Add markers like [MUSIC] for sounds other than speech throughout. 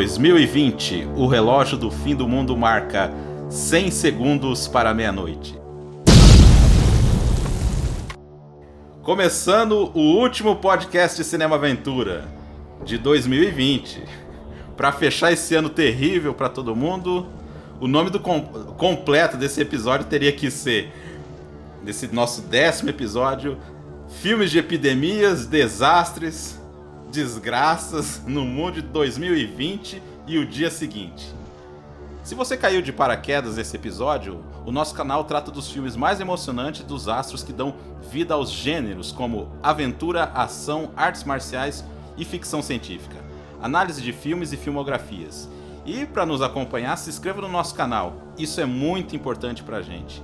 2020, o relógio do fim do mundo marca 100 segundos para meia-noite. Começando o último podcast de Cinema Aventura de 2020. Para fechar esse ano terrível para todo mundo, o nome do com completo desse episódio teria que ser desse nosso décimo episódio, filmes de epidemias, desastres, desgraças no mundo de 2020 e o dia seguinte. Se você caiu de paraquedas nesse episódio, o nosso canal trata dos filmes mais emocionantes dos astros que dão vida aos gêneros como aventura, ação, artes marciais e ficção científica, análise de filmes e filmografias. E para nos acompanhar, se inscreva no nosso canal, isso é muito importante para a gente.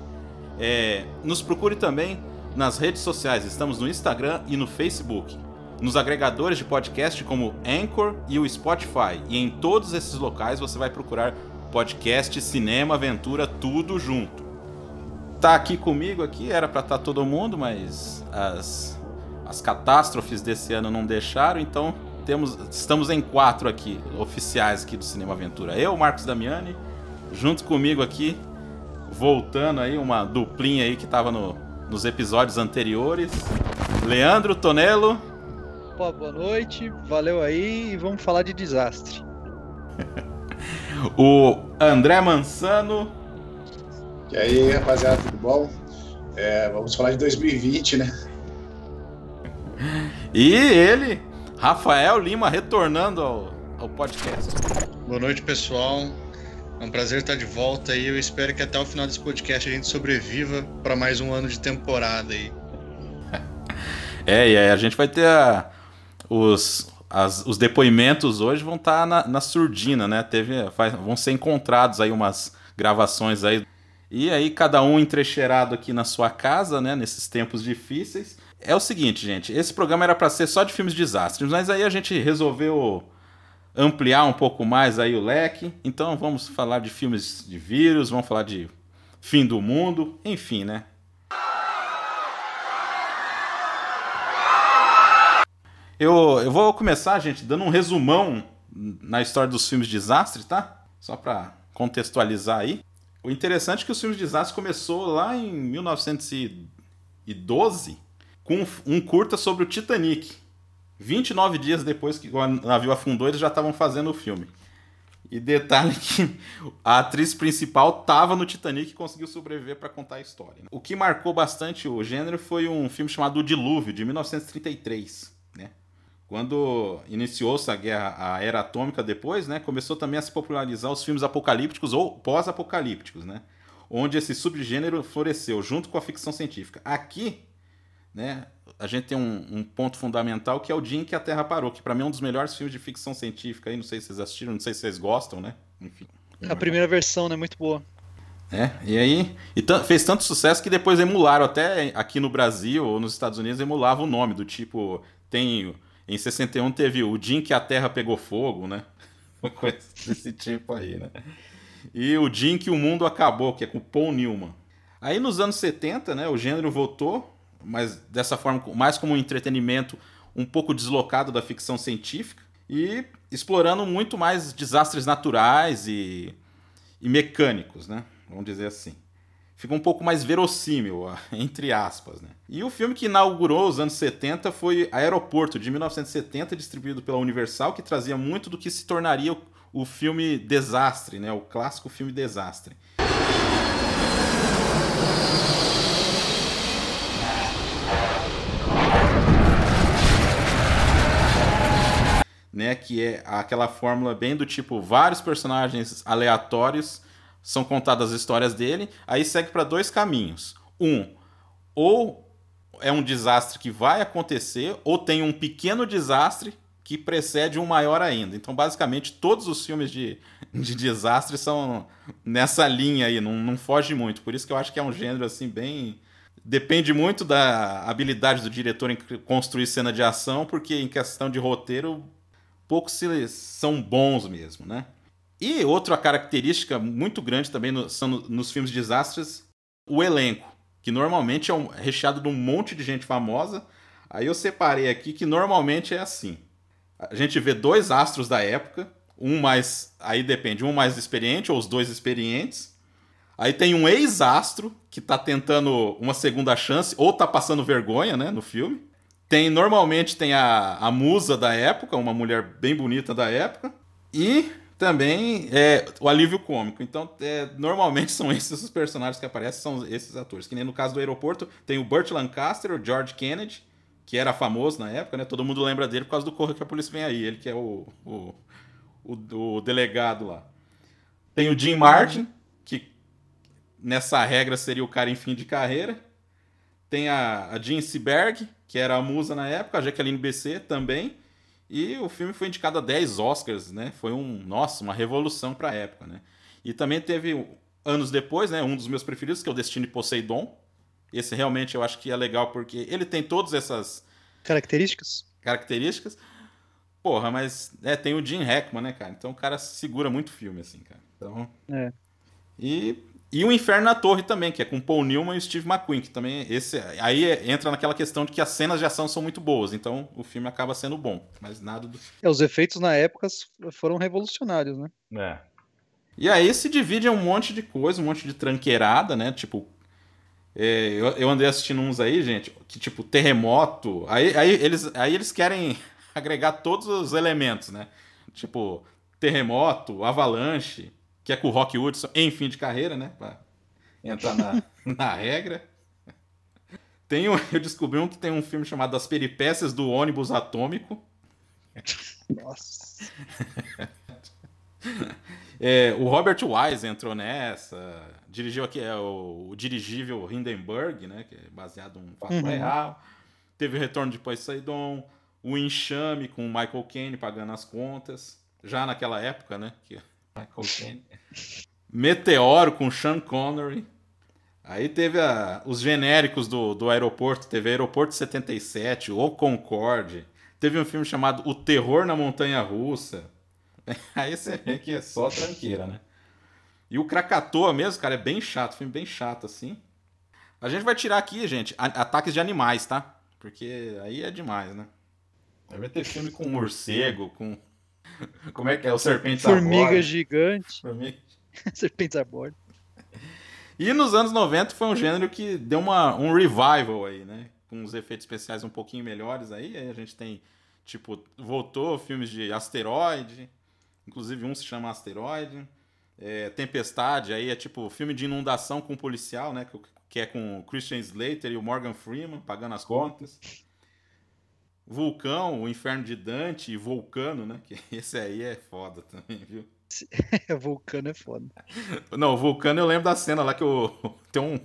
É, nos procure também nas redes sociais, estamos no Instagram e no Facebook, nos agregadores de podcast como Anchor e o Spotify, e em todos esses locais você vai procurar podcast, cinema, aventura, tudo junto. Tá aqui comigo aqui, era para estar tá todo mundo, mas as, as catástrofes desse ano não deixaram, então temos, estamos em quatro aqui, oficiais aqui do Cinema Aventura. Eu, Marcos Damiani, junto comigo aqui, voltando aí, uma duplinha aí que tava no, nos episódios anteriores. Leandro Tonelo. Pô, boa noite, valeu aí e vamos falar de desastre. [LAUGHS] o André Mansano. E aí, rapaziada, tudo bom? É, vamos falar de 2020, né? [LAUGHS] E ele, Rafael Lima, retornando ao, ao podcast. Boa noite, pessoal. É um prazer estar de volta aí. Eu espero que até o final desse podcast a gente sobreviva para mais um ano de temporada aí. [LAUGHS] É, e aí a gente vai ter a, os, as, os depoimentos hoje vão estar tá na, na surdina, né? Teve, vai, vão ser encontrados aí umas gravações aí. E aí, cada um entrecheirado aqui na sua casa, né? Nesses tempos difíceis. É o seguinte, gente. Esse programa era para ser só de filmes de desastres, mas aí a gente resolveu ampliar um pouco mais aí o leque. Então vamos falar de filmes de vírus, vamos falar de fim do mundo, enfim, né? Eu, eu vou começar, gente, dando um resumão na história dos filmes de desastre, tá? Só para contextualizar aí. O interessante é que os filmes de desastre começou lá em 1912 com um curta sobre o Titanic. 29 dias depois que o navio afundou, eles já estavam fazendo o filme. E detalhe [LAUGHS] que a atriz principal estava no Titanic e conseguiu sobreviver para contar a história. O que marcou bastante o gênero foi um filme chamado O Dilúvio, de 1933. Quando iniciou-se a guerra, a era atômica depois, né, começou também a se popularizar os filmes apocalípticos ou pós-apocalípticos, né, onde esse subgênero floresceu junto com a ficção científica. Aqui, né, a gente tem um, um ponto fundamental que é o dia em que a Terra parou, que para mim é um dos melhores filmes de ficção científica. Aí não sei se vocês assistiram, não sei se vocês gostam, né? Enfim. A primeira versão, né, muito boa. É, e aí e fez tanto sucesso que depois emularam até aqui no Brasil ou nos Estados Unidos emulavam o nome do tipo tem em 61 teve o dia em que a Terra pegou fogo, né? [LAUGHS] Uma coisa desse tipo aí, né? E o dia em que o mundo acabou, que é com Paul Newman. Aí nos anos 70, né, o gênero voltou, mas dessa forma mais como um entretenimento um pouco deslocado da ficção científica e explorando muito mais desastres naturais e, e mecânicos, né? Vamos dizer assim fica um pouco mais verossímil, [LAUGHS] entre aspas. Né? E o filme que inaugurou os anos 70 foi Aeroporto, de 1970, distribuído pela Universal, que trazia muito do que se tornaria o, filme Desastre, né? o clássico filme Desastre. Né, que é aquela fórmula bem do tipo vários personagens aleatórios são contadas as histórias dele, aí segue para dois caminhos. Um, ou é um desastre que vai acontecer, ou tem um pequeno desastre que precede um maior ainda. Então, basicamente, todos os filmes de, de desastre são nessa linha aí, não, não foge muito. Por isso que eu acho que é um gênero assim bem. Depende muito da habilidade do diretor em construir cena de ação, porque em questão de roteiro, poucos são bons mesmo, né? E outra característica muito grande também no, são nos filmes de desastres, o elenco, que normalmente é um, recheado de um monte de gente famosa. Aí eu separei aqui que normalmente é assim. A gente vê dois astros da época, um mais. Aí depende, um mais experiente ou os dois experientes. Aí tem um ex-astro que tá tentando uma segunda chance ou tá passando vergonha, né, no filme. Tem normalmente tem a, a musa da época, uma mulher bem bonita da época. E também é o alívio cômico. Então, é, normalmente são [LAUGHS] esses os personagens que aparecem, são esses atores. Que nem no caso do aeroporto, tem o Burt Lancaster, o George Kennedy, que era famoso na época, né? Todo mundo lembra dele por causa do Corre que a Polícia Vem Aí, ele que é o, o, o, o delegado lá. Tem o Jim Martin, que nessa regra seria o cara em fim de carreira. Tem a, a Jean Seberg, que era a musa na época, a Jacqueline BC também. E o filme foi indicado a 10 Oscars, né? Foi um, nossa, uma revolução para a época, né? E também teve anos depois, né, um dos meus preferidos, que é o Destino Poseidon. Esse realmente eu acho que é legal porque ele tem todas essas características. Características. Porra, mas é, tem o Jim Hackman, né, cara? Então o cara segura muito filme assim, cara. Então, é. E e o Inferno na Torre também, que é com Paul Newman e Steve McQueen, que também esse aí é, entra naquela questão de que as cenas de ação são muito boas, então o filme acaba sendo bom, mas nada do... É, os efeitos na época foram revolucionários, né? É. E aí se divide em um monte de coisa, um monte de tranqueirada, né? Tipo, é, eu, eu, andei assistindo uns aí, gente, que tipo terremoto, aí, aí, eles, aí eles querem [LAUGHS] agregar todos os elementos, né? Tipo, terremoto, avalanche, que é com o Rock Hudson em fim de carreira, né? Pra entrar na, [LAUGHS] na regra. Tem um, eu descobri um que tem um filme chamado As Peripécias do Ônibus Atômico. Nossa. [LAUGHS] é, o Robert Wise entrou nessa. Dirigiu aqui é, o, o dirigível Hindenburg, né? Que é baseado em um fato uhum. real. Teve o retorno de Poseidon. O Enxame com o Michael Caine pagando as contas. Já naquela época, né? Que Michael Caine. Meteoro com Sean Connery. Aí teve a, os genéricos do, do aeroporto. Teve Aeroporto 77, O Concorde. Teve um filme chamado O Terror na Montanha Russa. [LAUGHS] Aí você vê que é só tranqueira, né? E o Krakatoa mesmo, cara, é bem chato. Filme bem chato, assim. A gente vai tirar aqui, gente, ataques de animais, tá? Porque aí é demais, né? Vai ter filme com morcego, com [LAUGHS] como é que é? O serpente Formiga gigante. Formiga. [LAUGHS] Serpentes a bordo. E nos anos 90 foi um gênero que deu uma, um revival aí, né? Com os efeitos especiais um pouquinho melhores aí. Aí a gente tem, tipo, voltou filmes de asteroide. Inclusive um se chama Asteroide. É, Tempestade, aí é tipo filme de inundação com policial, né? Que é com o Christian Slater e o Morgan Freeman pagando as contas. Vulcão, o Inferno de Dante e Vulcano, né? Que [LAUGHS] esse aí é foda também, viu? [LAUGHS] Vulcano é foda. Não, Vulcano eu lembro da cena lá que o [LAUGHS] tem um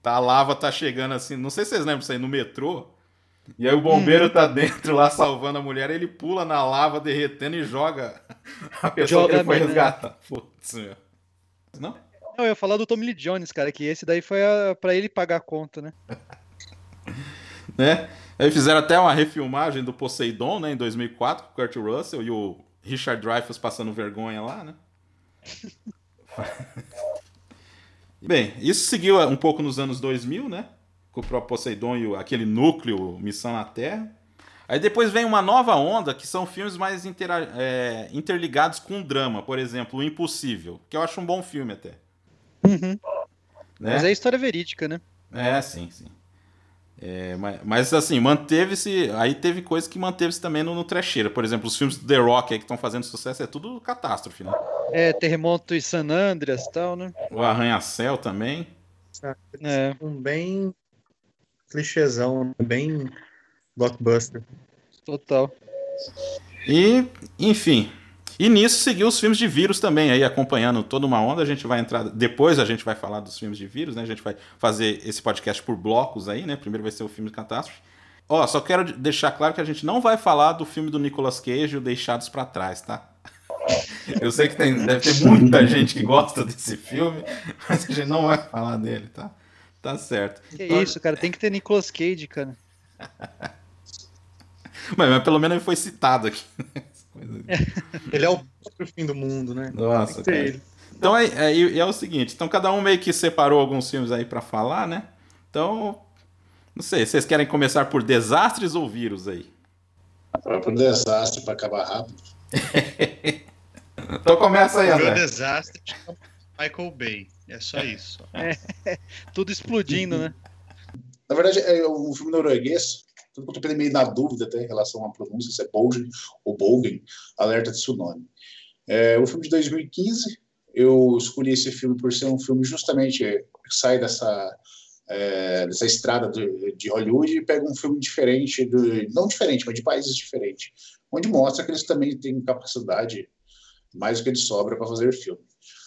tá a lava tá chegando assim, não sei se vocês lembram disso aí no metrô. E aí o bombeiro hum. tá dentro lá salvando a mulher, ele pula na lava derretendo e joga a pessoa joga que ele foi resgatar. Putz, meu. Não? Não, eu ia falar do Tommy Lee Jones, cara, que esse daí foi a, pra ele pagar a conta, né? Né? Aí fizeram até uma refilmagem do Poseidon, né, em 2004, com o Kurt Russell e o Richard Dreyfuss passando vergonha lá, né? [LAUGHS] Bem, isso seguiu um pouco nos anos 2000, né? Com o próprio Poseidon e aquele núcleo Missão na Terra. Aí depois vem uma nova onda, que são filmes mais é, interligados com drama. Por exemplo, O Impossível, que eu acho um bom filme até. Uhum. Né? Mas é história verídica, né? É, sim, sim. É, mas, mas, assim, manteve-se. Aí teve coisa que manteve-se também no, no trecheiro. Por exemplo, os filmes do The Rock aí que estão fazendo sucesso é tudo catástrofe, né? É, Terremoto e San Andreas e tal, né? O Arranha-Céu também. É. Um bem clichêzão, bem blockbuster. Total. E, enfim, e nisso seguiu os filmes de vírus também, aí acompanhando toda uma onda. A gente vai entrar. Depois a gente vai falar dos filmes de vírus, né? A gente vai fazer esse podcast por blocos aí, né? Primeiro vai ser o filme de catástrofe. Ó, só quero deixar claro que a gente não vai falar do filme do Nicolas Cage, o Deixados para Trás, tá? [LAUGHS] Eu sei que tem, deve ter muita gente que gosta desse filme, [LAUGHS] mas a gente não vai falar dele, tá? Tá certo. Que então, isso, cara, tem que ter Nicolas Cage, cara. [LAUGHS] mas, mas pelo menos ele foi citado aqui. [LAUGHS] Ele é o próprio fim do mundo, né? Nossa, cara. Ele. Então é, é, é, o seguinte, então cada um meio que separou alguns filmes aí para falar, né? Então, não sei, vocês querem começar por desastres ou vírus aí? Por desastre para acabar rápido. [LAUGHS] Então começa aí, O meu André. desastre Michael Bay. É só isso. [LAUGHS] Tudo explodindo, né? Na verdade, é um filme norueguês. Tanto que eu tô meio na dúvida até em relação à pronúncia, se é Bolgen ou Bolgen, Alerta de Tsunami. É um filme de 2015. Eu escolhi esse filme por ser um filme justamente é, que sai dessa, é, dessa estrada de, de Hollywood e pega um filme diferente, do, não diferente, mas de países diferentes, onde mostra que eles também têm capacidade mais do que de sobra para fazer filme.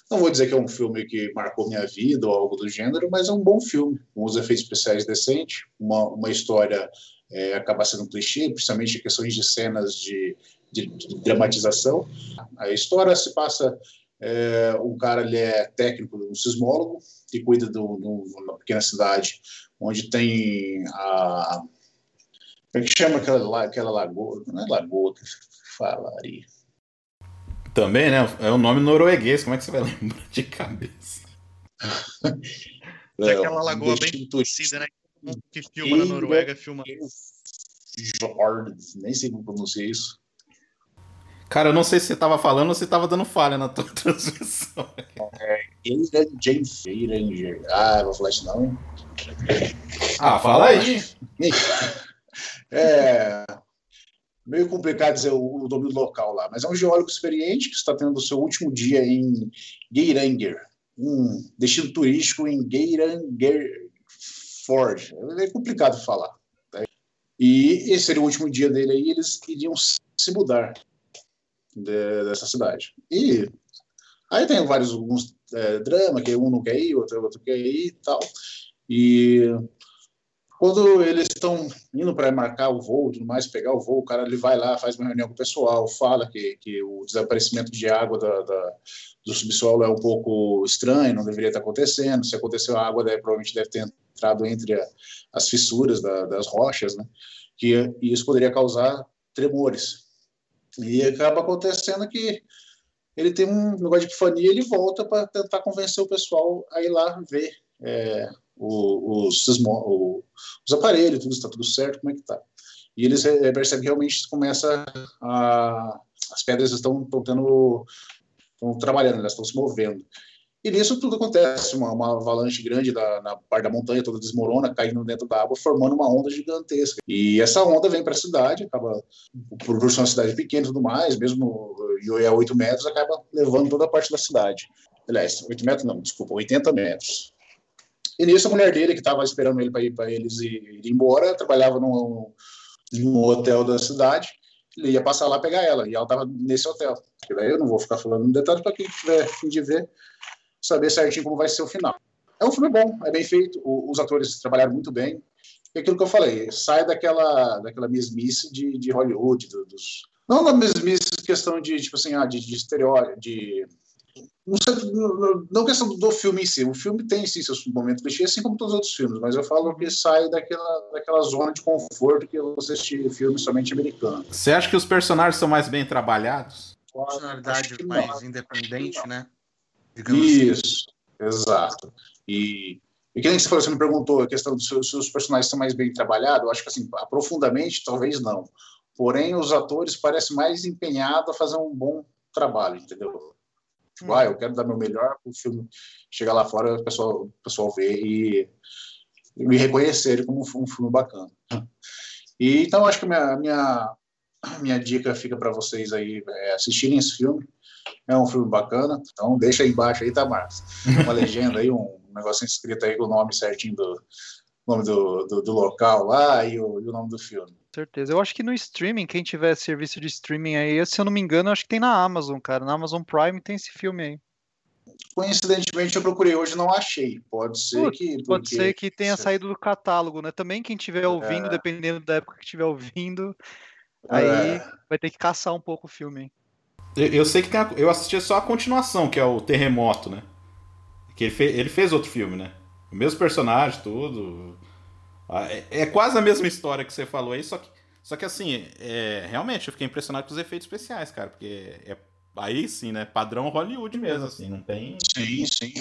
Não vou dizer que é um filme que marcou minha vida ou algo do gênero, mas é um bom filme, com os efeitos especiais decentes, uma, uma história é, acaba sendo um clichê, principalmente em questões de cenas de, de, de dramatização. A história se passa, é, um cara ele é técnico, um sismólogo, que cuida de uma pequena cidade onde tem a... Como é que chama aquela, aquela lagoa? Não é lagoa que falaria. Também, né? É um nome norueguês, como é que você vai [LAUGHS] lembrar de cabeça? É aquela lagoa bem conhecida, né? Mundo que filma na Noruega filma. Jords, nem sei como pronunciar isso. Cara, eu não sei se você tava falando ou se tava dando falha na tua [LAUGHS] transmissão. James Ranger. Ah, vou falar isso não. Ah, fala aí. É meio complicado dizer o, o nome do local lá, mas é um geólogo experiente que está tendo o seu último dia em Geiranger, um destino turístico em Geiranger Ford. É complicado falar. Tá? E esse seria o último dia dele aí, eles iriam se mudar de, dessa cidade. E aí tem vários alguns é, dramas, que um não quer ir, outro, outro quer ir e tal. E quando eles estão indo para marcar o voo, tudo mais, pegar o voo, o cara ele vai lá, faz uma reunião com o pessoal, fala que, que o desaparecimento de água da, da, do subsolo é um pouco estranho, não deveria estar acontecendo. Se aconteceu a água, deve, provavelmente deve ter entrado entre a, as fissuras da, das rochas, né? Que e isso poderia causar tremores. E acaba acontecendo que ele tem um negócio de epifania, ele volta para tentar convencer o pessoal a ir lá ver. É, os, os, os aparelhos, tudo está tudo certo, como é que está. E eles percebem que realmente começa a, as pedras estão, estão tendo, estão trabalhando, elas estão se movendo. E nisso tudo acontece, uma, uma avalanche grande da, na parte da montanha toda desmorona, caindo dentro da água, formando uma onda gigantesca. E essa onda vem para a cidade, acaba, por ser uma cidade pequena e tudo mais, mesmo e a 8 metros, acaba levando toda a parte da cidade. Aliás, 8 metros não, desculpa, 80 metros. E nisso a mulher dele, que estava esperando ele para ir para eles ir, ir embora, trabalhava num, num hotel da cidade, ele ia passar lá pegar ela, e ela estava nesse hotel. Daí eu não vou ficar falando detalhes para quem tiver fim de ver, saber certinho como vai ser o final. É um filme bom, é bem feito, o, os atores trabalharam muito bem. E aquilo que eu falei, sai daquela, daquela mesmice de, de Hollywood, do, dos, não na mesmice questão de, tipo assim, ah, de, de estereótipo, de não, sei, não questão do filme em si. O filme tem sim seus momentos clichê, assim como todos os outros filmes, mas eu falo que sai daquela, daquela zona de conforto que você assistir filme somente americano. Você acha que os personagens são mais bem trabalhados? Personalidade mais independente, né? Digamos Isso, assim. exato. E, e que nem você falou, você me perguntou a questão dos seus, seus personagens são mais bem trabalhados, eu acho que assim, aprofundamente, talvez não. Porém, os atores parecem mais empenhados a fazer um bom trabalho, entendeu? Tipo, ah, eu quero dar meu melhor para o filme chegar lá fora, o pessoal, o pessoal ver e, e me reconhecer como um filme bacana. E, então, acho que minha, minha, minha dica fica para vocês aí é assistirem esse filme. É um filme bacana, então deixa aí embaixo aí, tá, Marcos? Uma legenda aí, um negócio escrito aí com o nome certinho do nome do, do, do local lá e o, e o nome do filme certeza. Eu acho que no streaming, quem tiver serviço de streaming aí, se eu não me engano, acho que tem na Amazon, cara. Na Amazon Prime tem esse filme aí. Coincidentemente, eu procurei hoje não achei. Pode ser Putz, que. Pode porque... ser que tenha saído do catálogo, né? Também quem estiver ouvindo, é... dependendo da época que estiver ouvindo, aí é... vai ter que caçar um pouco o filme. Eu, eu sei que tem a... eu assisti só a continuação, que é o Terremoto, né? Que ele, fe... ele fez outro filme, né? O mesmo personagem, tudo. Ah, é, é, quase a mesma história que você falou aí, só que, só que assim, é, realmente eu fiquei impressionado com os efeitos especiais, cara, porque é aí sim, né? Padrão Hollywood mesmo, assim, não tem. Sim, sim.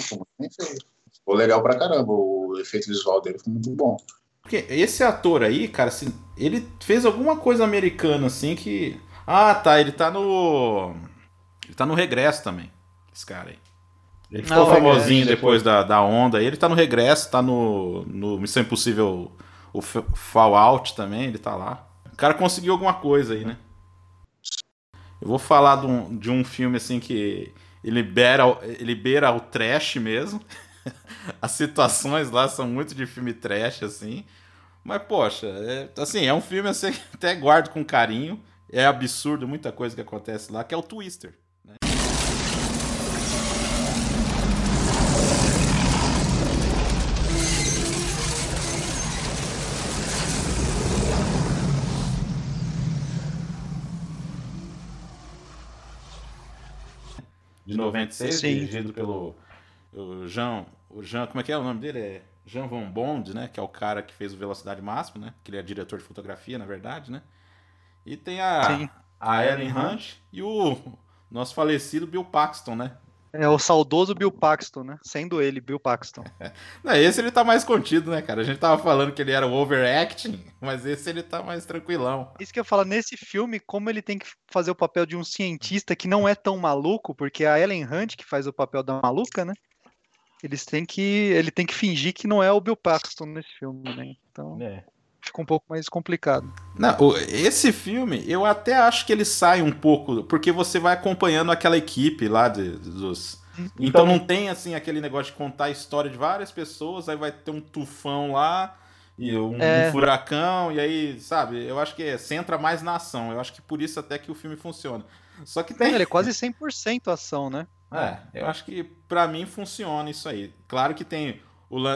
Ficou legal pra caramba, o efeito visual dele foi muito bom. Porque esse ator aí, cara, assim, ele fez alguma coisa americana, assim, que. Ah, tá, ele tá no. Ele tá no regresso também, esse cara aí. Ele ficou famosinho Regresso. depois da, da onda aí. Ele tá no regresso, tá no, no Missão Impossível, o Fallout também, ele tá lá. O cara conseguiu alguma coisa aí, né? Eu vou falar de um, de um filme assim que ele beira, ele beira o trash mesmo. [LAUGHS] [LAUGHS] As situações lá são muito de filme trash, assim. Mas, poxa, é, assim, é um filme assim, que até guardo com carinho. É absurdo muita coisa que acontece lá, que é o Twister. né? De 96, Sim. dirigido pelo o Jean, o Jean, como é que é o nome dele? É Jean Van Bond, né? Que é o cara que fez o Velocidade Máxima, né? Que ele é diretor de fotografia, na verdade, né? E tem a, Sim. a Ellen Hunt e o nosso falecido Bill Paxton, né? É o saudoso Bill Paxton, né? Sendo ele, Bill Paxton. [LAUGHS] Não, esse ele tá mais contido, né, cara? A gente tava falando que ele era o overacting, mas esse ele tá mais tranquilão. Isso que eu falo, nesse filme, como ele tem que fazer o papel de um cientista que não é tão maluco, porque a Ellen Hunt, que faz o papel da maluca, né? Eles têm que. Ele tem que fingir que não é o Bill Paxton nesse filme, né? Então fica um pouco mais complicado. Não, esse filme, eu até acho que ele sai um pouco, porque você vai acompanhando aquela equipe lá de- dos. Então não tem assim aquele negócio de contar a história de várias pessoas, aí vai ter um tufão lá e um, É. um furacão, e aí, sabe, eu acho que é, centra mais na ação. Eu acho que por isso até que o filme funciona. Só que tem. Ele é quase 100% ação, né? É, eu acho que pra mim funciona isso aí. Claro que tem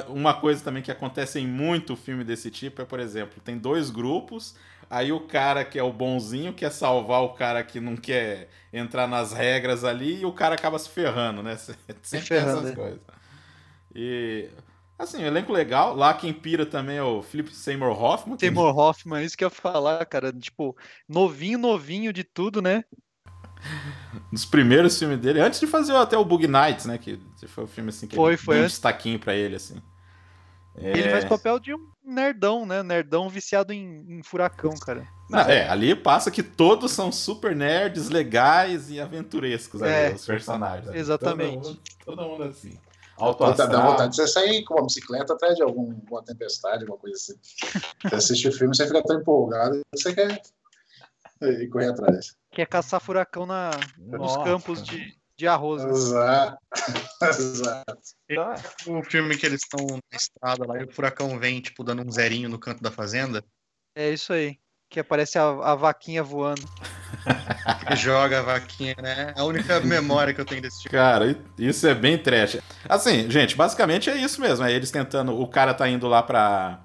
uma coisa também que acontece em muito filme desse tipo é, por exemplo, tem dois grupos, aí o cara que é o bonzinho quer salvar o cara que não quer entrar nas regras ali e o cara acaba se ferrando, né? [LAUGHS] Sempre tem ferrando, essas é. coisas. E assim, o elenco legal, lá quem pira também é o Philip Seymour Hoffman. que- Seymour Hoffman, isso que eu ia falar, cara. Tipo, novinho, novinho de tudo, né? [LAUGHS] dos primeiros filmes dele, antes de fazer até o Bug Nights, né, que foi o filme assim que Foi, ele foi deu um destaquinho pra ele assim. Ele É. faz papel de um nerdão, né? Nerdão viciado em, em furacão, cara. Não, é, ali passa que todos são super nerds, legais e aventurescos, ali, É, os personagens. ali. exatamente. Todo mundo, todo mundo assim. Alto Dá, vontade de você sair com uma bicicleta atrás de algum- alguma tempestade, alguma coisa assim. Você assiste o filme, você fica tão empolgado, você quer ir correr atrás. Quer caçar furacão na, nos Nossa. campos de, de arroz. né? Exato. [LAUGHS] Exato. O filme que eles estão na estrada lá e o furacão vem, tipo, dando um zerinho no canto da fazenda. É isso aí. Que aparece a, a vaquinha voando. Que joga a vaquinha, né? É a única memória que eu tenho desse tipo. Cara, isso é bem trash. Assim, gente, basicamente é isso mesmo. É eles tentando. O cara tá indo lá pra,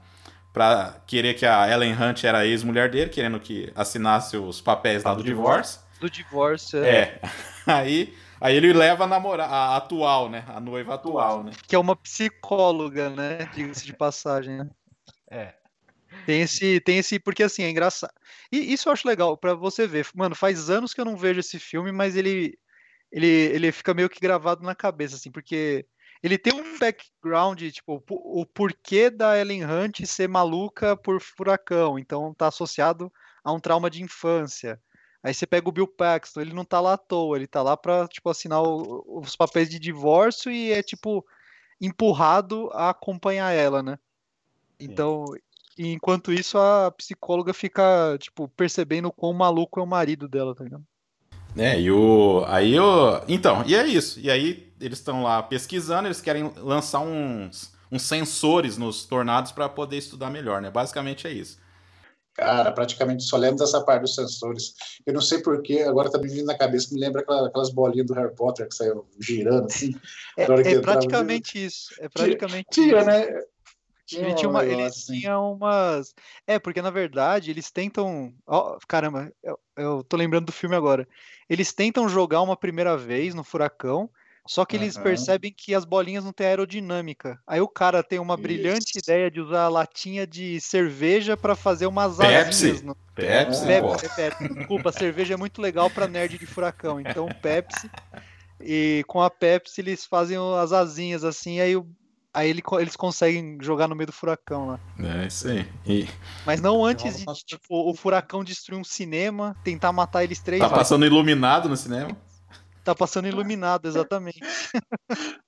pra querer que a Ellen Hunt era a ex-mulher dele, querendo que assinasse os papéis lá do divórcio. Do divórcio, é. É. [LAUGHS] Aí, aí ele leva a namorada, a atual, né? A noiva atual, né? Que é uma psicóloga, né? Diga-se de passagem, né? É. Tem esse, tem esse, porque assim, é engraçado. E isso eu acho legal pra você ver. Mano, faz anos que eu não vejo esse filme, mas ele, ele, ele fica meio que gravado na cabeça, assim, porque ele tem um background, tipo, o po- o porquê da Ellen Hunt ser maluca por furacão. Então tá associado a um trauma de infância. Aí você pega o Bill Paxton, ele não tá lá à toa, ele tá lá pra, tipo, assinar o- os papéis de divórcio e é, tipo, empurrado a acompanhar ela, né? Então, enquanto isso, a psicóloga fica, tipo, percebendo o quão maluco é o marido dela, tá ligado? É, e o. Aí o. Então, e é isso. E aí eles estão lá pesquisando, eles querem lançar uns, uns sensores nos tornados para poder estudar melhor, né? Basicamente é isso. Cara, praticamente só lembro dessa parte dos sensores. Eu não sei porquê, agora tá me vindo na cabeça, me lembra aquela- aquelas bolinhas do Harry Potter que saiu girando assim. É, que é entrava, praticamente isso. É praticamente Tinha, isso. né? Ele tinha, uma, ele assim. tinha umas. É, porque na verdade eles tentam. Ó, caramba, eu, eu tô lembrando do filme agora. Eles tentam jogar uma primeira vez no furacão, só que eles Aham. percebem que as bolinhas não têm aerodinâmica. Aí o cara tem uma brilhante Isso. ideia de usar a latinha de cerveja pra fazer umas Pepsi? asinhas. No... Pepsi, pô. Pepsi, Pepsi. Desculpa, cerveja é muito legal pra nerd de furacão. Então, Pepsi. E com a Pepsi eles fazem as asinhas assim, aí, o- aí ele eles conseguem jogar no meio do furacão lá. É isso aí. E Mas não antes de tipo, o furacão destruir um cinema, tentar matar eles três tá vezes. passando iluminado no cinema. Tá passando iluminado, exatamente. [LAUGHS]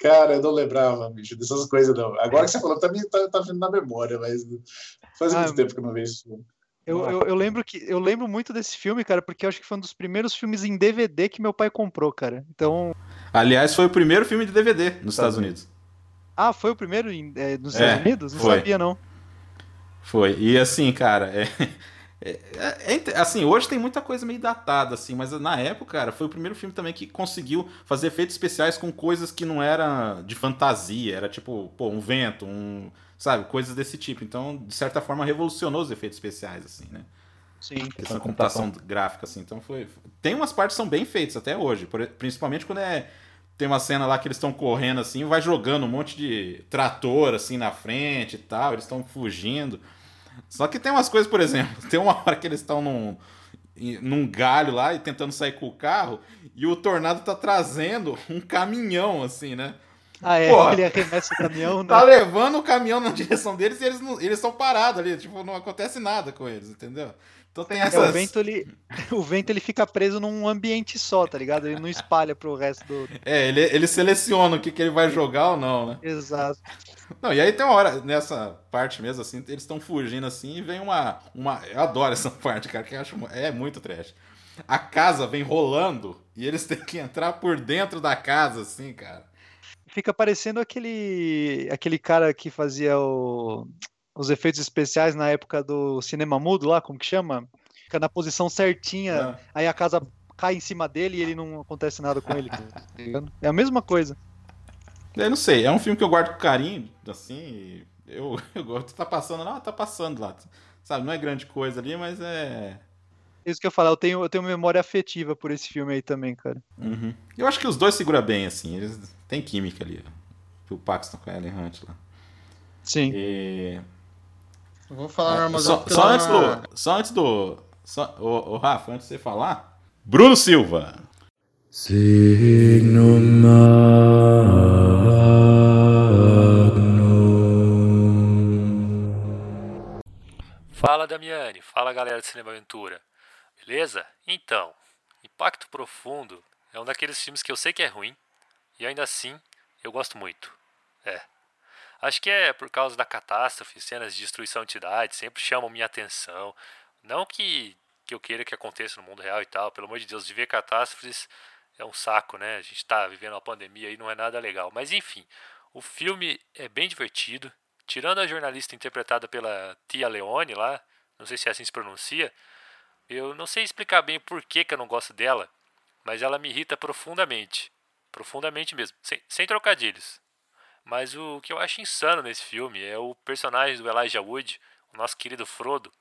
Cara, eu não lembrava, bicho, dessas coisas, não. Agora que você falou, também tá, tá vindo na memória, mas faz muito Ah, tempo que eu não vejo isso. Eu, eu, eu lembro que eu lembro muito desse filme, cara, porque eu acho que foi um dos primeiros filmes em DVD que meu pai comprou, cara. Então, Aliás, foi o primeiro filme de DVD nos Estados Unidos. ah, foi o primeiro em- é, nos É, Estados Unidos? Não foi. sabia não. Foi. E assim, cara, é, é- é inte- assim, hoje tem muita coisa meio datada, assim, mas na época, cara, foi o primeiro filme também que conseguiu fazer efeitos especiais com coisas que não eram de fantasia, era tipo, pô, um vento, um, sabe, coisas desse tipo. Então, de certa forma, revolucionou os efeitos especiais, assim, né? Sim. Essa computação gráfica, assim. Então foi. Tem umas partes que são bem feitas até hoje. por- principalmente quando é. Tem uma cena lá que eles estão correndo assim, vai jogando um monte de trator assim na frente e tal, eles estão fugindo. Só que tem umas coisas, por exemplo, [LAUGHS] tem uma hora que eles estão num, num galho lá e tentando sair com o carro, e o tornado tá trazendo um caminhão, assim, né? Ah, é, Porra. ele arremessa o caminhão, [LAUGHS] né? Tá levando o caminhão na [LAUGHS] direção deles e eles não- eles estão parados ali, tipo, não acontece nada com eles, entendeu? Então tem É, essas. o vento ele [LAUGHS] o vento ele fica preso num ambiente só, tá ligado? Ele não espalha pro resto do É, ele, ele seleciona o que, que ele vai jogar ou não, né? Exato. Não, e aí tem uma hora, nessa parte mesmo, assim, eles estão fugindo assim e vem uma, uma. Eu adoro essa [LAUGHS] parte, cara, que eu acho. É muito trash. A casa vem rolando e eles [LAUGHS] têm que entrar por dentro da casa, assim, cara. Fica parecendo aquele aquele cara que fazia o- os efeitos especiais na época do cinema mudo lá, como que chama? Fica na posição certinha, Ah. aí a casa cai em cima dele e ele não acontece nada com ele. tá? É a mesma coisa. Eu não sei, é um filme que eu guardo com carinho, assim, eu, [LAUGHS] eu gosto. Tá passando lá, tá passando lá. Sabe, não é grande coisa ali, mas é. Isso que eu falo, eu tenho, eu tenho memória afetiva por esse filme aí também, cara. Uhum. Eu acho que os dois seguram bem, assim, eles têm química ali. ó. O Paxton com a Ellen Hunt lá. Sim. E. Eu vou falar É, só, pela- só antes do. Só antes do. Só, ô, ô, Rafa, antes de você falar. Bruno Silva. Signum magnum. Fala Damiani, fala galera do Cinema Aventura. Beleza? Então, Impacto Profundo é um daqueles filmes que eu sei que é ruim e ainda assim eu gosto muito. É. Acho que é por causa da catástrofe, cenas de destruição de cidades sempre chamam minha atenção. Não que, que eu queira que aconteça no mundo real e tal, pelo amor de Deus, de ver catástrofes é um saco, né? A gente tá vivendo uma pandemia e não é nada legal. Mas enfim, o filme é bem divertido. Tirando a jornalista interpretada pela Tia Leone lá, não sei se é assim se pronuncia, eu não sei explicar bem por que, que eu não gosto dela, mas ela me irrita profundamente. Profundamente mesmo, sem, sem trocadilhos. Mas o que eu acho insano nesse filme é o personagem do Elijah Wood, o nosso querido Frodo.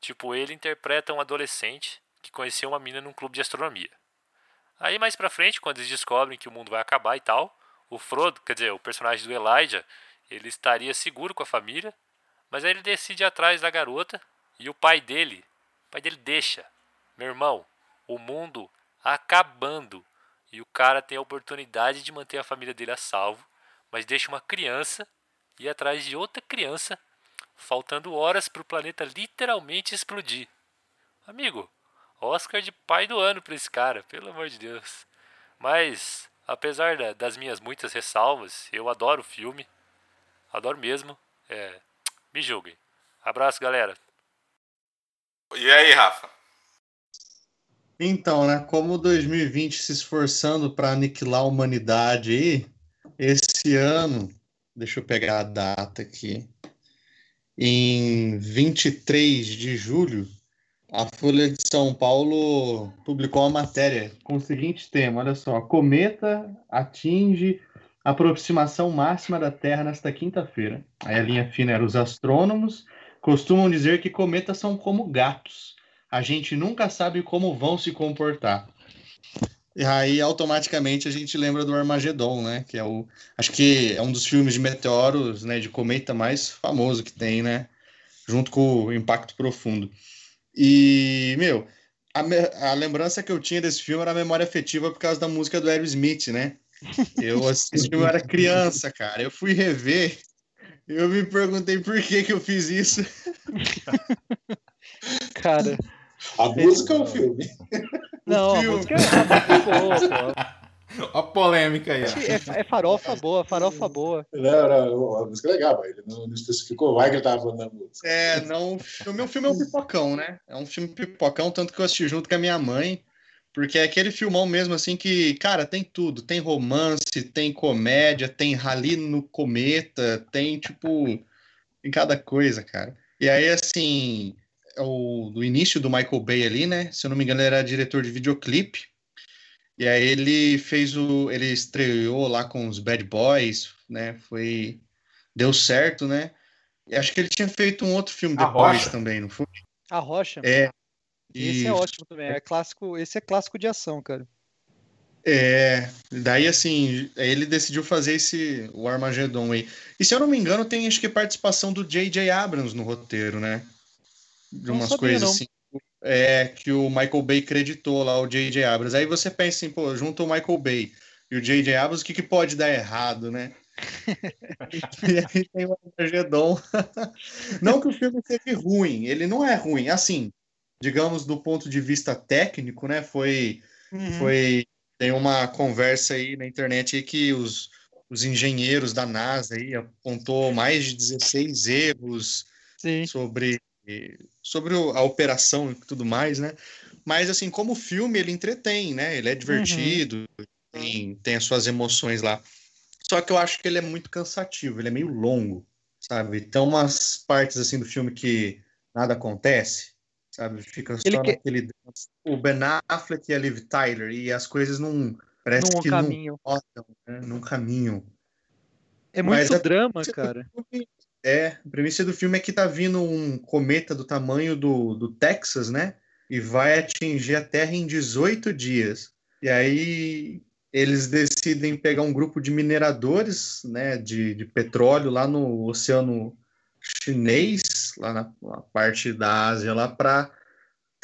Tipo, ele interpreta um adolescente que conheceu uma mina num clube de astronomia. Aí mais pra frente, quando eles descobrem que o mundo vai acabar e tal, o Frodo, quer dizer, o personagem do Elijah, ele estaria seguro com a família, mas aí ele decide ir atrás da garota e o pai dele, o pai dele deixa. Meu irmão, o mundo acabando e o cara tem a oportunidade de manter a família dele a salvo, mas deixa uma criança ir atrás de outra criança, faltando horas para o planeta literalmente explodir. Amigo, Oscar de pai do ano para esse cara, pelo amor de Deus. Mas, apesar da- das minhas muitas ressalvas, eu adoro o filme. Adoro mesmo. É, me julguem. Abraço, galera. E aí, Rafa? Então, né? Como 2020 se esforçando para aniquilar a humanidade aí, esse ano, deixa eu pegar a data aqui, em 23 de julho, a Folha de São Paulo publicou uma matéria com o seguinte tema: olha só, cometa atinge a aproximação máxima da Terra nesta quinta-feira. Aí a linha fina era os astrônomos costumam dizer que cometas são como gatos a gente nunca sabe como vão se comportar. E aí, automaticamente, a gente lembra do Armagedon, né? Que é o. Acho que é um dos filmes de meteoros, né? De cometa mais famoso que tem, né? Junto com o Impacto Profundo. E, meu, a, me- a lembrança que eu tinha desse filme era a memória afetiva por causa da música do Aerosmith, né? Eu assisti, eu era criança, cara. Eu fui rever. Eu me perguntei por que que eu fiz isso. Cara, A música ou o filme? Não, a música é, boa, a polêmica aí. ó. É, é farofa boa, farofa boa. Não, não, a música é legal, mas ele não, não especificou. O Wagner tava falando da música. É, não, o meu filme é um pipocão, né? É um filme pipocão, tanto que eu assisti junto com a minha mãe, porque é aquele filmão mesmo assim que, cara, tem tudo, tem romance, tem comédia, tem rali no cometa, tem tipo, tem cada coisa, cara. E aí, assim, o do início do Michael Bay ali, né? Se eu não me engano, ele era diretor de videoclipe. E aí ele fez o. Ele estreou lá com os Bad Boys, né? Foi. Deu certo, né? E acho que ele tinha feito um outro filme A depois Rocha. também, não foi? A Rocha. É. Esse Isso. é ótimo também. É clássico, esse é clássico de ação, cara. É, daí assim, ele decidiu fazer esse o Armageddon aí. E se eu não me engano, tem acho que participação do J.J. Abrams no roteiro, né? De umas sabia, coisas não. assim. É, que o Michael Bay creditou lá o J.J. Abrams. Aí você pensa assim, pô, junto o Michael Bay e o J.J. Abrams, o que, que pode dar errado, né? [LAUGHS] e aí tem o Armageddon. [LAUGHS] não que o filme seja ruim, ele não é ruim. Assim, digamos, do ponto de vista técnico, né? Foi Uhum. foi tem uma conversa aí na internet aí que os, os engenheiros da NASA aí apontou mais de 16 erros Sim. sobre sobre a operação e tudo mais, né? Mas assim, como filme ele entretém, né? Ele é divertido, tem, tem as suas emoções lá. Só que eu acho que ele é muito cansativo, ele é meio longo, sabe? Tem umas partes assim do filme que nada acontece, sabe? Fica só Ele que- naquele o Ben Affleck e a Liv Tyler e as coisas não parece Num que caminho. não rodam, né? Num caminho. É muito Mas é- drama, cara. É, a premissa do filme é que tá vindo um cometa do tamanho do, do Texas, né? E vai atingir a Terra em 18 dias. E aí eles decidem pegar um grupo de mineradores, né, de, de petróleo lá no Oceano Chinês, lá na, na parte da Ásia, lá para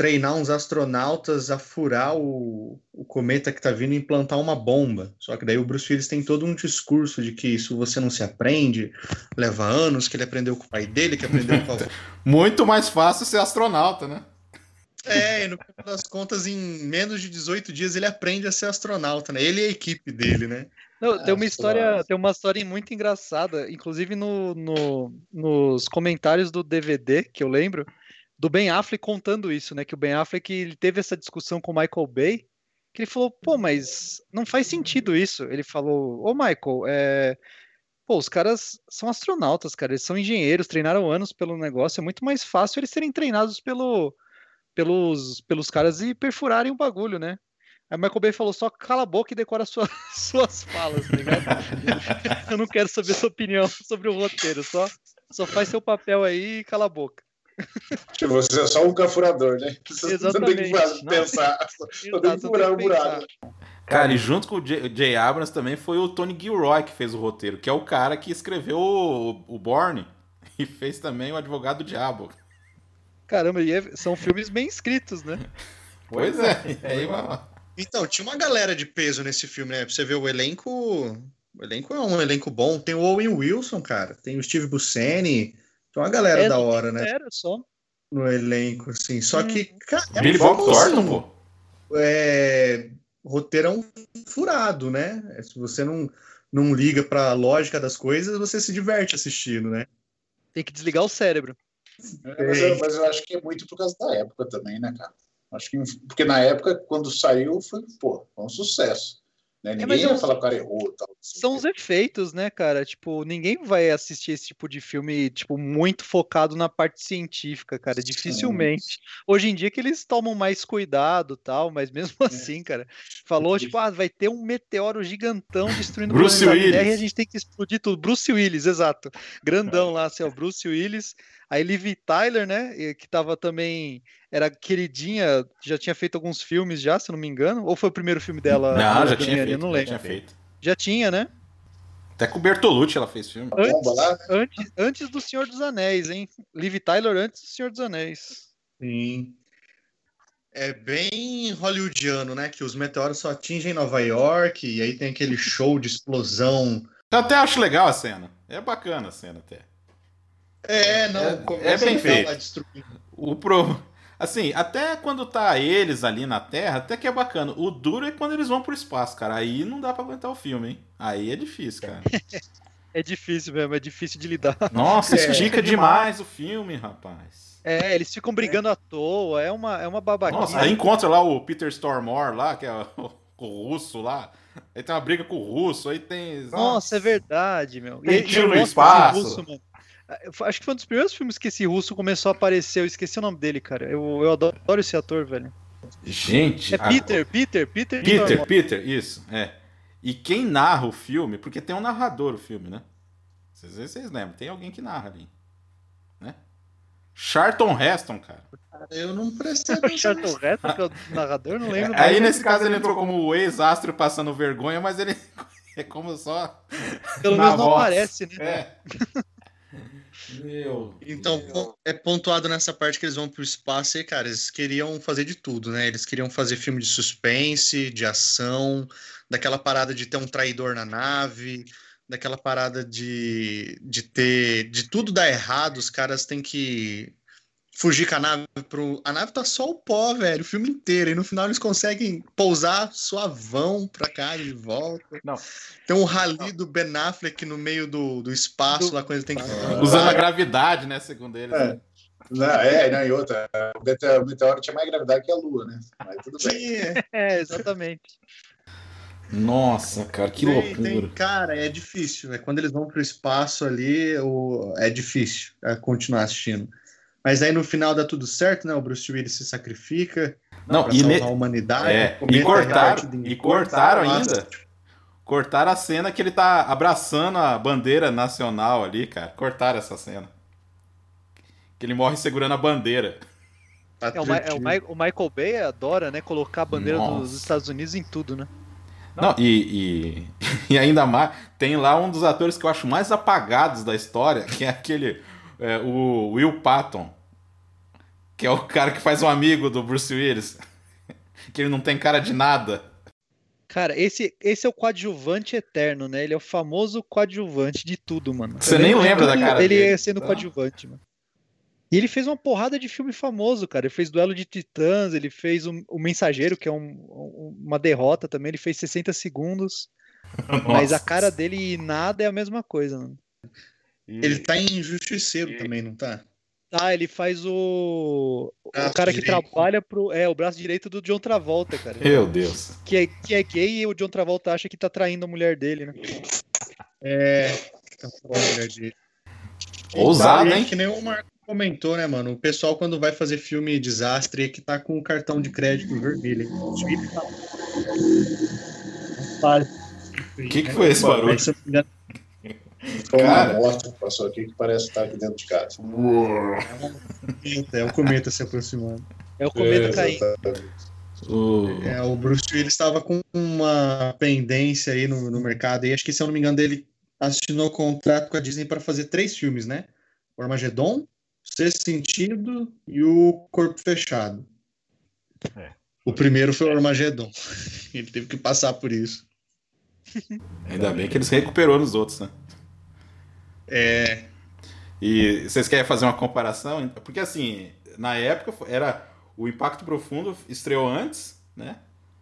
treinar uns astronautas a furar o, o cometa que tá vindo e implantar uma bomba. Só que daí o Bruce Willis tem todo um discurso de que isso você não se aprende, leva anos, que ele aprendeu com o pai dele, que aprendeu com a avó. [LAUGHS] Muito mais fácil ser astronauta, né? É, e no final das contas, em menos de 18 dias, ele aprende a ser astronauta, né? Ele e a equipe dele, né? Não, tem uma Ah, história, claro. tem uma história muito engraçada, inclusive no, no- nos comentários do DVD que eu lembro, do Ben Affleck contando isso, né? Que o Ben Affleck ele teve essa discussão com o Michael Bay, que ele falou, pô, mas não faz sentido isso. Ele falou, ô Michael, é, pô, os caras são astronautas, cara, eles são engenheiros, treinaram anos pelo negócio, é muito mais fácil eles serem treinados pelo, pelos, pelos caras e perfurarem o bagulho, né? Aí Michael Bay falou, só cala a boca e decora sua- [LAUGHS] suas falas, tá ligado? [LAUGHS] Eu não quero saber sua opinião sobre o roteiro, só, só faz seu papel aí e cala a boca. [LAUGHS] Tipo, você é só um cafurador, né? Você não tem que Exatamente. pensar. [LAUGHS] Só tem que furar o que buraco. Cara, e junto com o J. J. Abrams também foi o Tony Gilroy que fez o roteiro, que é o cara que escreveu o, o Borne [LAUGHS] e fez também o Advogado do Diabo. Caramba, e é- são filmes bem escritos, né? Pois é. E aí. Então, tinha uma galera de peso nesse filme, né? Pra você ver o elenco. O elenco é um elenco bom. Tem o Owen Wilson, cara. Tem o Steve Buscemi. Tem uma galera É, da hora, né? Era só. No elenco, assim. Só que, cara, é Billy Bob Thornton, pô. é, roteirão furado, né? Se você não, não liga pra lógica das coisas, você se diverte assistindo, né? Tem que desligar o cérebro. É, Mas eu, mas eu acho que é muito por causa da época também, né, cara? Acho que porque na época, quando saiu, foi, pô, foi um sucesso. Né? Ninguém mas ia falar que o cara errou tal. assim. São os efeitos, né, cara? Tipo, ninguém vai assistir esse tipo de filme, tipo, muito focado na parte científica, cara. Dificilmente. Hoje em dia que eles tomam mais cuidado tal, mas mesmo É. assim, cara. Falou, tipo, ah, vai ter um meteoro gigantão destruindo Bruce o planeta Terra e a gente tem que explodir tudo. Bruce Willis, exato. Grandão lá, assim, ó, Bruce Willis. Aí Liv Tyler, né, que tava também, era queridinha, já tinha feito alguns filmes já, se eu não me engano. Ou foi o primeiro filme dela? Não, a já tinha Eu feito. não já lembro. tinha feito. Já tinha, né? Até com o Bertolucci ela fez filme. A bomba lá, né? Antes, antes do Senhor dos Anéis, hein? Liv Tyler antes do Senhor dos Anéis. Sim. É bem hollywoodiano, né? Que os meteoros só atingem Nova York e aí tem aquele show de explosão. Eu até acho legal a cena. É bacana a cena até. É, não, É- é bem feito. O pro... Assim, até quando tá eles ali na Terra, até que é bacana. O duro é quando eles vão pro espaço, cara. Aí não dá pra aguentar o filme, hein? Aí é difícil, cara. [LAUGHS] É difícil mesmo, é difícil de lidar. Nossa, É, estica é demais o filme, rapaz. É, eles ficam brigando à toa, é uma, é uma babaquinha. Nossa, aí encontra lá o Peter Stormore lá, que é [LAUGHS] o, o russo lá. Aí tem uma briga com o russo, aí tem. Nossa, é verdade, meu. Tem E- tiro no espaço. russo, mano. Eu Acho que foi um dos primeiros filmes que esse russo começou a aparecer. Eu esqueci o nome dele, cara. Eu, eu adoro esse ator, velho. Gente. É a- Peter, Peter, Peter. Peter, Stormare. Peter, isso, é. E quem narra o filme, porque tem um narrador o filme, né? Vocês, vocês lembram, tem alguém que narra ali. Né? Charlton Heston, cara. Eu não prestei O atenção. Charlton Heston, que é o narrador, não lembro. [LAUGHS] Aí nesse caso ele entrou como o ex-astro passando vergonha, mas ele [LAUGHS] é como só. Pelo menos não voz. aparece, né? É. [LAUGHS] Meu. Então, é pontuado nessa parte que eles vão pro espaço e, cara, eles queriam fazer de tudo, né? Eles queriam fazer filme de suspense, de ação, daquela parada de ter um traidor na nave, daquela parada de, de ter. de tudo dar errado, os caras têm que fugir com a nave pro. A nave tá só o pó, velho, o filme inteiro. E no final eles conseguem pousar suavão pra cá e de volta. Não. Tem um rally do Ben Affleck no meio do, do espaço, Do- lá quando ele tem que. Usando a gravidade, né? Segundo eles. É. Não, é, não, e outra. O mete- o meteoro tinha mais gravidade que a Lua, né? Mas tudo bem. Sim, é. [LAUGHS] É, exatamente. Nossa, cara, que Tem- loucura. tem- cara, é difícil. É quando eles vão pro espaço ali, o, é difícil é, continuar assistindo. Mas aí no final dá tudo certo, né? O Bruce Willis se sacrifica Não, pra e, salvar ne- a humanidade. é, e cortaram, e cortaram Nossa, ainda. Cortaram a cena que ele tá abraçando a bandeira nacional ali, cara. Cortaram essa cena. Que ele morre segurando a bandeira. É, o, Ma- é, o, Ma- o Michael Bay adora, né, colocar a bandeira Nossa. dos Estados Unidos em tudo, né? Não, e, e, [LAUGHS] e ainda mais, tem lá um dos atores que eu acho mais apagados da história, que é aquele, é, o Will Patton, que é o cara que faz um amigo do Bruce Willis, [LAUGHS] que ele não tem cara de nada. Cara, esse, esse é o coadjuvante eterno, né? Ele é o famoso coadjuvante de tudo, mano. Você nem de lembra da cara Ele dele. sendo Não. coadjuvante, mano. E ele fez uma porrada de filme famoso, cara. Ele fez Duelo de Titãs, ele fez o, o Mensageiro, que é um- um- uma derrota também. Ele fez 60 segundos. [LAUGHS] Mas a Nossa. cara dele e nada é a mesma coisa, mano. Ele tá em Justiceiro também, não tá? Ah, ele faz o. O Braço cara que direito. trabalha pro. É, o braço direito do John Travolta, cara. Meu Deus. Que é, que é gay e o John Travolta acha que tá traindo a mulher dele, né? É. Tá falando, mulher de- Ousado, E aí, hein? Que nem o Marco comentou, né, mano? O pessoal, quando vai fazer filme desastre, é que tá com o cartão de crédito vermelho. O Twitter tá- Não faz. O que, que foi esse barulho? Foi uma Cara. moto que passou aqui que parece estar aqui dentro de casa. É o cometa se aproximando. É o cometa É, caindo. O- É, o Bruce Willis estava com uma pendência aí no, no mercado. E acho que, se eu não me engano, ele assinou contrato com a Disney para fazer três filmes, né? O Armagedon, Sexto Sentido e o Corpo Fechado. É. O primeiro foi o Armagedon. [LAUGHS] Ele teve que passar por isso. Ainda bem que ele se recuperou nos outros, né? É, E vocês querem fazer uma comparação? Porque assim, na época era o Impacto Profundo estreou antes, né?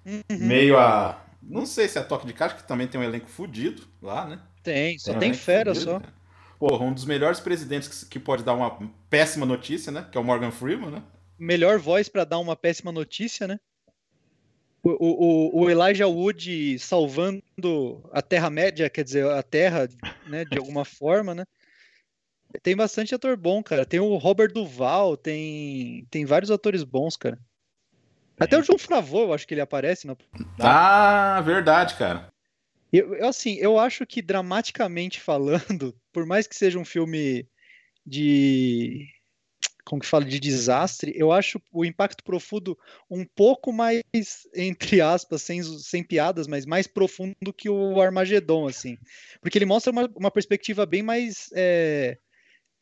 Uhum. Meio a. Não sei se é Toque de Caixa, que também tem um elenco fudido lá, né? Tem, só um tem elenco fera fudido, só. cara. Porra, um dos melhores presidentes que, que pode dar uma péssima notícia, né? Que é o Morgan Freeman, né? Melhor voz pra dar uma péssima notícia, né? O, o, o Elijah Wood salvando a Terra-média, quer dizer, a Terra, né, de alguma [LAUGHS] forma, né? Tem bastante ator bom, cara. Tem o Robert Duval, tem, tem vários atores bons, cara. Até o João Favreau, eu acho que ele aparece. No... Ah, verdade, cara. Eu, eu, assim, eu acho que dramaticamente falando, [LAUGHS] por mais que seja um filme de como que fala de desastre, eu acho o impacto profundo um pouco mais entre aspas, sem, sem piadas, mas mais profundo que o Armagedon, assim, porque ele mostra uma, uma perspectiva bem mais é,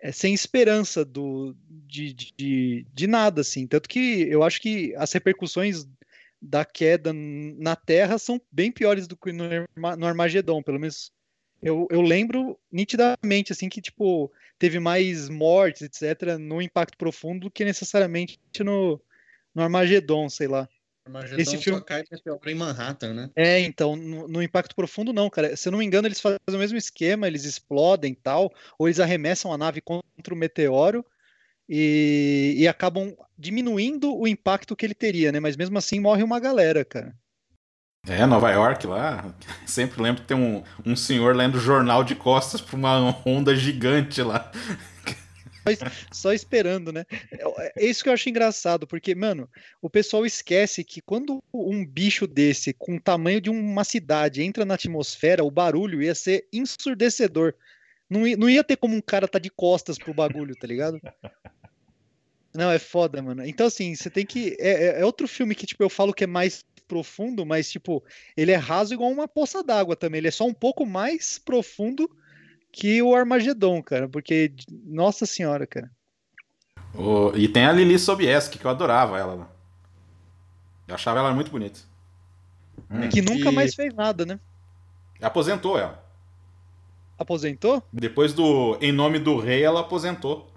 é, sem esperança do de, de, de nada, assim, tanto que eu acho que as repercussões da queda na Terra são bem piores do que no, no Armagedon, pelo menos eu, eu lembro nitidamente assim que tipo teve mais mortes etc no impacto profundo do que necessariamente no no Armagedon, sei lá. Armagedon Esse só filme- cai meteoro em Manhattan, né? É, então, no, no Impacto Profundo não, cara. Se eu não me engano, eles fazem o mesmo esquema, eles explodem e tal, ou eles arremessam a nave contra o meteoro e, e acabam diminuindo o impacto que ele teria, né? Mas mesmo assim morre uma galera, cara. É, Nova York lá. [LAUGHS] Sempre lembro que tem um, um senhor lendo jornal de costas pra uma onda gigante lá. [LAUGHS] Só esperando, né? É é isso que eu acho engraçado, porque, mano, o pessoal esquece que quando um bicho desse, com o tamanho de uma cidade, entra na atmosfera, o barulho ia ser ensurdecedor. Não ia, não ia ter como um cara tá de costas pro bagulho, tá ligado? Não, é foda, mano. Então, assim, você tem que. É, é- é outro filme que, tipo, eu falo que é mais profundo, mas, tipo, ele é raso igual uma poça d'água também. Ele é só um pouco mais profundo que o Armagedon, cara. Porque, nossa senhora, cara. O- e tem a Lili Sobieski, que eu adorava ela. Eu achava ela muito bonita. Hum. Que nunca que- mais fez nada, né? Aposentou ela. Aposentou? Depois do Em Nome do Rei, ela aposentou.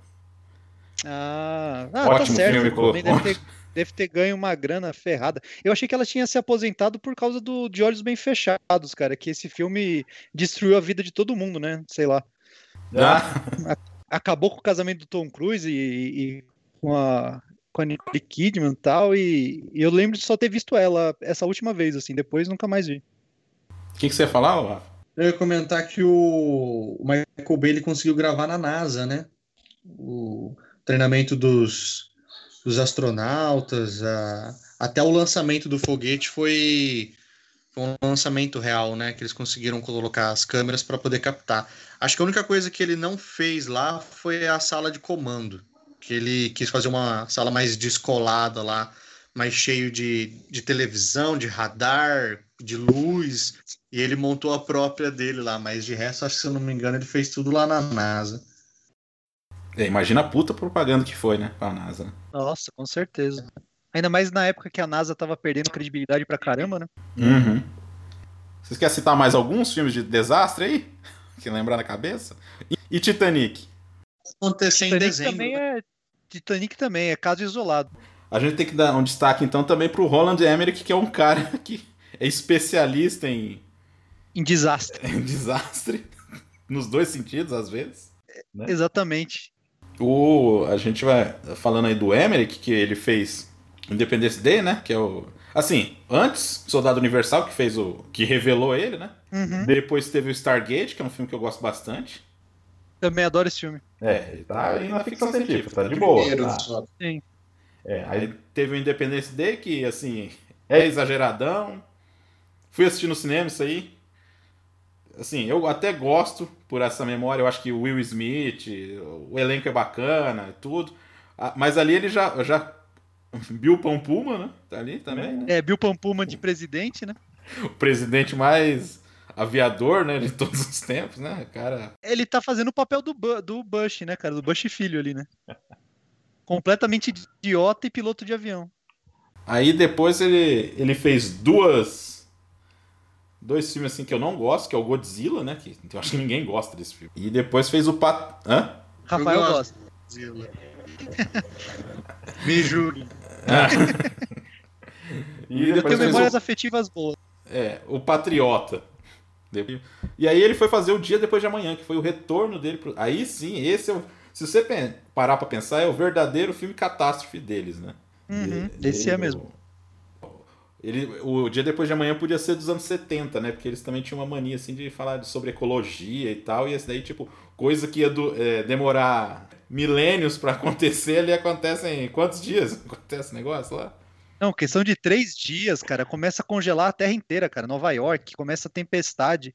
Ah, ah Ótimo tá certo. filme, deve ter, deve ter ganho uma grana ferrada. Eu achei que ela tinha se aposentado por causa do De Olhos Bem Fechados, cara. Que esse filme destruiu a vida de todo mundo, né? Sei lá. Ah, Acabou com o casamento do Tom Cruise e, e com a com a Nicole Kidman e tal. E, e eu lembro de só ter visto ela essa última vez, assim. Depois nunca mais vi. O que, que você ia falar, Rafa? Eu ia comentar que o o Michael Bay ele conseguiu gravar na NASA, né? O treinamento dos, dos astronautas, a- até o lançamento do foguete foi, foi um lançamento real, né? Que eles conseguiram colocar as câmeras para poder captar. Acho que a única coisa que ele não fez lá foi a sala de comando, que ele quis fazer uma sala mais descolada lá, mais cheio de, de televisão, de radar, de luz. E ele montou a própria dele lá, mas de resto, acho que se eu não me engano, ele fez tudo lá na NASA. É, imagina a puta propaganda que foi, né? Pra NASA. né? Nossa, com certeza. Ainda mais na época que a NASA tava perdendo credibilidade pra caramba, né? Uhum. Vocês querem citar mais alguns filmes de desastre aí? [LAUGHS] Que lembrar na cabeça? E, Titanic? Acontecer em Titanic dezembro. também é. Titanic também é caso isolado. A gente tem que dar um destaque então também pro Roland Emmerich, que é um cara [LAUGHS] que é especialista em, Em desastre. [LAUGHS] em desastre, nos dois sentidos, às vezes. Né? Exatamente. O, a gente vai falando aí do Emmerich, que ele fez Independence Day, né? Que é o. Assim, antes, Soldado Universal, que fez o. que revelou ele, né? Uhum. Depois teve o Stargate, que é um filme que eu gosto bastante. Também adoro esse filme. É, ele tá aí na ficção científica, tá de boa. Tá. só. É, aí teve o Independence Day, que assim, é exageradão. Fui assistir no cinema isso aí. Assim, eu até gosto por essa memória. Eu acho que o Will Smith, o elenco é bacana e tudo. Ah, Mas ali ele já. já [LAUGHS] Bill Pampuma, né? Tá ali também, né? É, Bill Pampuma de presidente, né? [LAUGHS] O presidente mais aviador, né? De todos os tempos, né? Cara. Ele tá fazendo o papel do, Bu- do Bush, né, cara? Do Bush filho ali, né? [LAUGHS] Completamente idiota e piloto de avião. Aí depois ele, ele fez duas. Dois filmes assim que eu não gosto, que é o Godzilla, né? Que eu acho que ninguém gosta desse filme. E depois fez o Pat. Hã? Rafael gosto. gosta. Godzilla. Me julgue. [LAUGHS] E Eu depois tenho memórias o, afetivas boas. é, o Patriota. E aí ele foi fazer o Dia Depois de Amanhã, que foi o retorno dele. Pro... Aí sim, esse é o. Se você parar pra pensar, é o verdadeiro filme catástrofe deles, né? Uhum, E- esse é mesmo. Ele, o Dia Depois de Amanhã podia ser dos anos 70, né? Porque eles também tinham uma mania assim de falar sobre ecologia e tal. E esse daí, tipo, coisa que ia do- é, demorar milênios pra [LAUGHS] acontecer, ali acontece em quantos dias [LAUGHS] acontece esse negócio lá? Não, questão de três dias, cara. Começa a congelar a terra inteira, cara. Nova York, começa a tempestade.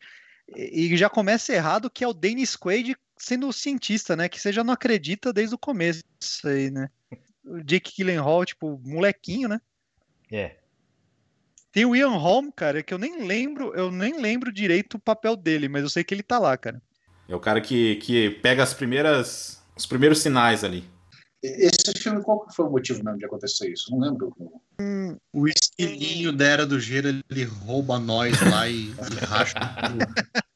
E e já começa errado que é o Dennis Quaid sendo o cientista, né? Que você já não acredita desde o começo isso aí, né? O Jake Gyllenhaal, tipo, molequinho, né? É. Tem o Ian Holm, cara, que eu nem lembro, eu nem lembro direito o papel dele, mas eu sei que ele tá lá, cara. É o cara que, que pega as primeiras. os primeiros sinais ali. Esse filme, qual que foi o motivo mesmo de acontecer isso? Não lembro. O esquilinho da Era do Gelo, ele rouba nós lá e, e racha tudo. [LAUGHS]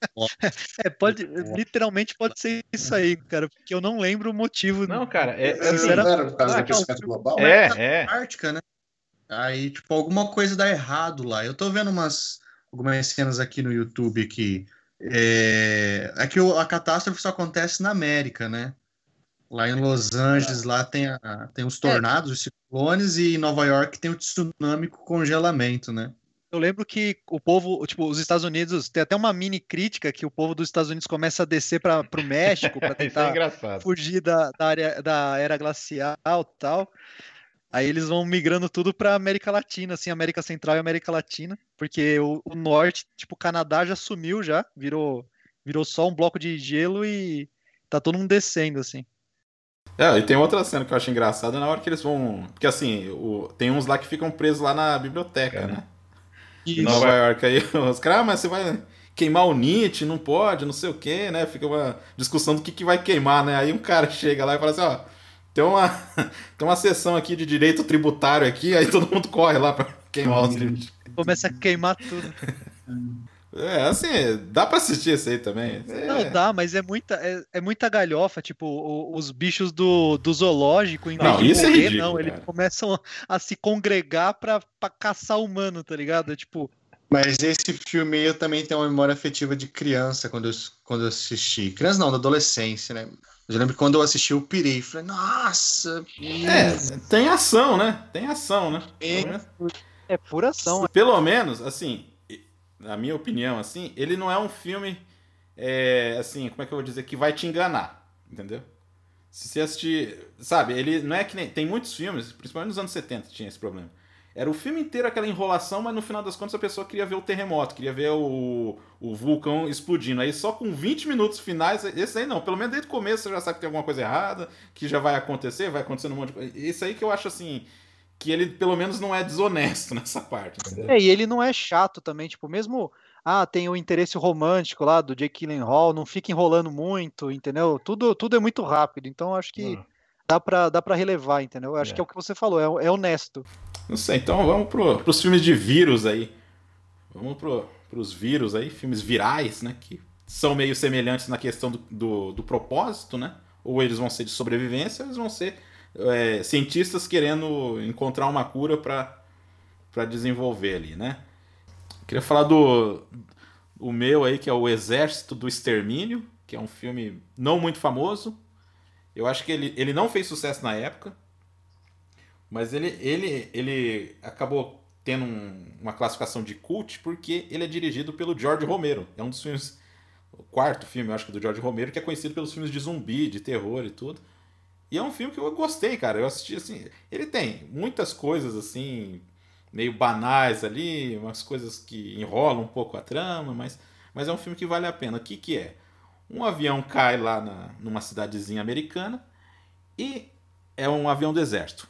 É, pode, literalmente pode ser isso aí, cara, porque eu não lembro o motivo. Não, cara, é. Era- assim, era por causa do ah, aquecimento global? é, é. Ártica, né? Aí, tipo, alguma coisa dá errado lá. Eu tô vendo umas algumas cenas aqui no YouTube que é, é que a catástrofe só acontece na América, né? Lá em Los Angeles, lá tem, a, tem os tornados, os ciclones, e em Nova York tem o tsunami com congelamento, né? Eu lembro que o povo, tipo, os Estados Unidos, tem até uma mini crítica que o povo dos Estados Unidos começa a descer para o México para [LAUGHS] tentar é fugir da, da, área, da era glacial tal. Aí eles vão migrando tudo para América Latina, assim, América Central e América Latina, porque o, o, norte, tipo, o Canadá já sumiu já, virou virou só um bloco de gelo e tá todo mundo descendo assim. É, e tem outra cena que eu acho engraçada na hora que eles vão, porque assim, o... tem uns lá que ficam presos lá na biblioteca, é. né? Isso. Em Nova York aí [LAUGHS] os caras, ah, mas você vai queimar o NIT, não pode, não sei o que, né? Fica uma discussão do que, que vai queimar, né? Aí um cara [LAUGHS] chega lá e fala assim, ó, tem uma, [LAUGHS] tem uma sessão aqui de direito tributário aqui, aí todo mundo corre lá para queimar os livros. Começa a queimar tudo. [LAUGHS] É, assim, dá pra assistir isso aí também. É... Não, dá, mas é muita, é, é muita galhofa, tipo, o, os bichos do, do zoológico, em vez não, de isso é morrer, é ridículo, não, eles começam a, a, se congregar pra, pra caçar humano, tá ligado? É tipo... Mas esse filme eu também tenho uma memória afetiva de criança, quando eu, quando eu assisti. Criança não, da adolescência, né? Eu lembro que quando eu assisti, eu pirei. Falei, nossa! É, tem ação, né? Tem ação, né? É, é pura ação. Pelo menos, assim, na minha opinião, assim, ele não é um filme, é, assim, como é que eu vou dizer, que vai te enganar, entendeu? Se você assistir, sabe, ele não é que nem, tem muitos filmes, principalmente nos anos 70 tinha esse problema, era o filme inteiro aquela enrolação, mas no final das contas a pessoa queria ver o terremoto, queria ver o, o vulcão explodindo. Aí só com 20 minutos finais, esse aí não, pelo menos desde o começo você já sabe que tem alguma coisa errada, que já vai acontecer, vai acontecendo um monte de coisa. Esse aí que eu acho assim, que ele pelo menos não é desonesto [LAUGHS] nessa parte. Entendeu? É, e ele não é chato também, tipo, mesmo. Ah, tem o interesse romântico lá do Jake Gyllenhaal, não fica enrolando muito, entendeu? Tudo, tudo é muito rápido, então acho que ah. Dá pra, dá pra relevar, entendeu? Acho é. que é o que você falou, é, é honesto. Não sei, então vamos pro, pros filmes de vírus aí. Vamos pro, pros vírus aí, filmes virais, né? Que são meio semelhantes na questão do, do, do propósito, né? Ou eles vão ser de sobrevivência, ou eles vão ser é, cientistas querendo encontrar uma cura para desenvolver ali, né? Queria falar do o meu aí, que é o Exército do Extermínio, que é um filme não muito famoso. Eu acho que ele, ele não fez sucesso na época, mas ele, ele, ele acabou tendo um, uma classificação de cult porque ele é dirigido pelo George Romero. É um dos filmes, o quarto filme, eu acho que do George Romero, que é conhecido pelos filmes de zumbi, de terror e tudo. E é um filme que eu gostei, cara. Eu assisti assim. Ele tem muitas coisas assim, meio banais ali, umas coisas que enrolam um pouco a trama, mas, mas é um filme que vale a pena. O que, que é? Um avião cai lá na, numa cidadezinha americana e é um avião do exército.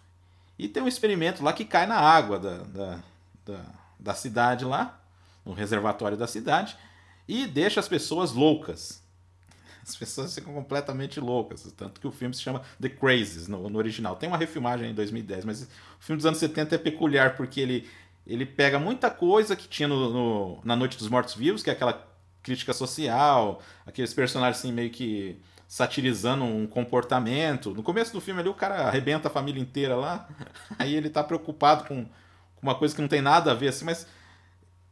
E tem um experimento lá que cai na água da, da, da, da cidade lá, no reservatório da cidade, e deixa as pessoas loucas. [LAUGHS] As pessoas ficam completamente loucas. Tanto que o filme se chama The Crazies no, no, original. Tem uma refilmagem em 2010, mas o filme dos anos 70 é peculiar porque ele, ele pega muita coisa que tinha no, no na Noite dos Mortos Vivos, que é aquela crítica social, aqueles personagens assim meio que satirizando um comportamento. No começo do filme ali o cara arrebenta a família inteira lá, [LAUGHS] aí ele tá preocupado com, uma coisa que não tem nada a ver assim, mas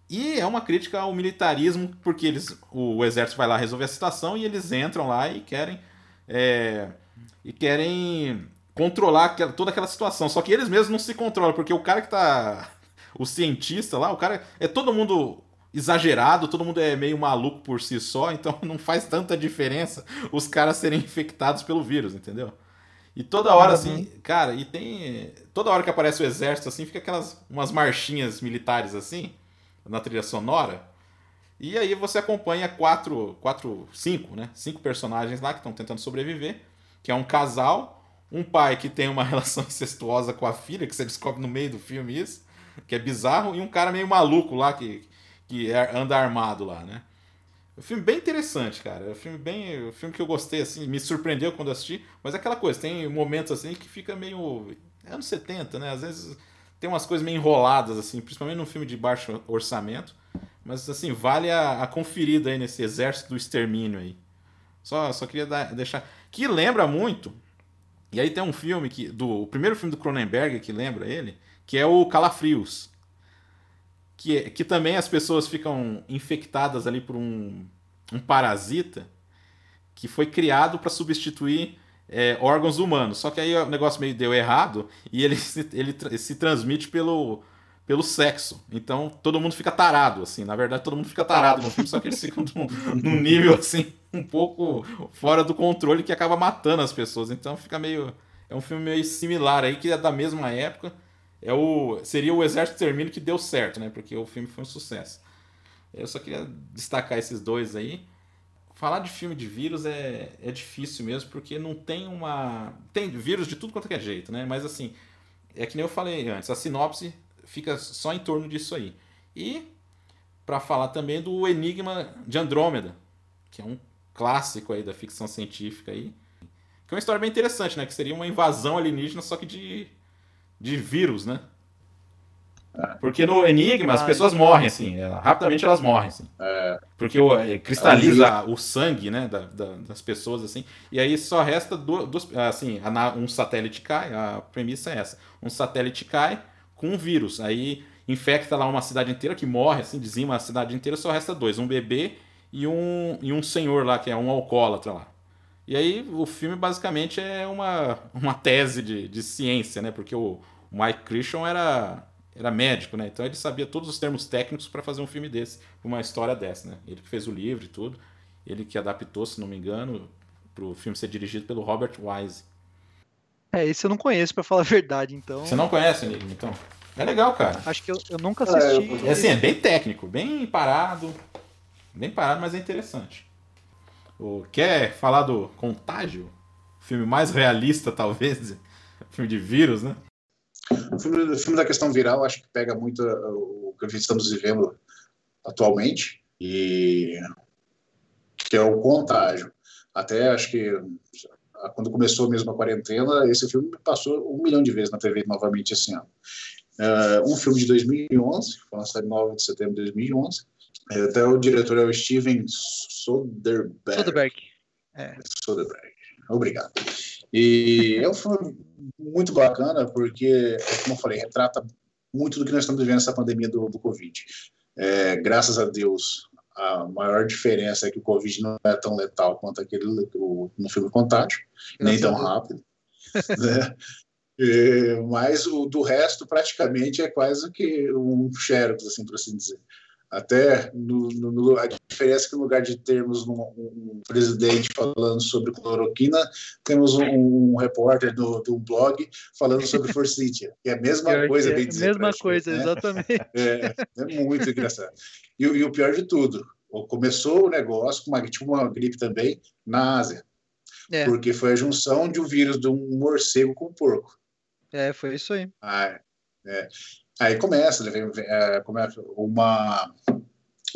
e é uma crítica ao militarismo, porque eles, o exército vai lá resolver a situação e eles entram lá e querem é, e querem controlar aquela, toda aquela situação. Só que eles mesmos não se controlam, porque o cara que tá o cientista lá, o cara é todo mundo exagerado, todo mundo é meio maluco por si só, [LAUGHS] então não faz tanta diferença os caras serem infectados pelo vírus, entendeu? E toda hora assim, cara, e tem toda hora que aparece o exército assim, fica aquelas umas marchinhas militares assim, na trilha sonora. E aí você acompanha quatro, quatro, cinco, né? Cinco personagens lá que estão tentando sobreviver, que é um casal, um pai que tem uma [LAUGHS] relação incestuosa com a filha, que você descobre no meio do filme isso, que é bizarro, e um cara meio maluco lá que que é, anda armado lá, né? É um filme bem interessante, cara. É um filme bem. um filme que eu gostei, assim, me surpreendeu quando assisti. Mas é aquela coisa, tem momentos assim que fica meio. Anos 70, né? Às vezes tem umas coisas meio enroladas, assim, principalmente num filme de baixo orçamento. Mas assim, vale a, a conferida aí nesse exército do extermínio aí. Só, só queria dar, deixar. Que lembra muito. E aí tem um filme que. Do, o primeiro filme do Cronenberg que lembra ele, que é o Calafrios. Que, que também as pessoas ficam infectadas ali por um, um parasita que foi criado para substituir é, órgãos humanos. Só que aí o negócio meio deu errado e ele se, ele se transmite pelo, pelo sexo. Então todo mundo fica tarado, assim. Na verdade, todo mundo fica tarado no filme, só que eles ficam num, num nível assim, um pouco fora do controle que acaba matando as pessoas. Então fica meio. É um filme meio similar aí, que é da mesma época. É o, seria o Exército Termino que deu certo, né? Porque o filme foi um sucesso. Eu só queria destacar esses dois aí. Falar de filme de vírus é, é difícil mesmo, porque não tem uma. Tem vírus de tudo quanto é jeito, né? Mas assim, é que nem eu falei antes, a sinopse fica só em torno disso aí. E para falar também do Enigma de Andrômeda, que é um clássico aí da ficção científica aí. Que é uma história bem interessante, né? Que seria uma invasão alienígena, só que de, de vírus, né? Porque no Enigma as pessoas morrem, assim, é, rapidamente elas morrem, assim. É, Porque o- é, cristaliza o sangue, né, da- da- das pessoas, assim. E aí só resta du- duas, assim, um satélite cai, a premissa é essa. Um satélite cai com um vírus, aí infecta lá uma cidade inteira que morre, assim, dizima a cidade inteira, só resta dois, um bebê e um, e um senhor lá, que é um alcoólatra lá. E aí o filme basicamente é uma, uma tese de, de ciência, né? Porque o Mike Christian era, era médico, né? Então ele sabia todos os termos técnicos para fazer um filme desse, uma história dessa, né? Ele que fez o livro e tudo, ele que adaptou, se não me engano, para o filme ser dirigido pelo Robert Wise. É, esse eu não conheço, pra falar a verdade, então. Você não conhece Enigma, então? É legal, cara. Acho que eu, eu nunca É, eu- assisti. É assim, é bem técnico, bem parado. Bem parado, mas é interessante. O, quer falar do Contágio? Filme mais realista, talvez. [LAUGHS] Filme de vírus, né? o, filme, o filme da questão viral acho que pega muito uh, o que estamos vivendo atualmente e que é o contágio. Até acho que ah, quando começou mesmo a quarentena, esse filme passou um milhão de vezes na TV novamente esse ano. Uh, um filme de 2011, foi lançado em 9 de setembro de 2011. É, Até o diretor é o Steven Soderbergh. Soderbergh. Soderbergh. Obrigado. E é um filme muito bacana, porque, como eu falei, retrata muito do que nós estamos vivendo nessa pandemia do, do Covid. É, graças a Deus, a maior diferença é que o Covid não é tão letal quanto aquele o, no filme Contágio, nem tão rápido. [LAUGHS] né? É, mas o do resto, praticamente, é quase que um xerox, assim, por assim dizer. Até no, no, a diferença é que no lugar de termos um, um presidente falando sobre cloroquina, temos um, um repórter do, do blog falando sobre forcítia, que é a mesma Pior coisa, é bem a dizer. mesma coisa, né? exatamente. É, é muito engraçado. E, o- e o pior de tudo, começou o negócio com uma, tipo uma gripe também na Ásia, É, porque foi a junção de um vírus de um morcego com um porco. é, foi isso aí. Ah, é. Aí começa, ele vem- vem- é, começa uma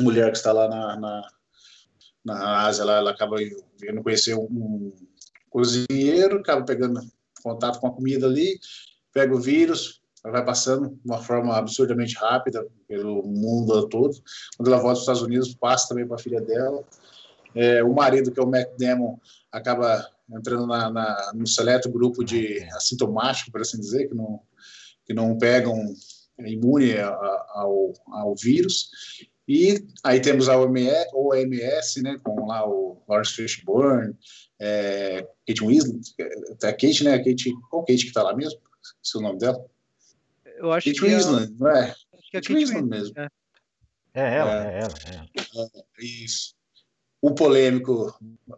mulher que está lá na, na, na Ásia, lá, ela acaba vindo conhecer um cozinheiro, acaba pegando contato com a comida ali, pega o vírus, ela vai passando de uma forma absurdamente rápida pelo mundo todo. Quando ela volta para os Estados Unidos, passa também para a filha dela. É, o marido, que é o Matt Damon, acaba entrando na, na, no seleto grupo de assintomático, por assim dizer, que não, que não pegam imune a- a- ao, ao vírus. E aí temos a OMS, OMS né, com lá o Lawrence Fishburne, é, Kate Winslet, até a Kate, né? A Kate, qual Kate que está lá mesmo? Esse é o nome dela? Eu acho Kate que, a, Winslet, não é? acho que a Kate Kate Winslet mesmo. é. É ela, É. é ela, é. Isso. O polêmico,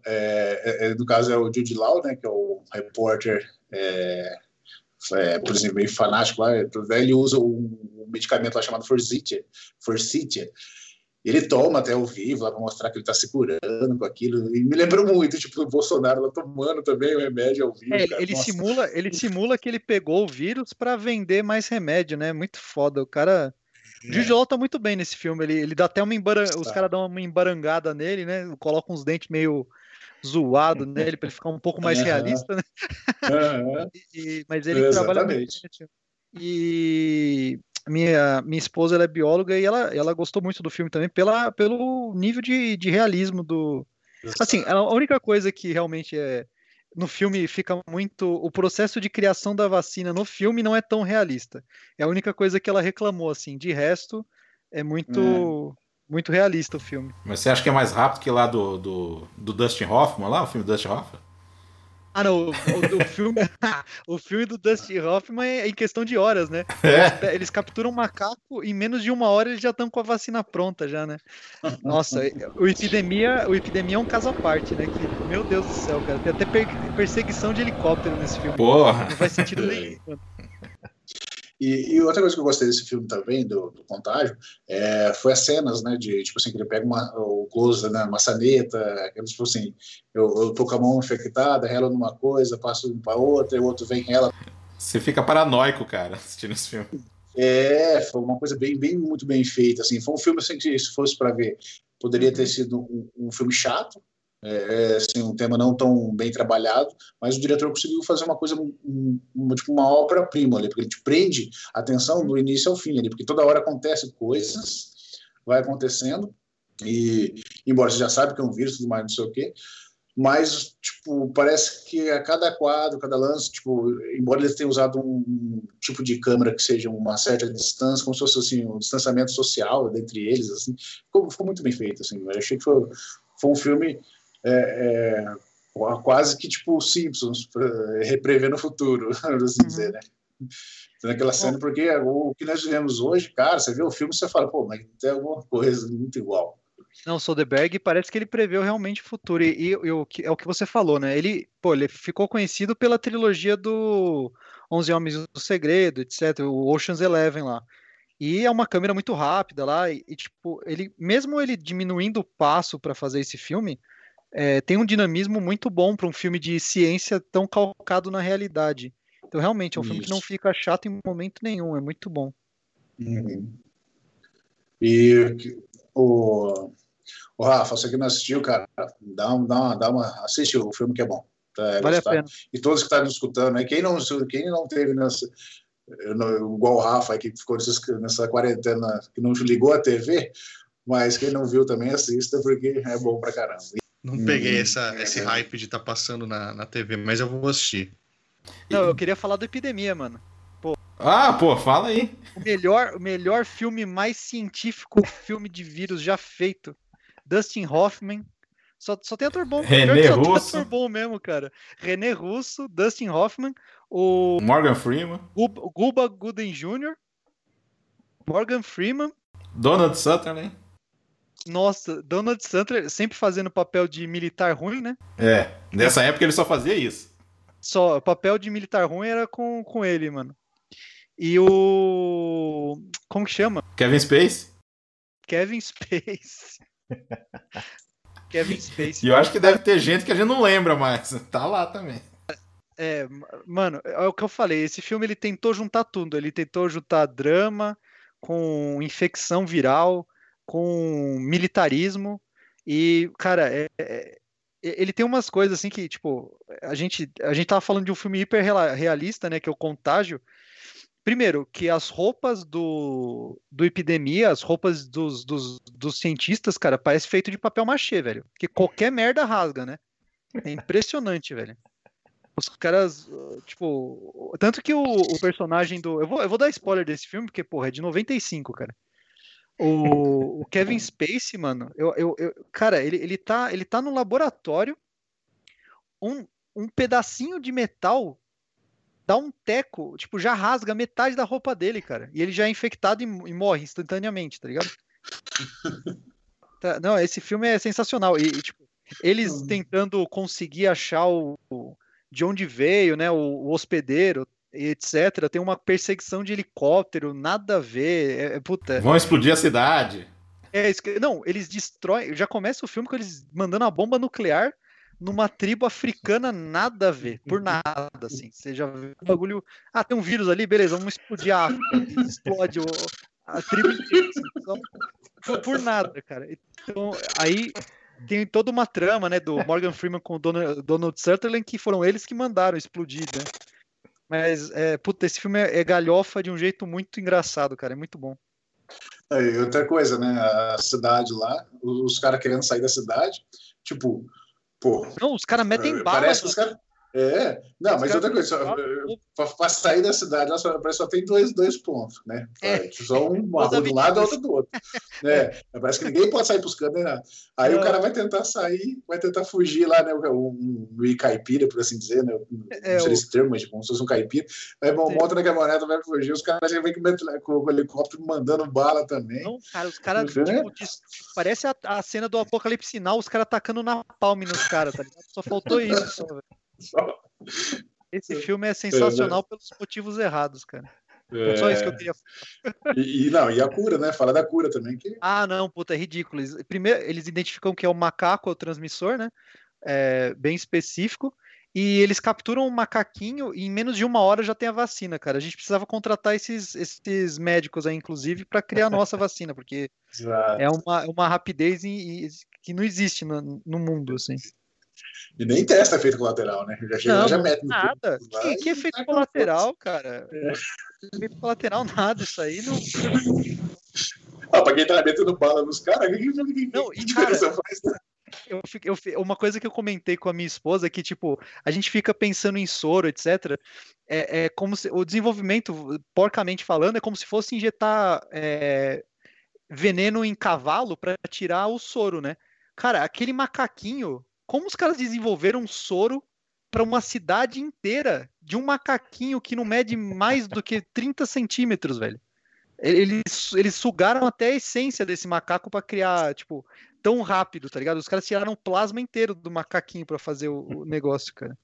é, é, é, no caso, é o Jude Law, né, que é o repórter, é, é, por exemplo, meio fanático lá. Ele usa um, medicamento lá chamado Forsythia. Forsythia. Ele toma até ao vivo lá para mostrar que ele está se curando com aquilo. E me lembrou muito, tipo, o Bolsonaro lá tomando também o remédio ao vivo. É, ele, cara. ele Nossa. simula, ele simula que ele pegou o vírus pra vender mais remédio, né? Muito foda. O cara. O Jude Law tá muito bem nesse filme. Ele, ele dá até uma embara... Os Tá. caras dão uma embarangada nele, né? Colocam uns dentes meio zoados [LAUGHS] nele pra ele ficar um pouco mais Aham. realista, né? Aham. [LAUGHS] E- mas ele trabalha Exatamente. filme. E minha, minha esposa ela é bióloga e ela, ela gostou muito do filme também pela, pelo nível de, de realismo do. Assim, a única coisa que realmente é. no filme fica muito. O processo de criação da vacina no filme não é tão realista. É a única coisa que ela reclamou, assim. De resto, é muito. Muito realista o filme. Mas você acha que é mais rápido que lá do, do, do Dustin Hoffman, lá, o filme do Dustin Hoffman? Ah, não, o, o, filme, [LAUGHS] o filme do Dustin Hoffman é em questão de horas, né? É. Eles, capturam um macaco, em menos de uma hora eles já estão com a vacina pronta já, né? Nossa, o Epidemia, o Epidemia é um caso à parte, né? Que, meu Deus do céu, cara, tem até per- perseguição de helicóptero nesse filme. Porra! Não faz sentido nenhum. E, e outra coisa que eu gostei desse filme também, do, do Contágio, é, foi as cenas, né, de, tipo assim, que ele pega uma, o close na maçaneta, aqueles, tipo assim, eu, eu tô com a mão infectada, rela numa coisa, passo um pra outra, e o outro vem rela. Você fica paranoico, cara, assistindo esse filme. É, foi uma coisa bem, bem, muito bem feita, assim, foi um filme, assim, que se fosse para ver, poderia ter sido um, um filme chato, é, assim, um tema não tão bem trabalhado, mas o diretor conseguiu fazer uma coisa, um, tipo uma obra-prima ali, porque ele te prende a atenção do início ao fim ali, porque toda hora acontece coisas, vai acontecendo, e embora você já sabe que é um vírus tudo mais, não sei o quê, mas, tipo, parece que a cada quadro, cada lance, tipo, embora eles tenham usado um tipo de câmera que seja uma certa distância, como se fosse, assim, um distanciamento social entre eles, assim, ficou, ficou muito bem feito, assim, eu achei que foi, foi um filme é, é, quase que tipo Simpsons, reprever no futuro, [LAUGHS] assim dizer, né? Naquela cena, porque o que nós vivemos hoje, cara, você vê o filme e você fala, pô, mas tem alguma coisa muito igual. Não, Soderbergh parece que ele preveu realmente o futuro. E, e, e o que, é o que você falou, né? Ele, pô, ele ficou conhecido pela trilogia do Onze Homens do Segredo, etc., o Ocean's Eleven lá. E é uma câmera muito rápida lá, e, e tipo, ele, mesmo ele diminuindo o passo para fazer esse filme, é, tem um dinamismo muito bom para um filme de ciência tão calcado na realidade. Então, realmente, é um filme que não Isso. fica chato em momento nenhum, é muito bom. Uhum. E o, o Rafa, você que não assistiu, cara, dá, um- dá, uma, dá uma. Assiste o filme que é bom. Tá, Vale a gostar. pena. E todos que estão nos escutando, né? quem, não, quem não teve nessa. não- Igual o Rafa que ficou nessa, nessa quarentena, que não ligou a TV, mas quem não viu também assista, porque é bom pra caramba. Não Hum, peguei essa, é esse verdade. hype de estar passando na, na TV, mas eu vou assistir. Não, eu queria falar do Epidemia, mano. Ah, pô, fala aí. O melhor, o melhor filme mais científico, filme de vírus já feito. Dustin Hoffman. Só, só tem ator bom. René só tem Russo. ator bom mesmo, cara. René Russo, Dustin Hoffman, o Morgan Freeman, Gub- Guba Gooden Jr., Morgan Freeman. Donald Sutherland. Nossa, Donald Sutherland sempre fazendo papel de militar ruim, né? É, nessa época ele só fazia isso. Só, papel de militar ruim era com, com ele, mano. E o. Como que chama? Kevin Space. Kevin Space. [LAUGHS] Kevin Space. E eu acho que deve ter gente que a gente não lembra mais. [LAUGHS] Tá lá também. É, mano, é o que eu falei. Esse filme ele tentou juntar tudo. Ele tentou juntar drama com infecção viral, com militarismo. E, cara, é- é- ele tem umas coisas assim que, tipo, a gente, a gente tava falando de um filme hiper realista, né? Que é o Contágio. Primeiro, que as roupas do, do Epidemia, as roupas dos, dos, dos cientistas, cara, parece feito de papel machê, velho. Que qualquer merda rasga, né? É impressionante, velho. Os caras, tipo. Tanto que o, o personagem do. Eu vou, eu vou dar spoiler desse filme, porque, porra, é de 95, cara. O, o Kevin Spacey, mano, eu, eu, eu- cara, ele, ele, tá, ele tá no laboratório. Um, um pedacinho de metal dá um teco, tipo, já rasga metade da roupa dele, cara. E ele já é infectado e, e morre instantaneamente, tá ligado? [LAUGHS] Tá, não, esse filme é sensacional. E, e, tipo, eles tentando conseguir achar o, o- de onde veio, né, o, o hospedeiro, etc. Tem uma perseguição de helicóptero, nada a ver. É, é, puta, Vão explodir a cidade. é não, eles destroem. Já começa o filme com eles mandando a bomba nuclear numa tribo africana, nada a ver, por nada, assim. Você já vê o bagulho. Ah, tem um vírus ali, beleza, vamos explodir a África. Explode o- a tribo inteira. assim, por, por nada, cara. Então, aí tem toda uma trama, né, do Morgan Freeman com o Donald, Donald Sutherland, que foram eles que mandaram explodir, né? Mas, é, puta, esse filme é, é galhofa de um jeito muito engraçado, cara. É muito bom. Aí, outra coisa, né? A cidade lá, os caras querendo sair da cidade, tipo, pô. Não, os caras metem eh, bala. Parece que os caras. É, não, mas outra coisa, para sair da cidade, ela só, só tem dois, dois pontos, né? É. Só um, uma rua do lado e outra do outro. né? Parece que ninguém pode sair buscando nada. Aí é. o cara vai tentar sair, vai tentar fugir lá, né? Um, um caipira, por assim dizer, né? É, não sei o... esse termo, mas tipo, como se fosse um caipira. Aí monta na caminhoneta, vai fugir, os caras vêm com, o helicóptero mandando bala também. Não, cara, os caras, tipo, né? parece a, a, cena do Apocalipse Sinal, os caras atacando na palme nos caras, tá ligado? Só faltou isso, só, velho. Esse filme é sensacional é, né? pelos motivos errados, cara. É... Só isso que eu queria falar. E, e, não, e a cura, né? Fala da cura também. Que... Ah, não, puta, é ridículo. Primeiro, eles identificam que é o macaco, é o transmissor, né? É, bem específico. E eles capturam um macaquinho e em menos de uma hora já tem a vacina, cara. A gente precisava contratar esses, esses médicos aí, inclusive, para criar a nossa vacina, porque [LAUGHS] é uma, uma rapidez que não existe no, no mundo, assim. E nem testa efeito colateral, né? Já chega não, já mete Nada. Que, que efeito tá colateral, cara? É. Efeito colateral, nada. Isso aí não. Ah, pra quem tá metendo bala nos caras, que, que, não, que diferença cara, faz, né? Eu, eu, uma coisa que eu comentei com a minha esposa é que, tipo, a gente fica pensando em soro, etc. É, é como se o desenvolvimento, porcamente falando, é como se fosse injetar é, veneno em cavalo para tirar o soro, né? Cara, aquele macaquinho como os caras desenvolveram um soro para uma cidade inteira de um macaquinho que não mede mais do que 30 centímetros, velho. Eles, eles sugaram até a essência desse macaco para criar, tipo, tão rápido, tá ligado? Os caras tiraram o plasma inteiro do macaquinho para fazer o, o, negócio, cara.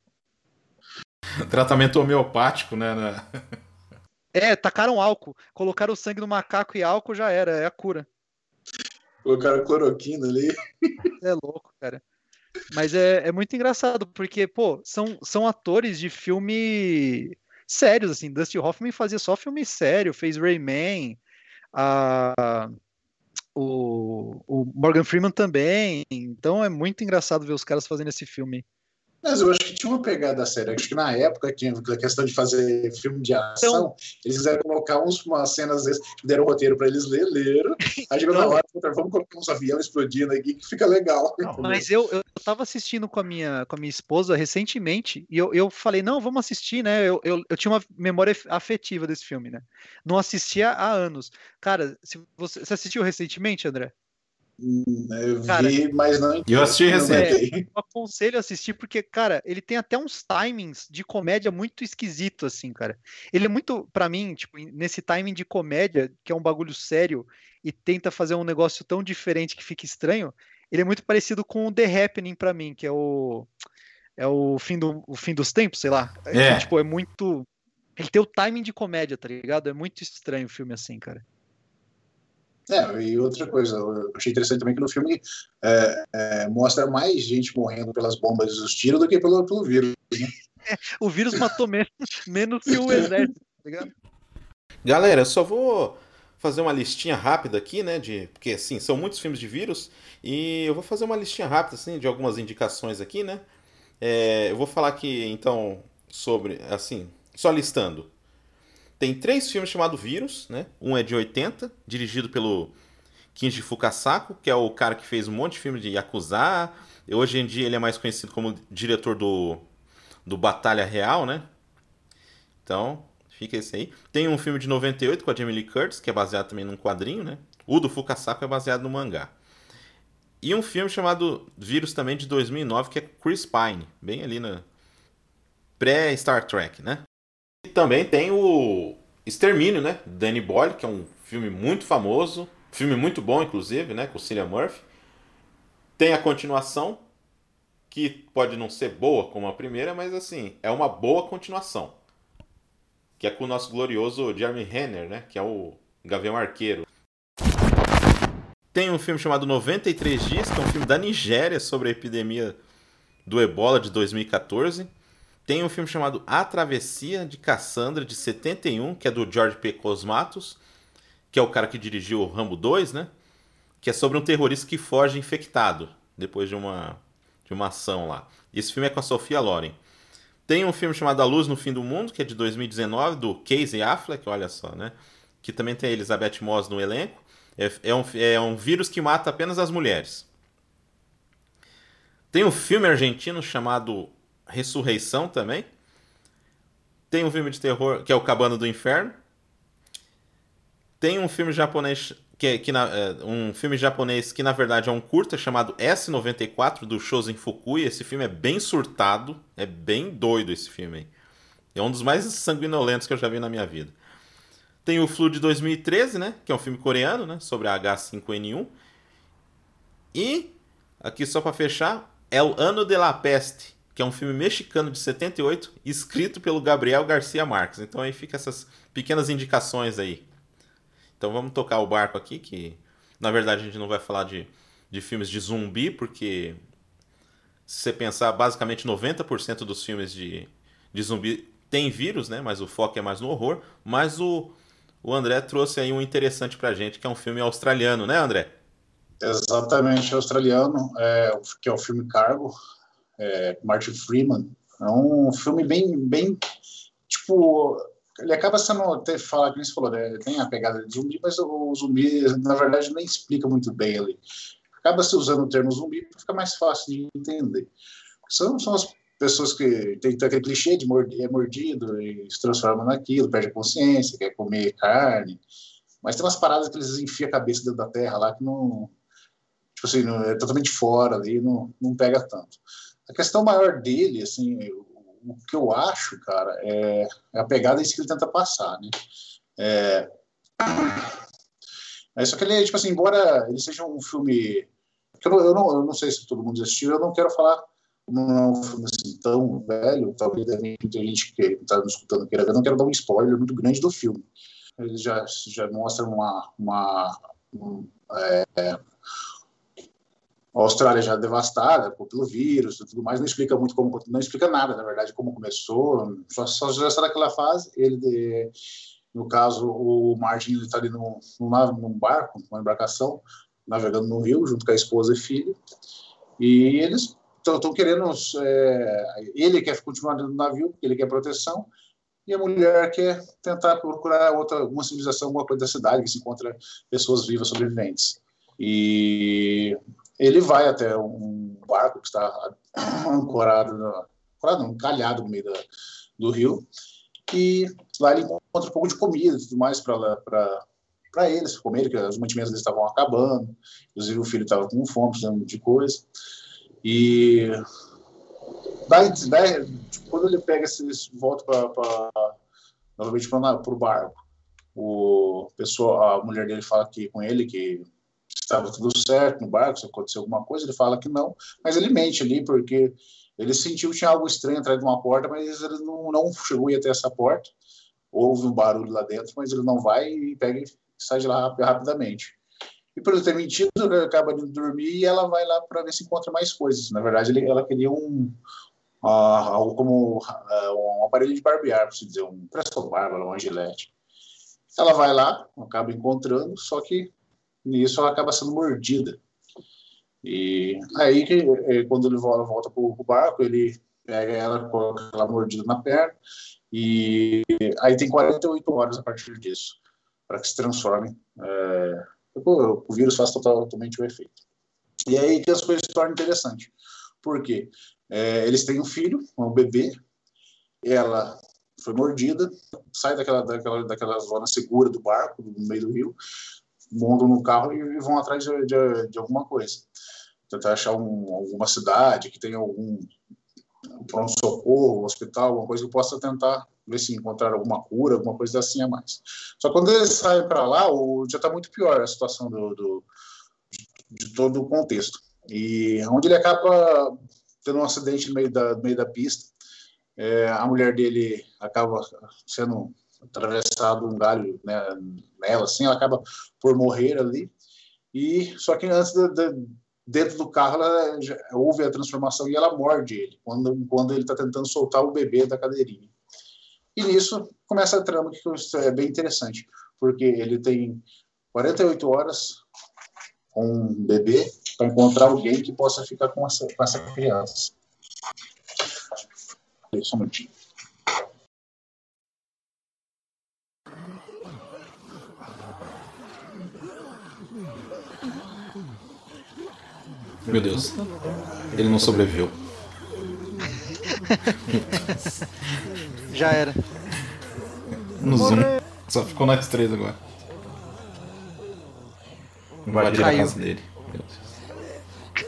Tratamento homeopático, né? né? É, tacaram álcool, colocaram o sangue no macaco e álcool já era, é a cura. Colocaram cloroquina ali. É louco, cara. Mas é, é muito engraçado, porque, pô, são, são atores de filme sérios, assim. Dusty Hoffman fazia só filme sério, fez Rayman, a, o, o Morgan Freeman também. Então é muito engraçado ver os caras fazendo esse filme. Mas eu acho que tinha uma pegada séria. Acho que na época, tinha a questão de fazer filme de ação, então, eles quiseram colocar uns, umas cenas, às vezes, deram um roteiro para eles ler, leram. Aí chegou na hora, vamos colocar uns aviões explodindo aqui, que fica legal. Não, mas eu, eu tava assistindo com a minha, com a minha esposa recentemente, e eu, eu falei, não, vamos assistir, né? Eu, eu, eu tinha uma memória afetiva desse filme, né? Não assistia há anos. Cara, se você, você assistiu recentemente, André? Eu cara, vi, mas não. Eu assisti recente. É, eu aconselho a assistir porque, cara, ele tem até uns timings de comédia muito esquisito, assim, cara. Ele é muito, para mim, tipo, nesse timing de comédia, que é um bagulho sério e tenta fazer um negócio tão diferente que fica estranho, ele é muito parecido com o The Happening para mim, que é o é o fim do o fim dos tempos, sei lá. É. tipo, é muito ele tem o timing de comédia, tá ligado? É muito estranho o filme assim, cara. É, e outra coisa, eu achei interessante também que no filme é, é, mostra mais gente morrendo pelas bombas e os tiros do que pelo, pelo vírus. Né? É, [LAUGHS] o vírus matou menos, menos que o [LAUGHS] exército, tá ligado? Galera, eu só vou fazer uma listinha rápida aqui, né? De, porque assim, são muitos filmes de vírus, e eu vou fazer uma listinha rápida, assim, de algumas indicações aqui, né? É, eu vou falar aqui, então, sobre, assim, só listando. Tem três filmes chamados Vírus, né? Um é de 80, dirigido pelo Kinji Fukasako, que é o cara que fez um monte de filme de Yakuza. Hoje em dia ele é mais conhecido como diretor do, do Batalha Real, né? Então, fica esse aí. Tem um filme de 98 com a Jamie Lee Curtis, que é baseado também num quadrinho, né? O do Fukasako é baseado no mangá. E um filme chamado Vírus também de 2009, que é Chris Pine, bem ali na pré-Star Trek, né? Também tem o Extermínio, né? Danny Boyle, que é um filme muito famoso, filme muito bom, inclusive, né? Com Cillian Murphy. Tem a continuação, que pode não ser boa como a primeira, mas assim, é uma boa continuação. Que é com o nosso glorioso Jeremy Renner, né? Que é o Gavião Arqueiro. Tem um filme chamado 93 Dias, que é um filme da Nigéria sobre a epidemia do ebola de 2014. Tem um filme chamado A Travessia de Cassandra, de 71, que é do George P. Cosmatos, que é o cara que dirigiu o Rambo 2, né? Que é sobre um terrorista que foge infectado depois de uma, de uma ação lá. Esse filme é com a Sofia Loren. Tem um filme chamado A Luz no Fim do Mundo, que é de 2019, do Casey Affleck, olha só, né? Que também tem a Elizabeth Moss no elenco. É, é, um, é um vírus que mata apenas as mulheres. Tem um filme argentino chamado Ressurreição também. Tem um filme de terror que é o Cabana do Inferno. Tem um filme japonês que, que na, é, um filme japonês que na verdade é um curta chamado S94 do Shozen Fukui. Esse filme é bem surtado, é bem doido esse filme. Aí. É um dos mais sanguinolentos que eu já vi na minha vida. Tem o Flu de 2013, né, que é um filme coreano, né, sobre a H5N1. E aqui só para fechar, é o Ano de la Peste, que é um filme mexicano de 78, escrito pelo Gabriel Garcia Marques. Então aí fica essas pequenas indicações aí. Então vamos tocar o barco aqui, que na verdade a gente não vai falar de, de filmes de zumbi, porque se você pensar, basicamente 90% dos filmes de, de zumbi tem vírus, né? Mas o foco é mais no horror. Mas o, o André trouxe aí um interessante pra gente, que é um filme australiano, né, André? Exatamente, australiano, é, que é o filme Cargo, é, Martin Freeman. É um filme bem, bem, tipo, ele acaba sendo, até falar, que você falou, né, tem a pegada de zumbi, mas o zumbi, na verdade, nem explica muito bem ali. Acaba se usando o termo zumbi para ficar mais fácil de entender. São, são as pessoas que tem aquele clichê de morder, é mordido e se transforma naquilo, perde a consciência, quer comer carne, mas tem umas paradas que eles enfiam a cabeça dentro da terra lá que não, tipo assim, não, é totalmente fora ali, não, não pega tanto. A questão maior dele, assim, o, que eu acho, cara, é, é a pegada em que ele tenta passar, né? É, é só que ele, tipo assim, embora ele seja um filme eu não, eu não, eu não sei se todo mundo assistiu, eu não quero falar não é um filme assim tão velho, talvez ter gente que está me escutando queira ver, não quero dar um spoiler muito grande do filme. Ele já, já mostra uma, uma um, é, a Austrália já devastada pelo vírus e tudo mais, não explica muito como, não explica nada, na verdade, como começou, só, só já está naquela fase, ele, no caso, o Martin está ali num, num barco, numa embarcação, navegando no rio, junto com a esposa e filho, e eles estão querendo. É, ele quer continuar no navio, ele quer proteção, e a mulher quer tentar procurar outra, alguma civilização, alguma coisa da cidade, que se encontra pessoas vivas, sobreviventes. E ele vai até um barco que está ancorado, ancorado não, calhado no meio da, do rio, e lá ele encontra um pouco de comida e tudo mais para eles comerem, que os mantimentos deles estavam acabando, inclusive o filho estava com fome, precisando de coisa. E daí, daí quando ele pega esses volta para novamente para o barco, o pessoa, a mulher dele fala com ele que estava tudo certo no barco, se aconteceu alguma coisa, ele fala que não, mas ele mente ali porque ele sentiu que tinha algo estranho atrás de uma porta, mas ele não, não chegou a ir até essa porta. Houve um barulho lá dentro, mas ele não vai e pega e sai de lá rapidamente. E por ele ter mentido, ele acaba de dormir e ela vai lá para ver se encontra mais coisas. Na verdade, ele, ela queria um uh, algo como uh, um aparelho de barbear, para se dizer, um presto barba, um gilete. Ela vai lá, acaba encontrando, só que nisso ela acaba sendo mordida. E aí, eh, quando ele volta, para o barco, ele pega ela, coloca ela mordida na perna, e aí tem 48 horas a partir disso, para que se transforme. É, o, o vírus faz totalmente o efeito. E aí que as coisas se tornam interessantes. Por quê? É, eles têm um filho, um bebê, ela foi mordida, sai daquela, daquela, daquela zona segura do barco, no meio do rio, montam no carro e vão atrás de, de, de alguma coisa. Tentar achar um, alguma cidade que tenha algum pronto-socorro, hospital, alguma coisa que possa tentar ver se encontrar alguma cura, alguma coisa assim a mais. Só que quando eles saem para lá, o, já está muito pior a situação do, do, de todo o contexto. E onde ele acaba tendo um acidente no meio da, no meio da pista, é, a mulher dele acaba sendo atravessado um galho né, nela, assim, ela acaba por morrer ali. E só que antes de, de, dentro do carro ela houve a transformação e ela morde ele quando quando ele está tentando soltar o bebê da cadeirinha. E nisso começa a trama, que é bem interessante, porque ele tem 48 horas com um bebê para encontrar alguém que possa ficar com essa, com essa criança. Só um minutinho. Meu Deus, ele não sobreviveu. [LAUGHS] Já era. No Zoom. Só ficou nós três agora. Invadir a casa dele. Meu Deus.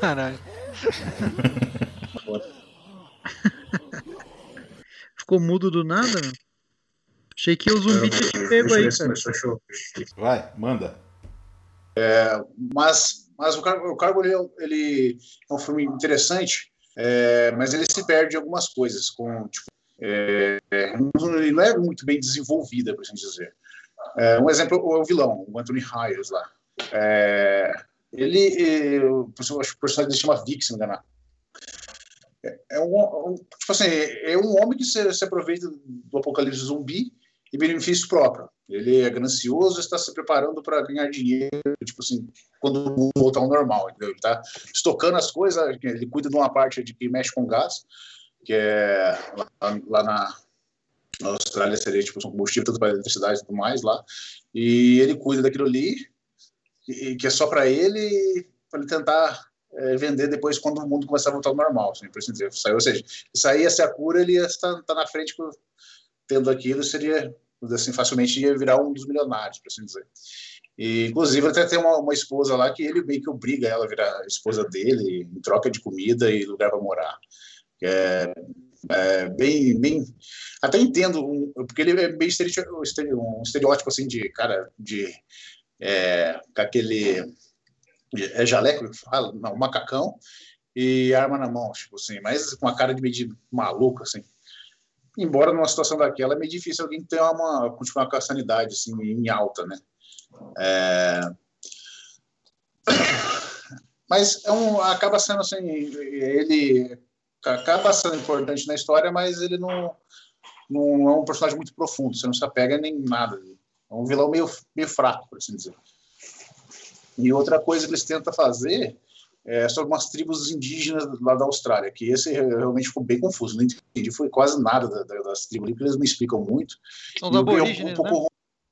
Caralho. [LAUGHS] Ficou mudo do nada? Achei que o zumbi tinha te pego aí, cara. Vai, manda. Mas, mas o Cargo, o Cargo ele, é- ele é um filme interessante, é, mas ele se perde em algumas coisas. Com, tipo, é, é, ele não é muito bem desenvolvida, por assim dizer. É, um exemplo é o vilão, o Anthony Hayes lá. É, ele, pessoal- acho que o personagem dele chama Vic, se não me engano. É, é um, um- tipo assim, é um homem que se, se aproveita do apocalipse zumbi em benefício próprio. Ele é ganancioso, está se preparando para ganhar dinheiro, tipo assim, quando voltar ao normal, entendeu? Ele está estocando as coisas, ele cuida de uma parte de que mexe com gás, que é lá, lá na, Austrália seria tipo um combustível tanto para eletricidade e tudo mais lá, e ele cuida daquilo ali, e, que é só para ele, para ele tentar é, vender depois quando o mundo começar a voltar ao normal, assim, por assim dizer. Ou seja, se aí essa cura, ele estar, estar na frente com- tendo aquilo, seria assim, facilmente ia virar um dos milionários, por assim dizer. E, inclusive, até tem uma, uma esposa lá que ele meio que obriga ela a virar esposa dele em troca de comida e lugar para morar. É, é bem, bem... Até entendo, um- porque ele é bem estereótipo, um estereótipo assim de cara de... É, com aquele... É jaleco que fala? Não, macacão e arma na mão, tipo assim, mas com uma cara de de maluco, assim embora numa situação daquela é meio difícil alguém ter uma continuar com a sanidade assim em alta, né? É... Mas é um, acaba sendo assim, ele acaba sendo importante na história, mas ele não, não é um personagem muito profundo, você não se apega nem nada. É um vilão meio, meio fraco, por assim dizer. E outra coisa que eles tentam fazer é, sobre umas tribos indígenas lá da Austrália, que esse realmente ficou bem confuso, não entendi, foi quase nada da- da- das tribos ali, porque eles não explicam muito. São os eu vi um- um né? pouco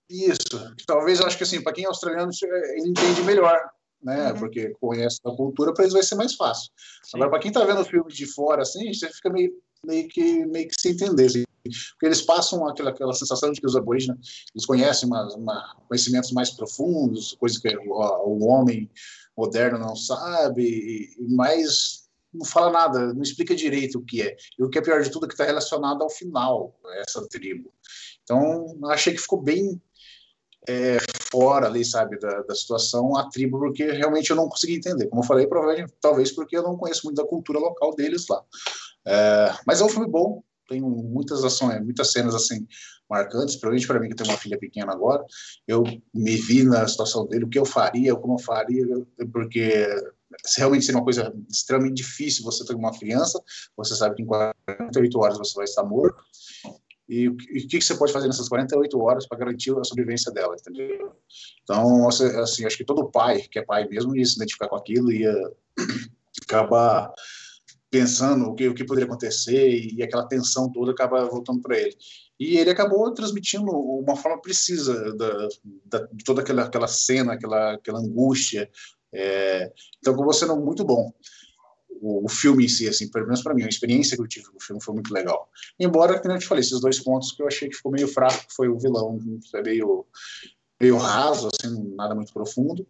Isso, talvez acho que assim, para quem é australiano, é, ele entende melhor, né? Uhum. Porque conhece a cultura, para eles vai ser mais fácil. Sim. Agora, para quem tá vendo o filme de fora, assim, você fica meio, meio, que, meio que sem entender. assim. Porque eles passam aquela, aquela sensação de que os aborígenes eles conhecem uma, uma- conhecimentos mais profundos, coisas que o, o homem moderno não sabe, e, mais não fala nada, não explica direito o que é. E o que é pior de tudo é que está relacionado ao final, essa tribo. Então, achei que ficou bem é, fora ali, sabe, da, da situação, a tribo, porque realmente eu não consegui entender. Como eu falei, talvez porque eu não conheço muito da cultura local deles lá. É, mas é um filme bom, tem muitas ações, muitas cenas assim marcantes, provavelmente para mim que tenho uma filha pequena agora, eu me vi na situação dele, o que eu faria, como eu faria, porque realmente seria uma coisa extremamente difícil você ter uma criança, você sabe que em 48 horas você vai estar morto, e o que, você pode fazer nessas 48 horas para garantir a sobrevivência dela, entendeu? Então, assim, acho que todo pai, que é pai mesmo, ia se identificar com aquilo, ia [CLEARS THROAT] acabar pensando o que, o que poderia acontecer e aquela tensão toda acaba voltando para ele. E ele acabou transmitindo uma forma precisa da, da, de toda aquela, aquela cena, aquela, aquela angústia. É, então, acabou sendo muito bom o, filme em si, assim, pelo menos para mim, a experiência que eu tive com o filme foi muito legal. Embora, como eu te falei, esses dois pontos que eu achei que ficou meio fraco, foi o vilão, é meio, meio raso, assim, nada muito profundo,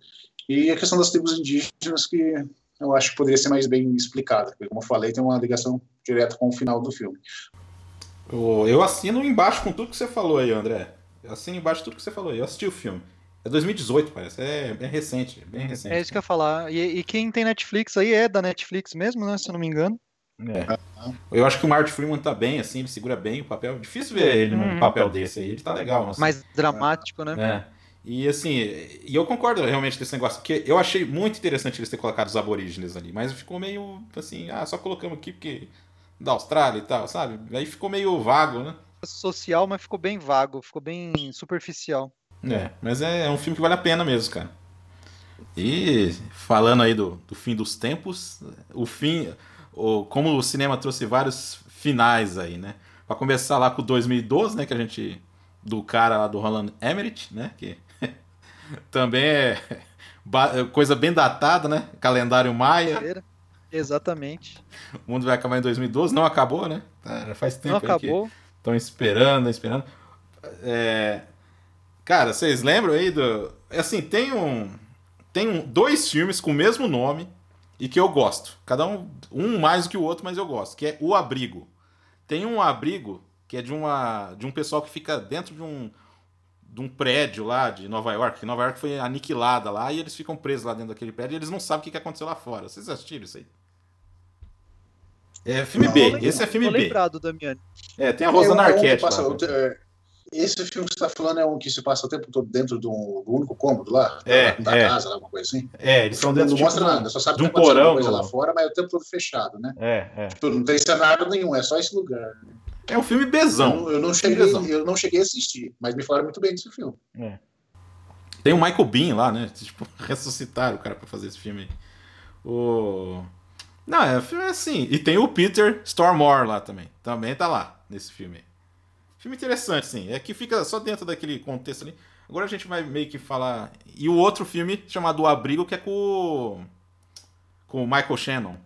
e a questão das tribos indígenas que eu acho que poderia ser mais bem explicada, porque, como eu falei, tem uma ligação direta com o final do filme. Eu, eu assino embaixo com tudo que você falou aí, André. Eu assino embaixo tudo que você falou aí. Eu assisti o filme. É 2018, parece. É, é recente, bem recente. É isso que eu ia falar. E, e quem tem Netflix aí é da Netflix mesmo, né? Se eu não me engano. É. Eu acho que o Martin Freeman tá bem, assim, ele segura bem o papel. Difícil ver ele num Uhum. papel desse aí. Ele tá legal. Assim. Mais dramático, né? É. E assim, e eu concordo realmente com esse negócio, porque eu achei muito interessante eles terem colocado os aborígenes ali, mas ficou meio assim, ah, só colocamos aqui porque da Austrália e tal, sabe? Aí ficou meio vago, né? Social, mas ficou bem vago, ficou bem superficial. É, mas é, é um filme que vale a pena mesmo, cara. E falando aí do, do fim dos tempos, o fim, o, como o cinema trouxe vários finais aí, né? Pra começar lá com 2012, né, que a gente do cara lá do Roland Emmerich, né, que [LAUGHS] também é ba- coisa bem datada, né? Calendário maia. Exatamente. O mundo vai acabar em 2012, não acabou, né? Ah, já faz tempo Não acabou. estão esperando, esperando. É, Cara, vocês lembram aí do. Assim, tem um. Tem um, dois filmes com o mesmo nome e que eu gosto. Cada um, um mais do que o outro, mas eu gosto. Que é O Abrigo. Tem um abrigo que é de, uma, de um pessoal que fica dentro de um, de um prédio lá de Nova York. Que Nova York foi aniquilada lá e eles ficam presos lá dentro daquele prédio e eles não sabem o que aconteceu lá fora. Vocês assistiram isso aí? É filme Não, B. não Esse é filme Tô B. lembrado, Damiani. É, tem a Rosana É é que Arquette. passa- lá. é, esse filme que você está falando é um que se passa o tempo todo dentro de um do único cômodo lá? É, da é. casa, alguma coisa assim? É, eles são dentro não tipo, mostra nada, só sabe um que tá acontecendo porão, coisa lá fora, mas é o tempo todo fechado, né? É, é. Tipo, Não tem cenário nenhum, é só esse lugar. É um filme Eu bezão. não, eu não cheguei, Belezão. eu não cheguei a assistir, mas me falaram muito bem desse filme. Tem o Michael Bean lá, né? Tipo, [LAUGHS] ressuscitaram o cara pra fazer esse filme. O... Não, é, é assim. E tem o Peter Stormare lá também. Também tá lá, nesse filme. Filme interessante, sim. É que fica só dentro daquele contexto ali. Agora a gente vai meio que falar... E o outro filme chamado O Abrigo, que é com o... Com o Michael Shannon.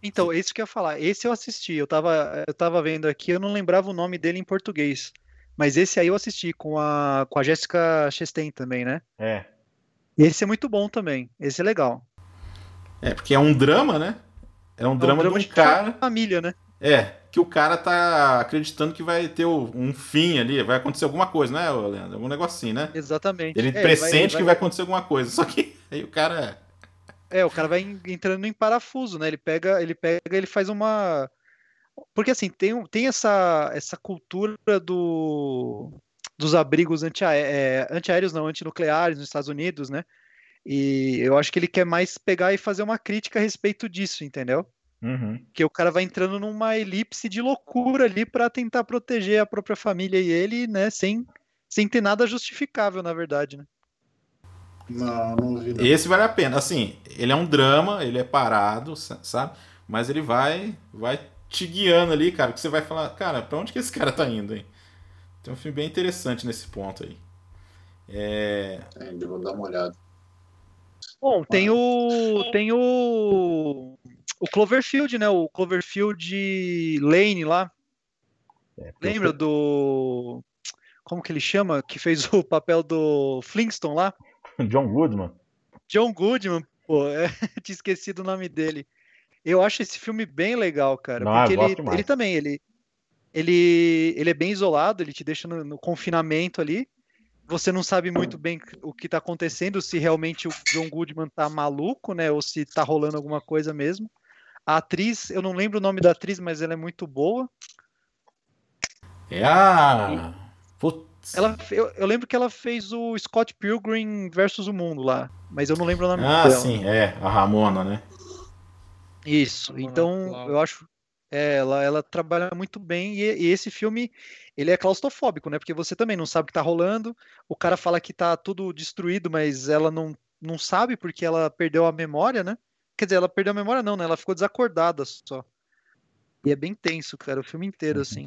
Então, esse que eu ia falar. Esse eu assisti. Eu tava, eu tava vendo aqui, eu não lembrava o nome dele em português. Mas esse aí eu assisti com a, com a Jessica Chastain também, né? É. Esse é muito bom também. Esse é legal. É, porque é um drama, né? É um drama, de um cara... família, né? É, que o cara tá acreditando que vai ter um fim ali, vai acontecer alguma coisa, né, Leandro? Algum negocinho, né? Exatamente. Ele É, pressente vai- que vai acontecer alguma coisa. [LAUGHS] Só que aí o cara. É, o cara vai en- entrando em parafuso, né? Ele pega, ele pega, ele faz uma. Porque assim, tem, tem essa, essa cultura do, dos abrigos antiaé- é, antiaéreos, não, antinucleares nos Estados Unidos, né? E eu acho que ele quer mais pegar e fazer uma crítica a respeito disso, entendeu? Uhum. Que o cara vai entrando numa elipse de loucura ali para tentar proteger a própria família e ele, né, sem, sem ter nada justificável, na verdade, né? Não, não vi. Não. Esse vale a pena. Assim, ele é um drama, ele é parado, sa- sabe? Mas ele vai vai te guiando ali, cara. Que você vai falar, cara, pra onde que esse cara tá indo, hein? Tem um filme bem interessante nesse ponto aí. É. É, eu vou dar uma olhada. Bom, tem o tem o o Cloverfield, né? O Cloverfield Lane lá. é Lembra do como que ele chama? Que fez o papel do Flintstone lá? John Goodman. John Goodman, pô, é, [LAUGHS] tinha esquecido o nome dele. Eu acho esse filme bem legal, cara, Não, porque ele, ele também, ele, ele, ele é bem isolado, ele te deixa no, no confinamento ali. Você não sabe muito bem o que tá acontecendo, se realmente o John Goodman tá maluco, né, ou se tá rolando alguma coisa mesmo. A atriz, eu não lembro o nome da atriz, mas ela é muito boa. É a. Putz. Ela, eu, eu lembro que ela fez o Scott Pilgrim versus o Mundo lá, mas eu não lembro o nome Ah, dela. sim, é. A Ramona, né? Isso, Ramona então Clau. eu acho é, ela, ela trabalha muito bem e, e esse filme ele é claustrofóbico, né? Porque você também não sabe o que tá rolando, o cara fala que tá tudo destruído, mas ela não, não sabe porque ela perdeu a memória, né? Quer dizer, ela perdeu a memória não, né? Ela ficou desacordada só. E é bem tenso, cara, o filme inteiro, assim.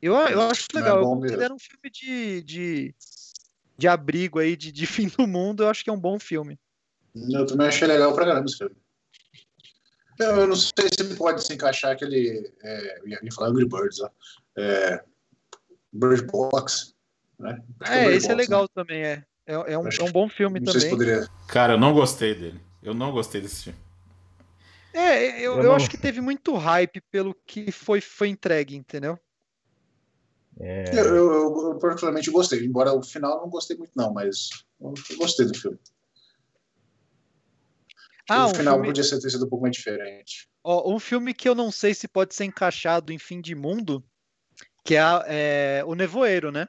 Eu, eu acho é legal, eu mesmo. considero um filme de, de, de abrigo aí, de, de [LAUGHS] fim do mundo, eu acho que é um bom filme. Eu também achei legal pra caramba esse filme. Eu, eu não sei se pode se encaixar aquele. É, eu ia falar Angry Birds, ó. É, Bird Box. Né? É, Bird esse é Box, legal né? também, é. É, é um, é um bom filme sei se também. poderia. Cara, eu não gostei dele. Eu não gostei desse filme. É, eu, Eu eu não- acho que teve muito hype pelo que foi, foi entregue, entendeu? É, Eu, eu, eu, eu particularmente gostei, embora o final eu não gostei muito, não, mas eu gostei do filme. Ah, o um final filme, podia ser, ter sido um pouco mais diferente. ó, um filme que eu não sei se pode ser encaixado em Fim de Mundo, que é, a- é O Nevoeiro, né?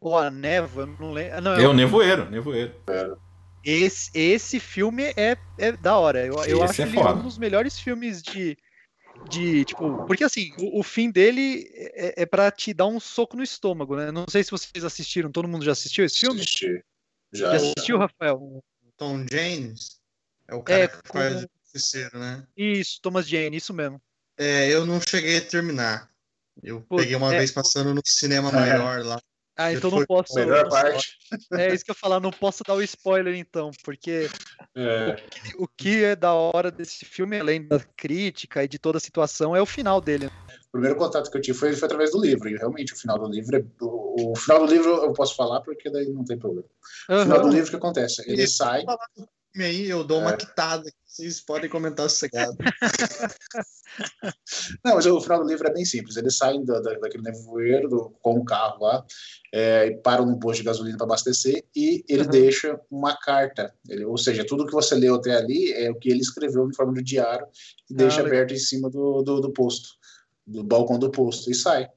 Ou a Névoa, eu não lembro. Não, É o Nevoeiro, Nevoeiro. esse, esse filme é, é da hora. Eu, eu Esse acho é ele foda. um dos melhores filmes de, de tipo, porque assim, o, o fim dele é, é para te dar um soco no estômago, né? Não sei se vocês assistiram, todo mundo já assistiu esse filme? Assisti. Já Já. assistiu, Rafael? Tom James é o cara É, que faz com- o justiceiro, né? Isso, Thomas Jane, isso mesmo. É, eu não cheguei a terminar. Eu Pô, peguei uma é- vez passando no cinema maior lá. [LAUGHS] Ah, então não posso. Melhor parte. É isso que eu ia falar, não posso dar o spoiler então, porque É, o que é da hora desse filme, além da crítica e de toda a situação, é o final dele. né? o primeiro contato que eu tive foi, foi através do livro. E realmente, o final do livro é. O, o final do livro eu posso falar porque daí não tem problema. O final do livro o que acontece? Ele sai. E aí eu dou uma É. quitada. Vocês podem comentar sossegado. Não, mas o final do livro é bem simples. Eles saem da, da- daquele nevoeiro do- com o carro lá, é, e param num posto de gasolina para abastecer e ele Uhum. deixa uma carta. Ele- ou seja, tudo que você leu até ali é o que ele escreveu em forma de diário e deixa Ah, legal. aberto em cima do, do, do posto, do balcão do posto, e sai.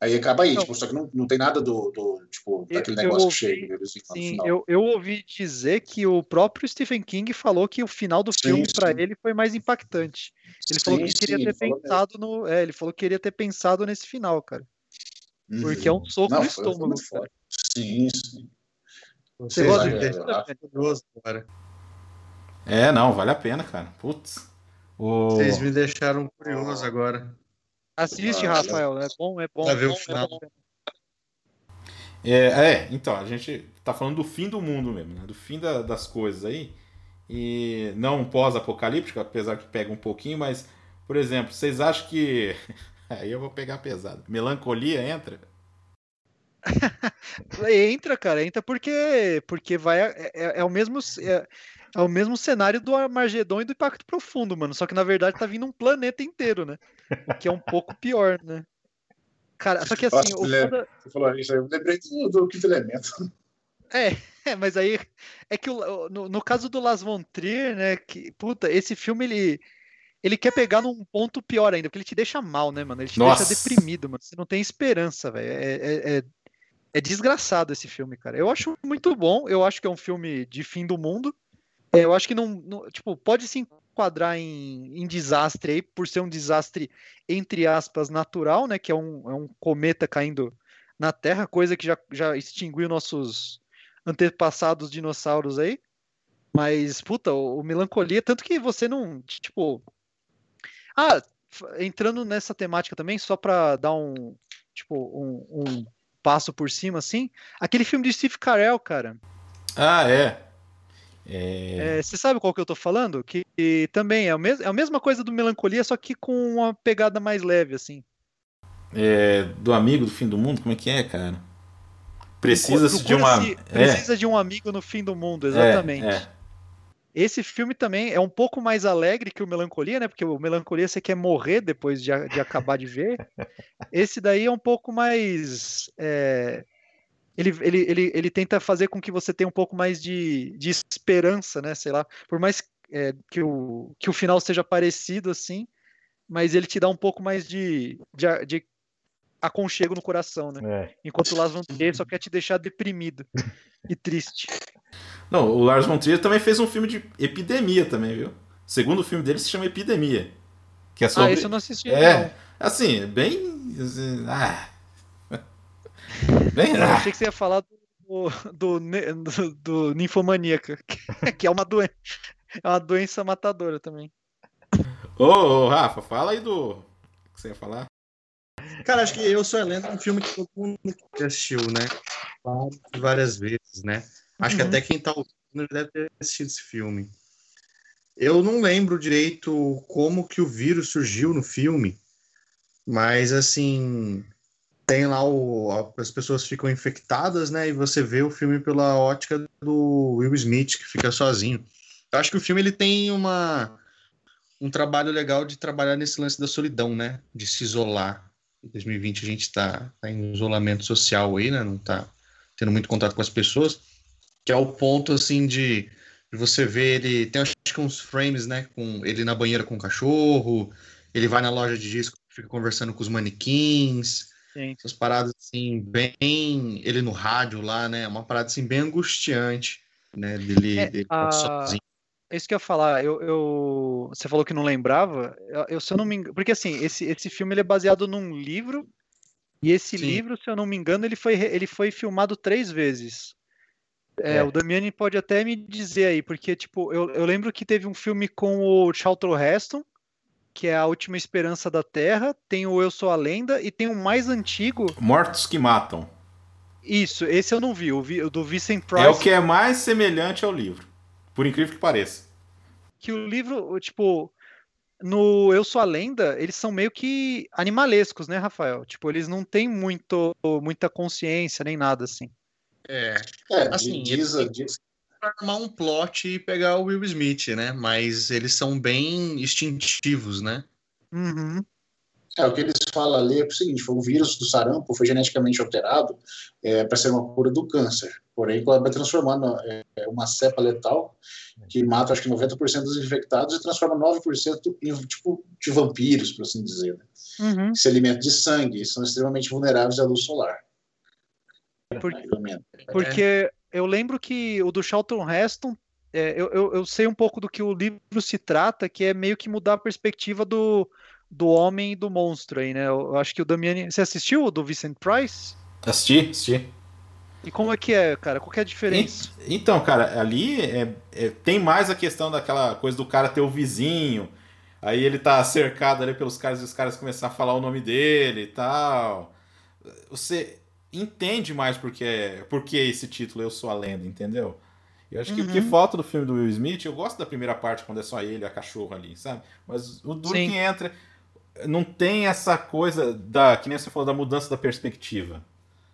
Aí acaba aí, Não. tipo, só que não, não tem nada do, do tipo, Eu- daquele eu negócio ouvi- que chega. No Sim, final. eu, eu ouvi dizer que o próprio Stephen King falou que o final do Sim, filme para ele foi mais impactante. Ele falou Sim, que queria sim, ter falou pensado no, é, ele falou que queria ter pensado nesse final, cara, porque é um soco Não, no foi- estômago. cara. Sim, sim. Você Vocês gosta de ver? É, não, vale a pena, cara. Putz. O... Vocês me deixaram curioso agora. Assiste, Ah, Rafael, é bom, é bom. Pra ver o bom, é final. bom. É, é, então, a gente tá falando do fim do mundo mesmo, né? Do fim da- das coisas aí. E não pós-apocalíptico, apesar que pega um pouquinho, mas, por exemplo, vocês acham que. [LAUGHS] Aí eu vou pegar pesado. Melancolia entra? [LAUGHS] Entra, cara, entra porque porque vai é, é- é o mesmo é, é o mesmo cenário do Armagedon e do Impacto Profundo, mano. Só que na verdade tá vindo um planeta inteiro, né? Que é um pouco pior, né? Cara, só que assim, Nossa, é- foda- Você falou isso aí, eu lembrei do, do quinto elemento. É, mas aí é que o- no, no caso do Las Von Trier, né, que puta, esse filme ele ele quer pegar num ponto pior ainda, porque ele te deixa mal, né, mano? Ele te Nossa. deixa deprimido, mano. Você não tem esperança, velho. É, é, é, é desgraçado esse filme, cara. Eu acho muito bom. Eu acho que é um filme de fim do mundo. É, eu acho que não, não- tipo, pode se enquadrar em, em desastre aí, por ser um desastre entre aspas natural, né, que é um, é um cometa caindo na Terra, coisa que já, já extinguiu nossos antepassados dinossauros aí. Mas, puta, o, o Melancolia, tanto que você não, tipo... Ah, entrando nessa temática também, só pra dar um, tipo, um, um passo por cima, assim, aquele filme de Steve Carell, cara, Ah, é. É. é, você sabe qual que eu tô falando? Que, que também é, o mes é a mesma coisa do Melancolia, só que com uma pegada mais leve, assim. é, Do amigo do fim do mundo? Como é que é, cara? Precisa-se de uma. É, Precisa de um amigo no fim do mundo, exatamente. É, é. Esse filme também é um pouco mais alegre que o Melancolia, né? Porque o Melancolia você quer morrer depois de, de acabar de ver. [LAUGHS] Esse daí é um pouco mais. É, Ele, ele, ele, ele tenta fazer com que você tenha um pouco mais de, de esperança, né? Sei lá. Por mais é, que, o, que o final seja parecido assim, mas ele te dá um pouco mais de, de, a- de aconchego no coração, né? É. Enquanto o Las Van Trier só quer te deixar deprimido e triste. Não, o Lars von Trier também fez um filme de epidemia também, viu? O segundo filme dele se chama Epidemia. Que é Ah, sobre. esse eu não assisti. É, não. assim, bem. assim, ah. Bem. Eu Ah. achei que você ia falar do, do, do, do ninfomaníaca, [LAUGHS] que é uma doença, é uma doença matadora também. Ô, ô, Rafa, fala aí do. O que você ia falar? Cara, acho que Eu Sou Helena é um filme que todo mundo assistiu, né? Várias, vezes, né? Acho que Uhum. até quem tá ouvindo deve ter assistido esse filme. Eu não lembro direito como que o vírus surgiu no filme, mas assim, tem lá o, as pessoas ficam infectadas, né? E você vê o filme pela ótica do Will Smith, que fica sozinho. Eu acho que o filme ele tem uma um trabalho legal de trabalhar nesse lance da solidão, né? De se isolar. Em 2020 a gente está em isolamento social aí, né? Não está tendo muito contato com as pessoas, que é o ponto assim de, de você ver ele tem acho que uns frames, né? Com ele na banheira com o cachorro, ele vai na loja de disco, fica conversando com os manequins, Sim. essas paradas assim bem, ele no rádio lá, né? Uma parada assim bem angustiante, né? Dele, É, dele a- sozinho. É isso que eu ia falar. Eu, eu- você falou que não lembrava. Eu, se eu não me engano, porque assim, esse, esse filme ele é baseado num livro e esse Sim. livro, se eu não me engano, ele foi, ele foi filmado três vezes. É, É. O Damiani pode até me dizer aí, porque tipo, eu, eu lembro que teve um filme com o Charlton Heston, que é A Última Esperança da Terra, tem o Eu Sou a Lenda e tem um mais antigo Mortos que Matam. Isso, esse eu não vi. O, vi, o do Vincent Price. É o que é mais semelhante ao livro. Por incrível que pareça. que o livro, o, tipo, no Eu Sou a Lenda, eles são meio que animalescos, né, Rafael? Tipo, eles não têm muito, muita consciência nem nada assim. É, É, Assim, diz, ele- diz- pra armar um plot e pegar o Will Smith, né? Mas eles são bem instintivos, né? Uhum. é, o que eles falam ali é o seguinte: foi o vírus do sarampo foi geneticamente alterado para ser uma cura do câncer. Porém, acaba transformando é, uma cepa letal que mata acho que 90% dos infectados e transforma 9% em tipo de vampiros, por assim dizer. Né? Uhum. Se alimentam de sangue e são extremamente vulneráveis à luz solar. Por- Mais ou menos. Porque eu lembro que o do Charlton Heston, é, eu, eu, eu sei um pouco do que o livro se trata, que é meio que mudar a perspectiva do, do homem e do monstro aí, né? Eu, acho que o Damiani. Você assistiu o do Vincent Price? Assisti, assisti. E como é que é, cara? Qual que é a diferença? Então, cara, ali é- é- tem mais a questão daquela coisa do cara ter o vizinho. Aí ele tá cercado ali pelos caras e os caras começar a falar o nome dele e tal. Você entende mais porque, porque esse título Eu Sou a Lenda, entendeu? Eu acho que o que Uhum. falta do filme do Will Smith, eu gosto da primeira parte quando é só ele a cachorra ali, sabe? Mas o duro Sim. que entra não tem essa coisa da, que nem você falou, da mudança da perspectiva.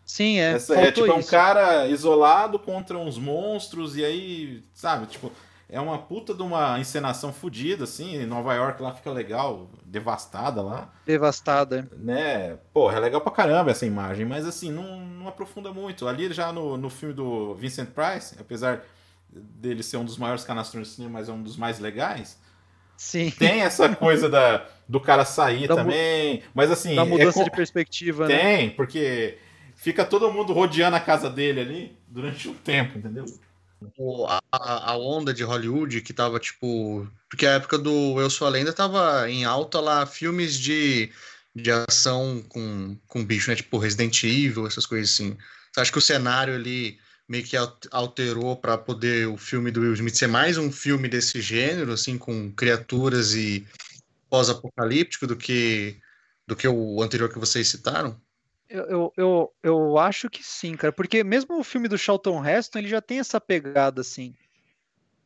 Sim, é. Essa é tipo é um isso. cara isolado contra uns monstros e aí, sabe, tipo, é uma puta de uma encenação fodida assim, em Nova York lá fica legal, devastada lá, Devastada. né? Porra, é legal pra caramba essa imagem, mas assim, não, não aprofunda muito. Ali já no, no filme do Vincent Price, apesar dele ser um dos maiores canastrões do cinema, mas é um dos mais legais, Sim. tem essa [LAUGHS] coisa da, do cara sair Da também, mas assim, Da é mudança co- de perspectiva, né? tem, porque fica todo mundo rodeando a casa dele ali durante um tempo, entendeu? O- a, a onda de Hollywood que tava, tipo. Porque a época do Eu Sou a Lenda tava em alta lá filmes de, de ação com, com bicho, né? Tipo Resident Evil, essas coisas assim. Você acha que o cenário ali meio que al- alterou para poder o filme do Will Smith ser mais um filme desse gênero, assim, com criaturas e pós-apocalíptico do que, do que o anterior que vocês citaram? Eu, eu, eu, eu acho que sim, cara. Porque mesmo o filme do Charlton Heston, ele já tem essa pegada, assim.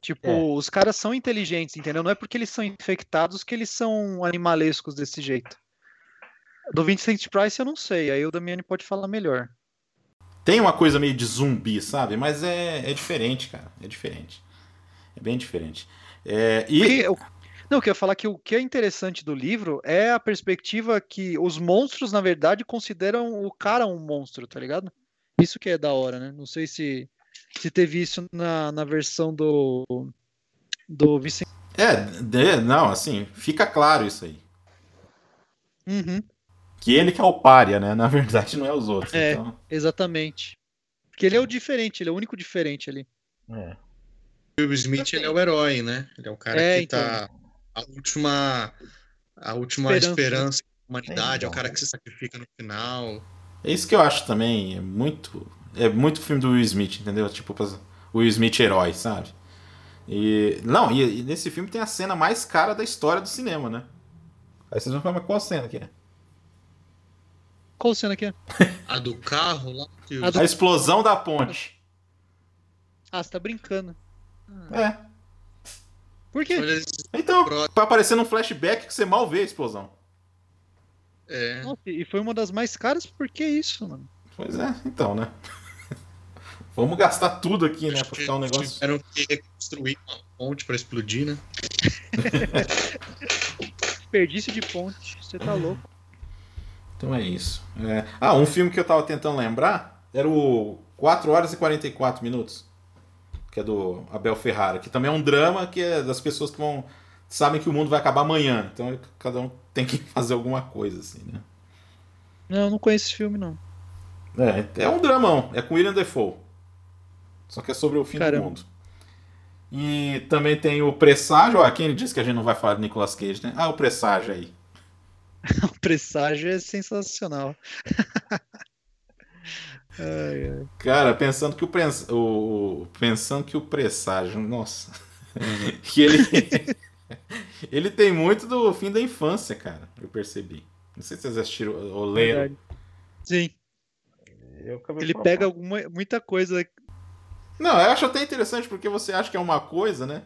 Tipo, É. os caras são inteligentes, entendeu? Não é porque eles são infectados que eles são animalescos desse jeito. Do Vincent Price eu não sei, aí o Damiani pode falar melhor. Tem uma coisa meio de zumbi, sabe? Mas é, é diferente, cara. É diferente. É bem diferente. É, e Porque não, eu queria falar que o que é interessante do livro é a perspectiva que os monstros, na verdade, consideram o cara um monstro, tá ligado? Isso que é da hora, né? Não sei se, se teve isso na, na versão do, do Vicente. é, de- não, assim, fica claro isso aí. Uhum, Que ele que é o pária, né? Na verdade, não é os outros. É. Então, exatamente. Porque ele é o diferente, ele é o único diferente ali. É. O Will Smith ele é o herói, né? Ele é o cara É, que tá a última a última Esperança. esperança, da humanidade, é o Então. cara que se sacrifica no final. é isso que eu acho também. É muito. É muito filme do Will Smith, entendeu? Tipo, o Will Smith herói, sabe? E. Não, e, e nesse filme tem a cena mais cara da história do cinema, né? Aí vocês vão falar, mas qual a cena que é? Qual cena que é? A do carro lá que A os- A explosão da ponte. Ah, você tá brincando. É. Por quê? Então, Pro- vai aparecer num flashback que você mal vê a explosão. é, Nossa, e foi uma das mais caras, por que isso, mano? Pois é, então, né? [LAUGHS] Vamos gastar tudo aqui, né? Pra ficar um negócio. tiveram que reconstruir uma ponte para explodir, né? [LAUGHS] Desperdício de ponte, você tá louco. Então é isso. É. Ah, um filme que eu tava tentando lembrar era o 4 horas e 44 minutos. Que é do Abel Ferrara. Que também é um drama que é das pessoas que vão. sabem que o mundo vai acabar amanhã. Então cada um tem que [LAUGHS] fazer alguma coisa, assim, né? Não, eu não conheço esse filme, não. É, é um dramão. É com William Defoe. Só que é sobre o fim Caramba. do mundo. E também tem o Presságio. Ó, quem disse que a gente não vai falar de Nicolas Cage, né? Ah, o Presságio aí. [LAUGHS] O presságio é sensacional. [LAUGHS] Ai, ai. Cara, pensando que o, prens... o... pensando que o presságio, nossa, [LAUGHS] que ele [LAUGHS] ele tem muito do fim da infância, cara. Eu percebi. Não sei se vocês assistiram ou leram. Sim. Ele pega alguma, muita coisa. Não, eu acho até interessante porque você acha que é uma coisa, né?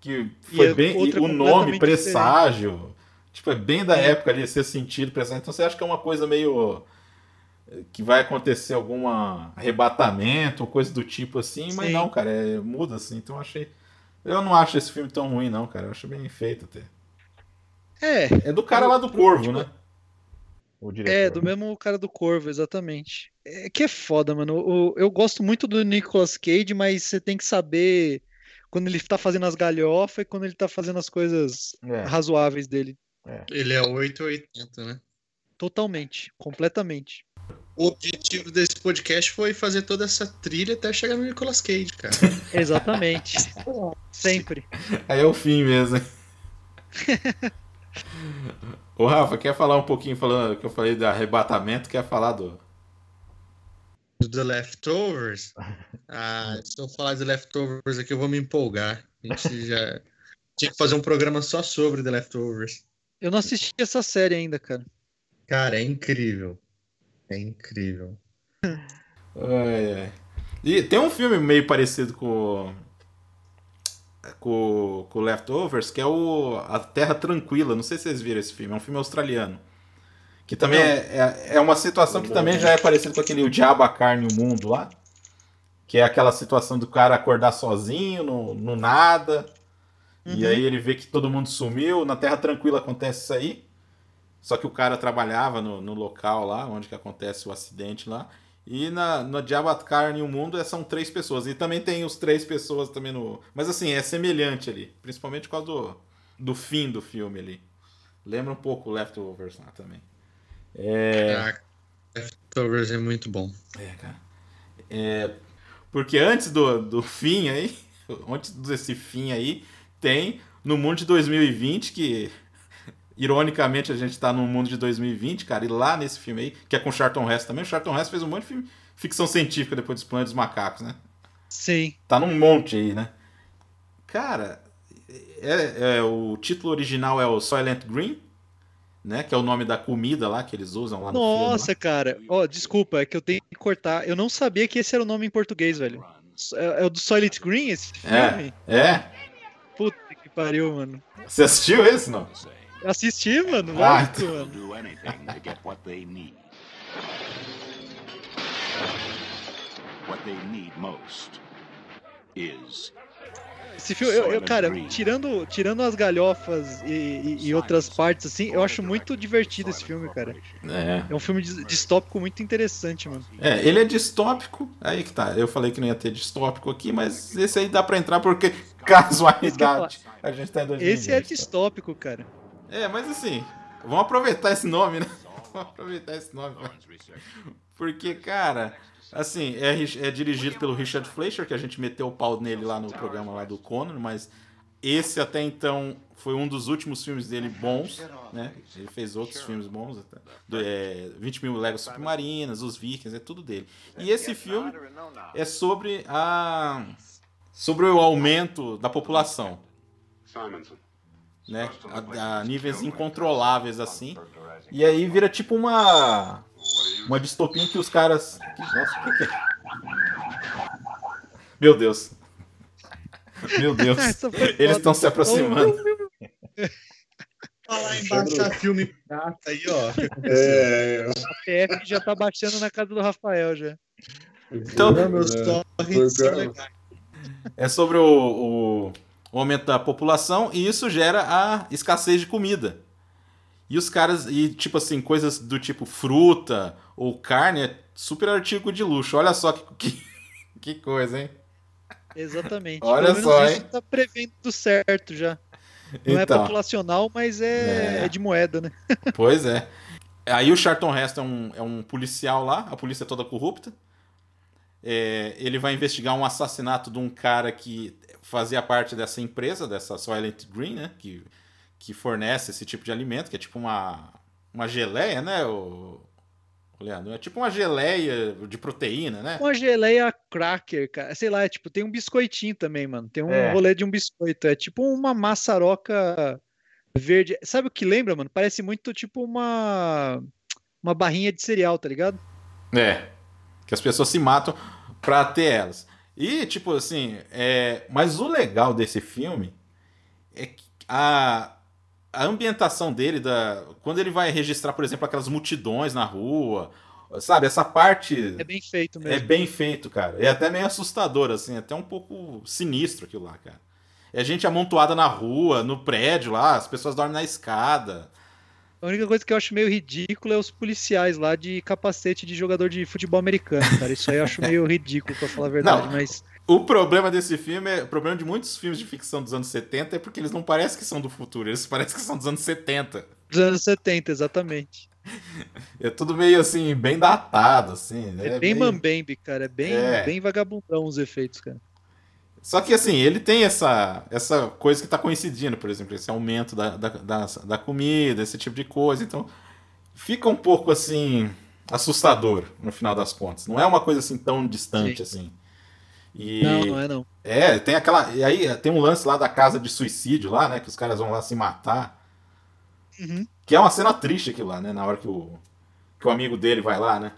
Que foi é bem. outra e o nome, presságio. Tipo, é bem da É. época ali, ser sentido, presságio. Então você acha que é uma coisa meio. Que vai acontecer algum arrebatamento ou coisa do tipo assim, mas Sim. não, cara, é, muda assim. Então eu achei. Eu não acho esse filme tão ruim, não, cara. Eu acho bem feito até. É, É do cara lá do Corvo, Tipo, né? O diretor. é, do mesmo cara do Corvo, exatamente. É que é foda, mano. O- eu gosto muito do Nicolas Cage, mas você tem que saber quando ele tá fazendo as galhofas e quando ele tá fazendo as coisas É. razoáveis dele. Ele é 880, né? Totalmente, completamente. O objetivo desse podcast foi fazer toda essa trilha até chegar no Nicolas Cage, cara. [LAUGHS] Exatamente. Sempre. Aí é o fim mesmo, hein? [LAUGHS] Ô Rafa, quer falar um pouquinho falando que eu falei do arrebatamento? Quer falar do. Do The Leftovers. Ah, se eu falar de Leftovers aqui, eu vou me empolgar. A gente já tinha que fazer um programa só sobre The Leftovers. Eu não assisti essa série ainda, cara. Cara, é incrível. É incrível. Ai, ai. E tem um filme meio parecido com. Com, com Leftovers, que é o A Terra Tranquila. Não sei se vocês viram esse filme, é um filme australiano. Que também é, é, é uma situação que também já é parecido com aquele O Diabo, a Carne e o Mundo lá. Que é aquela situação do cara acordar sozinho, no, no nada. E Uhum. aí ele vê que todo mundo sumiu. Na Terra Tranquila acontece isso aí. Só que o cara trabalhava no, no local lá, onde que acontece o acidente lá. E na, no Diabo, Carne e o Mundo é- são três pessoas. E também tem os três pessoas também no. Mas assim, é semelhante ali. Principalmente por causa do, do fim do filme ali. Lembra um pouco o Leftovers lá também. É. Caraca, Leftovers é muito bom. É, cara. É, porque antes do, do fim aí, [LAUGHS] antes desse fim aí, tem no mundo de 2020 que. Ironicamente, a gente tá no mundo de 2020, cara, e lá nesse filme aí, que é com o Charlton Heston também, o Charlton Heston fez um monte de filme ficção científica depois dos Planos dos Macacos, né? Sim. Tá num monte aí, né? Cara, é, é- o título original é o Silent Green, né? Que é o nome da comida lá que eles usam lá no filme. Nossa, cara. Ó, desculpa, é que eu tenho que cortar. Eu não sabia que esse era o nome em português, velho. É, é o do Silent Green esse filme? É, é. Puta que pariu, mano. Você assistiu esse, não? Assisti, mano. Ah, Lógico, They'll mano. do anything to get what they need. What they need most is Esse filme, eu, eu, cara, tirando, tirando as galhofas e, e- e outras partes, assim, eu acho muito divertido esse filme, cara. É. É um filme dis- distópico muito interessante, mano. É, ele é distópico. Aí que tá. Eu falei que não ia ter distópico aqui, mas esse aí dá pra entrar porque [LAUGHS] casualidade. A gente tá em 2020. Esse é tá? distópico, cara. É, mas assim, vamos aproveitar esse nome, né? [LAUGHS] Vamos aproveitar esse nome. pra- Porque, cara, assim, é, é dirigido pelo Richard Fleischer, que a gente meteu o pau nele lá no programa lá do Conor, mas esse até então foi um dos últimos filmes dele bons, né? Ele fez outros filmes bons, até. Do, é, 20 mil léguas submarinas, Os Vikings, é tudo dele. E esse filme é sobre a sobre o aumento da população, né? A, a níveis incontroláveis assim. E aí vira tipo uma uma distopia em que os caras, nossa, o que é? Meu Deus. Meu Deus. [LAUGHS] Eles estão se aproximando. Falar em baixar filme pirata aí, ó. É, A PF já tá baixando na casa do Rafael já. Então, Não, meus legais. É sobre o, o- o aumento da população e isso gera a escassez de comida. E os caras, e tipo assim, coisas do tipo fruta ou carne é super artigo de luxo. Olha só que, [LAUGHS] que, que coisa, hein? Exatamente. Olha Pelo menos só, hein? tá prevendo certo já. Não é Então, populacional, mas é, É. é de moeda, né? [LAUGHS] pois é. Aí o Charlton Heston é um, é um policial lá, a polícia é toda corrupta. É, ele vai investigar um assassinato de um cara que fazia parte dessa empresa, dessa Silent Green, né? Que, que fornece esse tipo de alimento, que é tipo uma, uma geleia, né, o, o Leandro? É tipo uma geleia de proteína, né? Uma geleia cracker, cara. Sei lá, é tipo, tem um biscoitinho também, mano. Tem um É. rolê de um biscoito. É tipo uma maçaroca verde. Sabe o que lembra, mano? Parece muito tipo uma uma barrinha de cereal, tá ligado? É. Que as pessoas se matam pra ter elas. E, tipo assim, é... mas o legal desse filme é que a, a ambientação dele, da... quando ele vai registrar, por exemplo, aquelas multidões na rua, sabe? Essa parte É bem feito é mesmo. bem feito, cara. É até meio assustador, assim, até um pouco sinistro aquilo lá, cara. É gente amontoada na rua, no prédio lá, as pessoas dormem na escada. A única coisa que eu acho meio ridículo é os policiais lá de capacete de jogador de futebol americano, cara. Isso aí eu acho meio ridículo, pra falar a verdade, Não. mas. O problema desse filme, é, o problema de muitos filmes de ficção dos anos 70 é porque eles não parecem que são do futuro, eles parecem que são dos anos 70. Dos anos 70, exatamente. É tudo meio assim, bem datado, assim. É, bem meio- mambembe, cara. É bem, É. bem vagabundão os efeitos, cara. Só que assim, ele tem essa, essa coisa que tá coincidindo, por exemplo, esse aumento da, da, da, da comida, esse tipo de coisa. Então, fica um pouco assim, assustador no final das contas. Não é uma coisa assim tão distante assim. E, Não, não é não. É, tem aquela. E aí tem um lance lá da casa de suicídio lá, né? Que os caras vão lá se matar. Uhum. Que é uma cena triste aquilo lá, né? Na hora que o, que o amigo dele vai lá, né?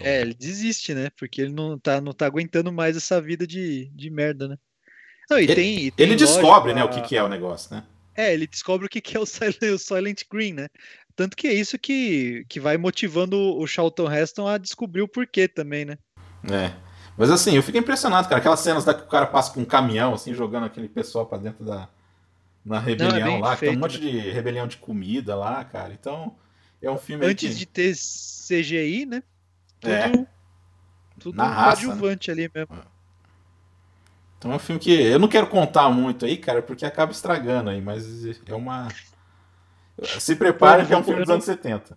É, ele desiste, né? Porque ele não tá, não tá aguentando mais essa vida de, de merda, né? Não, e Ele- tem, e tem Ele descobre, né, o que, que é o negócio, né? É, ele descobre o que que é o Silent, [LAUGHS] o Silent Green, né? Tanto que é isso que, que vai motivando o Charlton Heston a descobrir o porquê também, né? É. Mas assim, eu fico impressionado, cara. Aquelas cenas da que o cara passa com um caminhão, assim, jogando aquele pessoal pra dentro da. Na rebelião bem lá, que tem um feito, monte de rebelião de comida lá, cara. Então, é um filme Antes que- de ter CGI, né? Tudo, É. tudo Na raça, né? coadjuvante ali mesmo. Então é um filme que eu não quero contar muito aí, cara, porque acaba estragando aí, mas é uma. Se prepare que é um filme dos anos 70.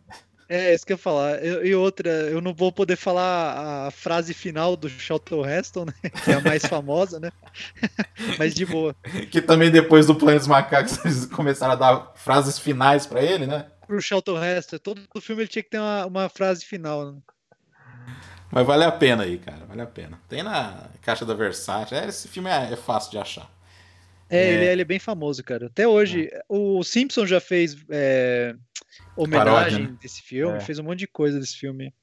É, isso que eu ia falar. Eu- e outra, eu não vou poder falar a frase final do Charlton Heston, né? [LAUGHS] Que é a mais famosa, né? [LAUGHS] Mas de boa. Que também depois do Plano dos Macacos [LAUGHS] eles começaram a dar frases finais pra ele, né? Pro Charlton Heston, todo filme ele tinha que ter uma, uma frase final, né? Mas vale a pena aí, cara, vale a pena. Tem na caixa da Versace. É, esse filme é, é fácil de achar. É, É. Ele, é, ele é bem famoso, cara. Até hoje, o Simpson já fez é, homenagem Paródia, né? desse filme, É. fez um monte de coisa desse filme.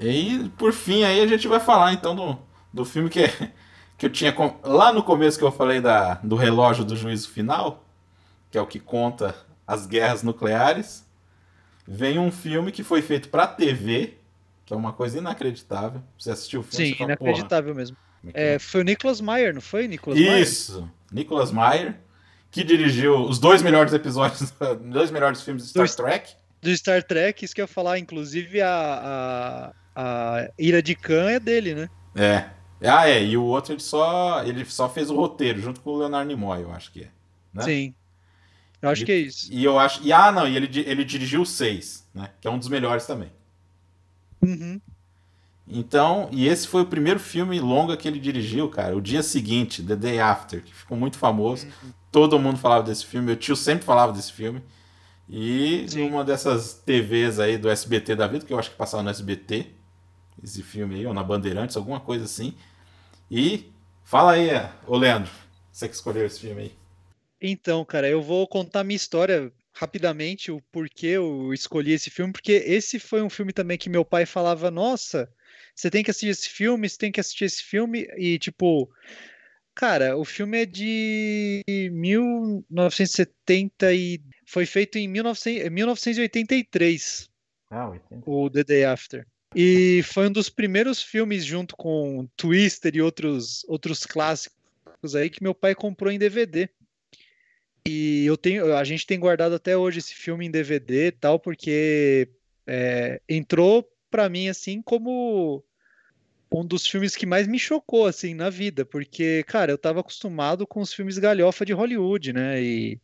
E por fim aí a gente vai falar então do, do filme que, que eu tinha. com- Lá no começo que eu falei da, do relógio do juízo final, que é o que conta as guerras nucleares, vem um filme que foi feito pra TV, que é uma coisa inacreditável. Você assistiu o filme? Sim, você fala, "Porra, inacreditável mesmo. é é?" É, foi o Nicholas Meyer, não foi? Nicholas Meyer? Isso, Nicholas Meyer, que dirigiu os dois melhores episódios, [LAUGHS] dois melhores filmes de Star Dois- Trek. Do Star Trek, isso que eu ia falar, inclusive a, a, a Ira de Khan é dele, né? É. Ah, é, e o outro ele só, ele só fez o roteiro, junto com o Leonardo Nimoy, eu acho que é. Né? Sim. Eu acho E- que é isso. E eu acho. E ah, não, e ele, ele dirigiu o 6, né? Que é um dos melhores também. Uhum. Então, e esse foi o primeiro filme longa que ele dirigiu, cara. O dia seguinte, The Day After, que ficou muito famoso. Uhum. Todo mundo falava desse filme, meu tio sempre falava desse filme. E Sim. numa dessas TVs aí do SBT da vida, que eu acho que passava no SBT, esse filme aí, ou na Bandeirantes, alguma coisa assim. E fala aí, ô Leandro, você que escolheu esse filme aí. Então, cara, eu vou contar minha história rapidamente, o porquê eu escolhi esse filme, porque esse foi um filme também que meu pai falava, nossa, você tem que assistir esse filme, você tem que assistir esse filme, e tipo, cara, o filme é de 1970 e foi feito em 1900 1983 Ah, 80. o The Day After. E foi um dos primeiros filmes junto com Twister e outros outros clássicos aí que meu pai comprou em DVD. E eu tenho, a gente tem guardado até hoje esse filme em DVD e tal, porque é, entrou pra mim assim como um dos filmes que mais me chocou assim na vida, porque, cara, eu tava acostumado com os filmes galhofa de Hollywood, né? E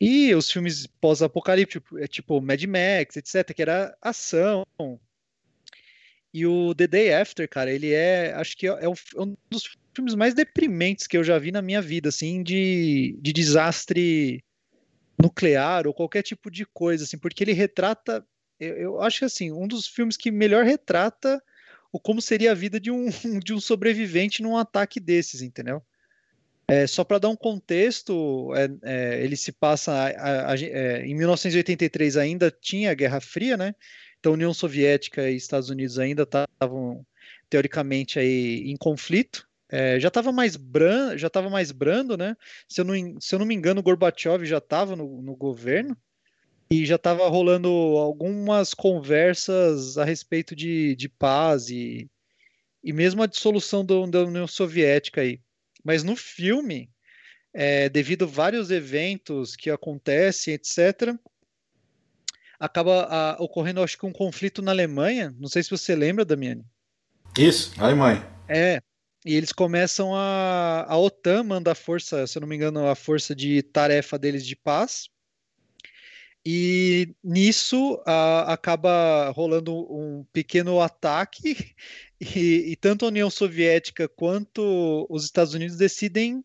e os filmes pós-apocalípticos, é tipo Mad Max, etc, que era ação. E o The Day After, cara, ele é, acho que é um, é um dos filmes mais deprimentes que eu já vi na minha vida, assim, de, de desastre nuclear ou qualquer tipo de coisa, assim, porque ele retrata, eu, eu acho que assim, um dos filmes que melhor retrata o como seria a vida de um, [LAUGHS] de um sobrevivente num ataque desses, entendeu? É, só para dar um contexto, é, é, ele se passa a- a- a é, em 1983 ainda tinha a Guerra Fria, né? Então, União Soviética e Estados Unidos ainda estavam teoricamente aí em conflito. É, já estava mais brando, já estava mais brando, né? Se eu não, se eu não me engano, Gorbachev já estava no, no governo e já estava rolando algumas conversas a respeito de, de paz e, e mesmo a dissolução do, da União Soviética aí. Mas no filme, é, devido a vários eventos que acontecem, etc., acaba a, ocorrendo, acho que, um conflito na Alemanha. Não sei se você lembra, Damiani. Isso, Alemanha. É, e eles começam a. A OTAN manda a força, se eu não me engano, a força de tarefa deles de paz. E nisso a, acaba rolando um pequeno ataque, [LAUGHS] e, e, tanto a União Soviética quanto os Estados Unidos decidem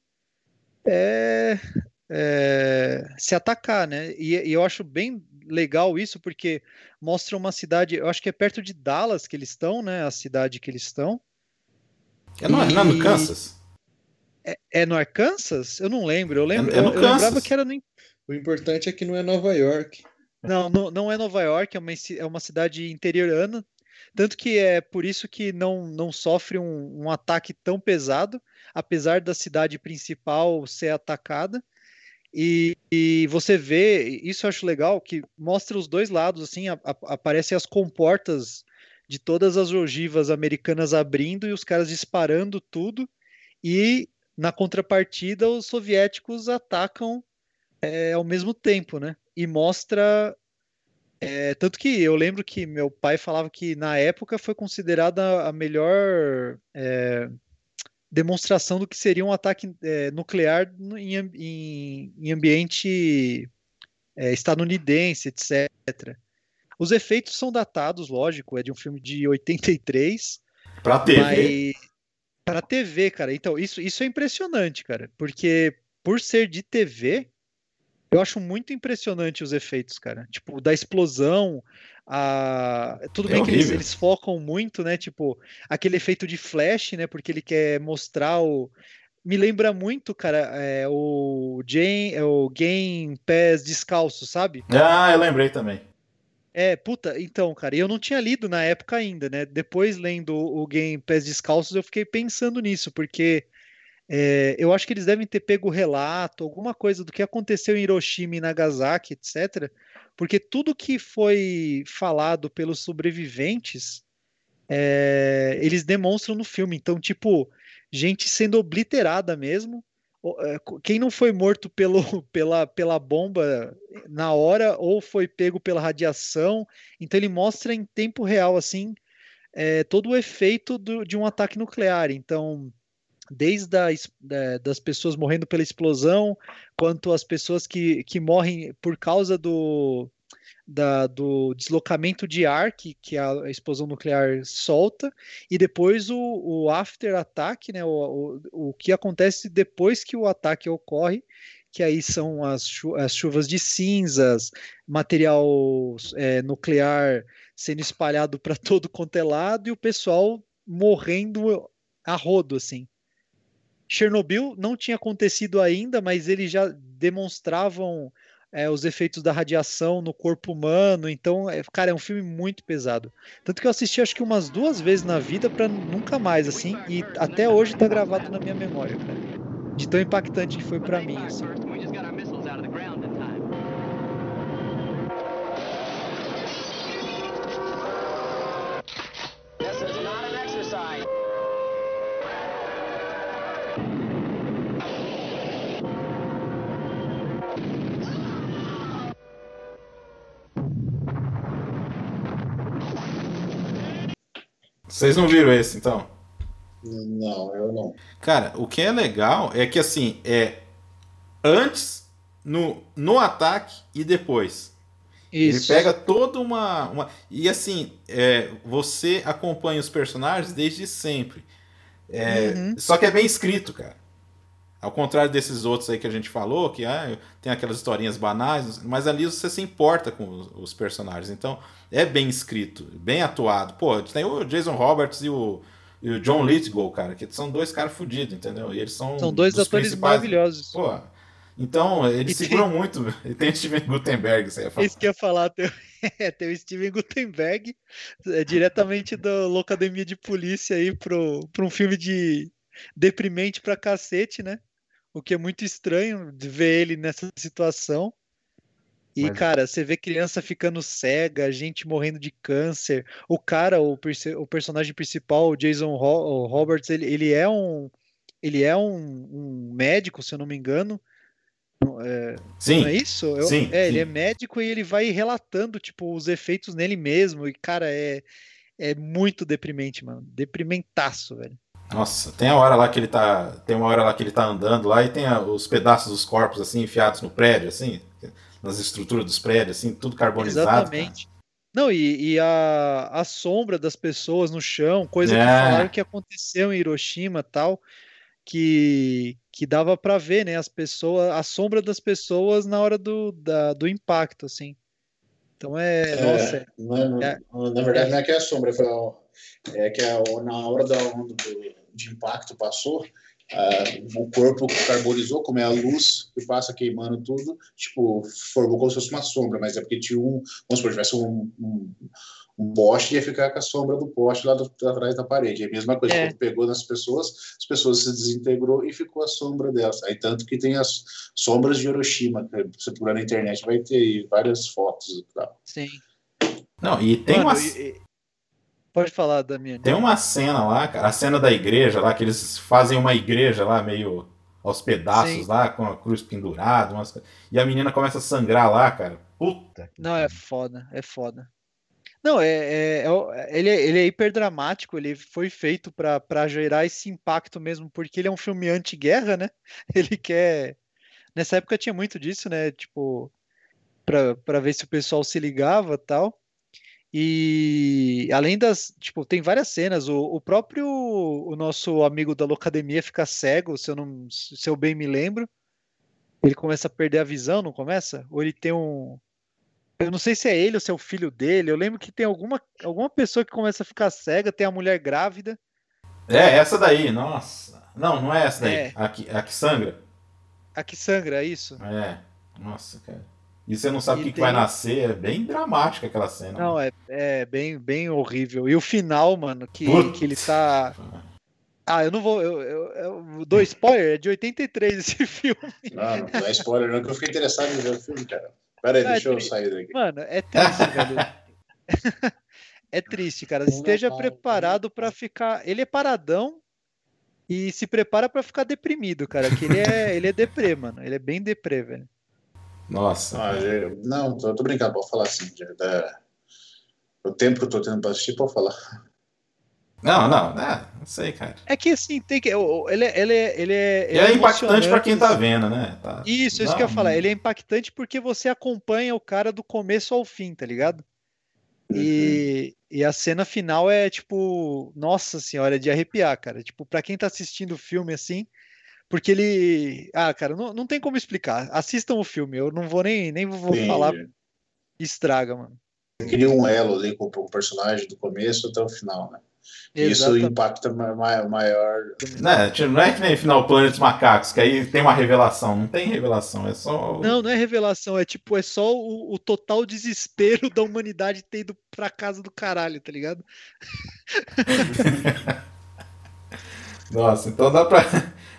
é, é, se atacar, né? E, e, eu acho bem legal isso, porque mostra uma cidade, eu acho que é perto de Dallas que eles estão, né? A cidade que eles estão. É no, e... não é no Kansas? É, é, no Arkansas? Eu não lembro. Eu, lembro, é, é eu, eu lembrava que era no, o importante é que não é Nova York. Não, não, não é Nova York, é uma, é uma cidade interiorana. Tanto que é por isso que não, não sofre um, um ataque tão pesado, apesar da cidade principal ser atacada. E, e, você vê, isso eu acho legal, que mostra os dois lados, assim, a, a, aparecem as comportas de todas as ogivas americanas abrindo e os caras disparando tudo, e na contrapartida os soviéticos atacam é, ao mesmo tempo, né? E mostra. É, tanto que eu lembro que meu pai falava que na época foi considerada a melhor é, demonstração do que seria um ataque é, nuclear em, em, em ambiente é, estadunidense, etc. Os efeitos são datados, lógico, é de um filme de 83. Pra TV? Mas... Pra TV, cara. Então, isso, isso é impressionante, cara. Porque por ser de TV, eu acho muito impressionante os efeitos, cara. Tipo, da explosão, a... tudo é bem horrível. que eles, eles, focam muito, né? Tipo, aquele efeito de flash, né? Porque ele quer mostrar o. Me lembra muito, cara, é, o Jane, é o Game Pass descalço, sabe? Ah, eu lembrei também. É, puta, então, cara, eu não tinha lido na época ainda, né? Depois lendo o Game Pass descalços, eu fiquei pensando nisso, porque é, eu acho que eles devem ter pego relato, alguma coisa do que aconteceu em Hiroshima e Nagasaki, etc. Porque tudo que foi falado pelos sobreviventes, é, eles demonstram no filme. Então, tipo, gente sendo obliterada mesmo. É, quem não foi morto pelo, [LAUGHS] pela, pela bomba na hora ou foi pego pela radiação. Então, ele mostra em tempo real, assim, é, todo o efeito do, de um ataque nuclear. Então desde a, da, das pessoas morrendo pela explosão, quanto as pessoas que, que morrem por causa do, da, do deslocamento de ar que, que a explosão nuclear solta, e depois o, o after attack, né, o, o, o que acontece depois que o ataque ocorre, que aí são as, chu as chuvas de cinzas, material é, nuclear sendo espalhado para [LAUGHS] todo quanto é lado, e o pessoal morrendo a rodo, assim. Chernobyl não tinha acontecido ainda, mas eles já demonstravam é, os efeitos da radiação no corpo humano. Então, é, cara, é um filme muito pesado. Tanto que eu assisti acho que umas duas vezes na vida para nunca mais, assim, e até hoje tá gravado na minha memória, cara. De tão impactante que foi para mim, assim. Vocês não viram esse, então? Não, eu não. Cara, o que é legal é que assim, é antes, no, no ataque e depois. Isso. Ele pega toda uma. uma e assim, é, você acompanha os personagens desde sempre. É, uhum. Só que é bem escrito, cara. Ao contrário desses outros aí que a gente falou, que ah, tem aquelas historinhas banais, mas ali você se importa com os, os, personagens. Então, é bem escrito, bem atuado. Pô, tem o Jason Roberts e o, e o John Lithgow, cara, que são dois caras fodidos, entendeu? E eles são. São dois atores maravilhosos. Pô, Então, eles tem- seguram muito. [LAUGHS] E tem o Steven Gutenberg, você ia falar. Isso que eu ia falar, tem, [LAUGHS] é, tem o Steven Gutenberg, é, diretamente da Locademia de Polícia aí pro, pro um filme de deprimente pra cacete, né? O que é muito estranho de ver ele nessa situação. E, Mas- cara, você vê criança ficando cega, gente morrendo de câncer. O cara, o, o personagem principal, o Jason Ro- Roberts, ele, ele é um ele é um, um médico, se eu não me engano. Sim. Não é isso? Eu- sim, é, ele sim. é médico e ele vai relatando, tipo, os efeitos nele mesmo. E, cara, é, é muito deprimente, mano. Deprimentaço, velho. Nossa, tem a hora lá que ele tá. Tem uma hora lá que ele tá andando lá e tem a- os pedaços dos corpos assim enfiados no prédio, assim, nas estruturas dos prédios, assim, tudo carbonizado. cara. Exatamente. Não, e, e a, a sombra das pessoas no chão, coisa que É. falaram que aconteceu em Hiroshima tal, que, que dava pra ver, né, as pessoas, a sombra das pessoas na hora do, da, do impacto, assim. Então é, É, nossa, é- não é- não- é- na verdade, não é que é a sombra, foi a- é que a- na hora da onda do- de impacto passou, ah, o corpo carbonizou, como é a luz que passa queimando tudo, tipo, formou como se fosse uma sombra, mas é porque tinha um, vamos supor, tivesse um, um, um poste, ia ficar com a sombra do poste lá do- atrás da parede. É a mesma coisa, É. quando pegou nas pessoas, as pessoas se desintegrou e ficou a sombra delas. Aí tanto que tem as sombras de Hiroshima, que você procurar na internet vai ter várias fotos e tal. sim. Não, e tem Mano, uma. e- e- Pode falar, Damiani. Tem uma cena lá, cara, a cena da igreja lá, que eles fazem uma igreja lá meio aos pedaços Sim. lá, com a cruz pendurada, umas e a menina começa a sangrar lá, cara. Puta. Não, é foda, é foda. Não, é, é- é ele, é, ele é hiperdramático, ele foi feito pra pra gerar esse impacto mesmo, porque ele é um filme anti-guerra, né? [LAUGHS] Ele quer. Nessa época tinha muito disso, né? Tipo, pra, pra ver se o pessoal se ligava tal. E além das. Tipo, tem várias cenas. O, o próprio. O nosso amigo da Locademia fica cego, se eu, não, se eu bem me lembro. Ele começa a perder a visão, não começa? Ou ele tem um. Eu não sei se é ele ou se é o filho dele. Eu lembro que tem alguma, alguma pessoa que começa a ficar cega, tem a mulher grávida. É, essa daí, nossa. Não, não é essa daí. É. A, que, a que sangra. A que sangra, é isso? É. Nossa, cara. E você não sabe o que, que tem- vai nascer. É bem dramática aquela cena. Não, é, é bem, bem horrível. E o final, mano, que, Putz. que ele tá. Ah, eu não vou. Eu, eu, eu dou spoiler, é de 83 esse [LAUGHS] filme. Não, não dá spoiler, não, que eu fiquei interessado em ver o filme, cara. Pera aí, Ah, deixa eu tri- sair daqui. Mano, é triste, velho. [LAUGHS] É triste, cara. Esteja preparado pra ficar. Ele é paradão e se prepara pra ficar deprimido, cara. Que ele é, ele é deprê, mano. Ele é bem deprê, velho. Nossa. Ah, eu- não, tô, tô brincando, pode falar assim. dá- O tempo que eu tô tendo pra assistir, pode falar. Não, não, é, não sei, cara. É que assim, tem que. Ele, é- ele, é- ele é. E é impactante pra emocionante. quem tá vendo, né? Tá- Isso, isso Não, que eu ia falar. Ele é impactante porque você acompanha o cara do começo ao fim, tá ligado? E, e a cena final é tipo, nossa senhora, é de arrepiar, cara. Tipo, pra quem tá assistindo o filme assim, porque ele. Ah, cara, não, não tem como explicar. Assistam o filme, eu não vou nem, nem vou Sim, falar, estraga, mano. Cria um elo ali com o personagem do começo até o final, né? Isso Exatamente. impacta ma- ma- maior. Né, tipo, não é que nem final Planet dos Macacos, que aí tem uma revelação. Não tem revelação, é só. Não, não é revelação, é tipo, é só o, o total desespero [LAUGHS] da humanidade ter ido pra casa do caralho, tá ligado? [LAUGHS] Nossa, então dá pra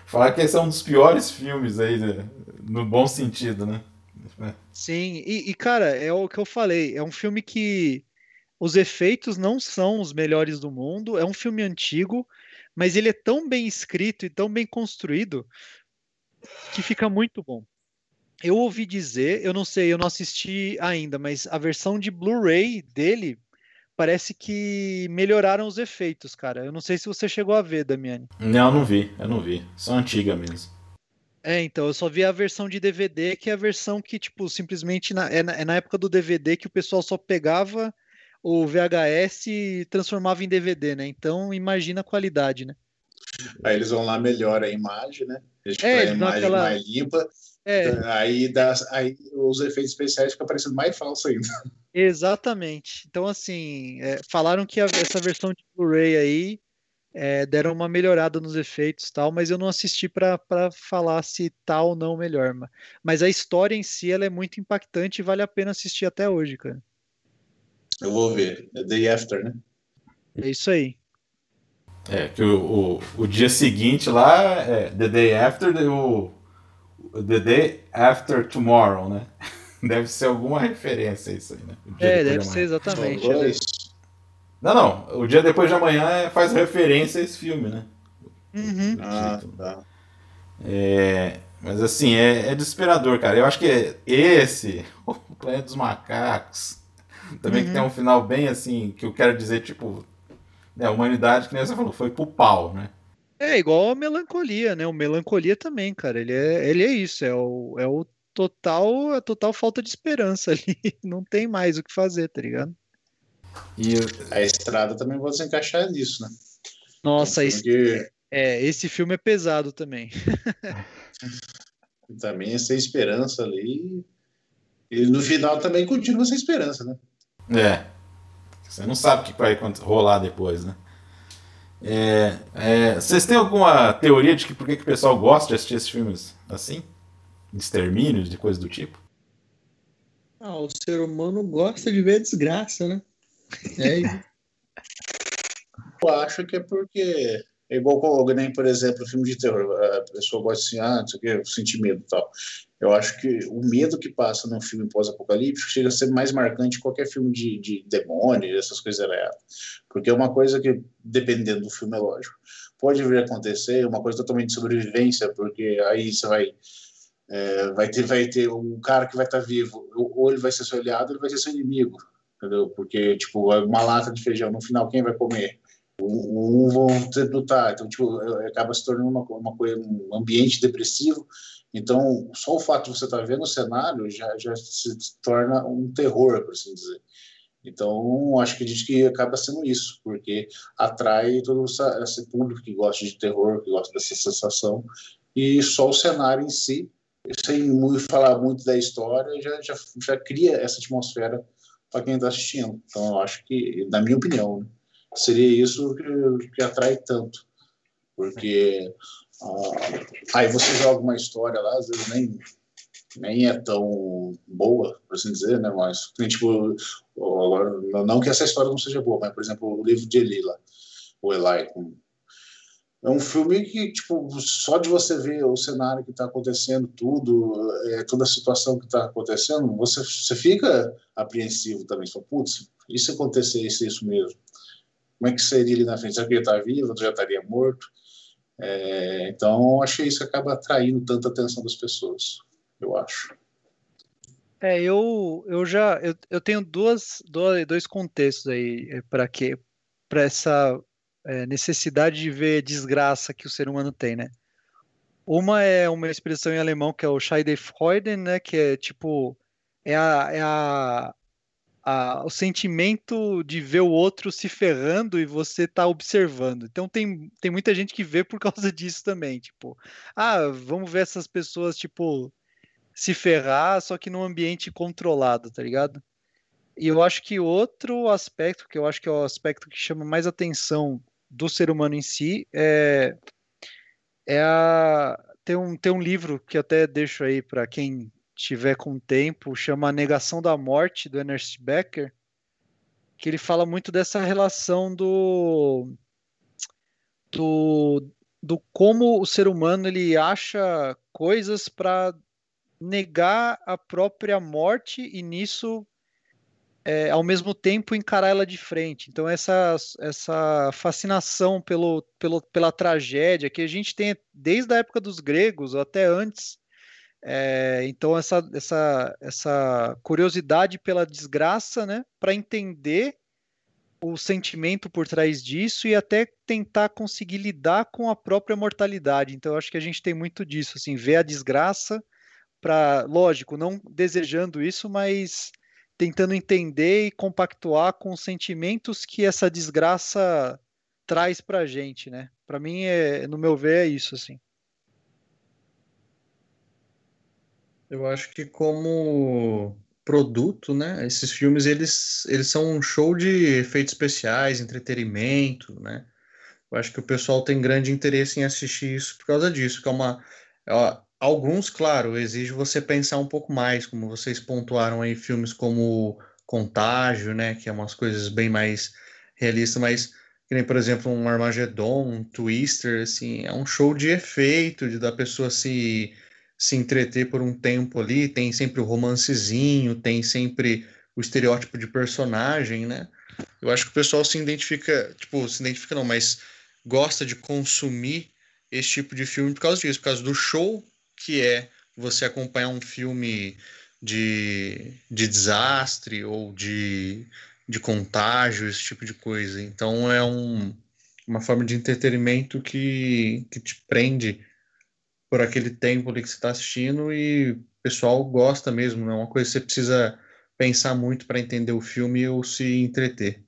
falar que esse é um dos piores filmes aí, né? no bom sentido, né? Sim, e, e, cara, é o que eu falei, é um filme que os efeitos não são os melhores do mundo, é um filme antigo, mas ele é tão bem escrito e tão bem construído que fica muito bom. Eu ouvi dizer, eu não sei, eu não assisti ainda, mas a versão de Blu-ray dele parece que melhoraram os efeitos, cara. Eu não sei se você chegou a ver, Damiani. Não, eu não vi, eu não vi. Só antiga mesmo. É, então, eu só vi a versão de DVD, que é a versão que, tipo, simplesmente na- é, na, é na época do DVD que o pessoal só pegava o VHS e transformava em DVD, né? Então, imagina a qualidade, né? Aí eles vão lá, melhora a imagem, né? Deixa É, a imagem aquela- mais limpa. É, Aí, dá, aí os efeitos especiais ficam parecendo mais falsos ainda. [LAUGHS] exatamente. Então, assim, é, falaram que a- essa versão de Blu-ray aí é, deram uma melhorada nos efeitos tal, mas eu não assisti para falar se tá ou não melhor. Mas a história em si ela é muito impactante e vale a pena assistir até hoje, cara. Eu vou ver. É Day After, né? É isso aí. É, que o, o, o dia seguinte lá é The Day After, o, The Day After Tomorrow, né? [LAUGHS] Deve ser alguma referência isso aí, né? É, deve ser exatamente. Não, não. O dia depois de amanhã é, faz referência a esse filme, né? Uhum. Ah, tá. É, mas assim, é, é desesperador, cara. Eu acho que esse, [LAUGHS] o Planeta dos Macacos, também Uhum. que tem um final bem assim, que eu quero dizer, tipo, né, a humanidade, que nem você falou, foi pro pau, né? É igual a melancolia, né? O melancolia também, cara. Ele é, ele é isso, é o, é o total, a total falta de esperança [LAUGHS] ali. Não tem mais o que fazer, tá ligado? E A estrada também pode se encaixar nisso, né? Nossa, esse, Porque é, esse filme é pesado também. [LAUGHS] também essa esperança ali. E no final também continua essa esperança, né? É. Você não sabe o que vai rolar depois, né? É, é, vocês têm alguma teoria de que por que, que o pessoal gosta de assistir esses filmes assim? De extermínios, de coisa do tipo? Ah, o ser humano gosta de ver desgraça, né? É isso. [LAUGHS] Eu acho que é porque é igual com nem, por exemplo, filme de terror. A pessoa gosta assim, ah, não sei o que, eu senti medo e tal. Eu acho que o medo que passa num filme pós-apocalíptico chega a ser mais marcante que qualquer filme de, de demônio, essas coisas erradas. Porque é uma coisa que, dependendo do filme, é lógico, pode vir a acontecer, uma coisa totalmente de sobrevivência, porque aí você vai. é, vai ter vai ter um cara que vai estar vivo ou ele vai ser seu aliado ou ele vai ser seu inimigo entendeu porque tipo uma lata de feijão no final quem vai comer um, vão ter lutar então tipo acaba se tornando uma, uma coisa um ambiente depressivo então só o fato de você estar vendo o cenário já já se torna um terror por assim dizer. Então acho que a gente que acaba sendo isso porque atrai todo esse público que gosta de terror que gosta dessa sensação e só o cenário em si sem muito falar muito da história já já, já cria essa atmosfera para quem está assistindo. Então acho que na minha opinião né, seria isso que, que atrai tanto porque ah, aí você joga uma história lá às vezes nem nem é tão boa, por assim dizer, né? Mas, tipo, não que essa história não seja boa, mas, por exemplo, o livro de Eli lá, o Eli, é um filme que, tipo, só de você ver o cenário que está acontecendo, tudo, é, toda a situação que está acontecendo, você, você fica apreensivo também. Você fala, putz, e se acontecesse isso mesmo? Como é que seria ali na frente? Será que ele está vivo? Já estaria morto? É, então, acho que isso acaba atraindo tanta atenção das pessoas, eu acho. É, eu, eu já eu, eu tenho duas, dois, dois contextos aí para que para essa é, necessidade de ver desgraça que o ser humano tem, né? Uma é uma expressão em alemão que é o Schadenfreude, né? Que é tipo é a, é a, a, o sentimento de ver o outro se ferrando e você tá observando. Então tem, tem muita gente que vê por [LAUGHS] causa disso também, tipo, ah, vamos ver essas pessoas tipo se ferrar, só que num ambiente controlado, tá ligado? E eu acho que outro aspecto, que eu acho que é o aspecto que chama mais atenção do ser humano em si, é, é a, tem, um, tem um livro que até deixo aí para quem tiver com tempo, chama A Negação da Morte, do Ernest Becker, que ele fala muito dessa relação do, do, do como o ser humano ele acha coisas para negar a própria morte e nisso é, ao mesmo tempo encarar ela de frente. Então essa essa fascinação pelo, pelo pela tragédia que a gente tem desde a época dos gregos até antes. É, então essa essa essa curiosidade pela desgraça, né, para entender o sentimento por trás disso e até tentar conseguir lidar com a própria mortalidade. Então acho que a gente tem muito disso, assim, ver a desgraça para, lógico, não desejando isso, mas tentando entender e compactuar com os sentimentos que essa desgraça traz para a gente, né? Para mim, é, no meu ver, é isso, assim. Eu acho que como produto, né, esses filmes eles, eles são um show de efeitos especiais, entretenimento, né? Eu acho que o pessoal tem grande interesse em assistir isso por causa disso, que é uma. é, alguns, claro, exige você pensar um pouco mais, como vocês pontuaram aí, filmes como Contágio, né? Que é umas coisas bem mais realistas, mas que nem, por exemplo, um Armageddon, um Twister, assim, é um show de efeito, de da pessoa se, se entreter por um tempo ali, tem sempre o romancezinho, tem sempre o estereótipo de personagem, né? Eu acho que o pessoal se identifica, tipo, se identifica não, mas gosta de consumir esse tipo de filme por causa disso, por causa do show que é você acompanhar um filme de, de desastre ou de, de contágio, esse tipo de coisa. Então é um, uma forma de entretenimento que, que te prende por aquele tempo ali que você está assistindo e o pessoal gosta mesmo, não é uma coisa que você precisa pensar muito para entender o filme ou se entreter.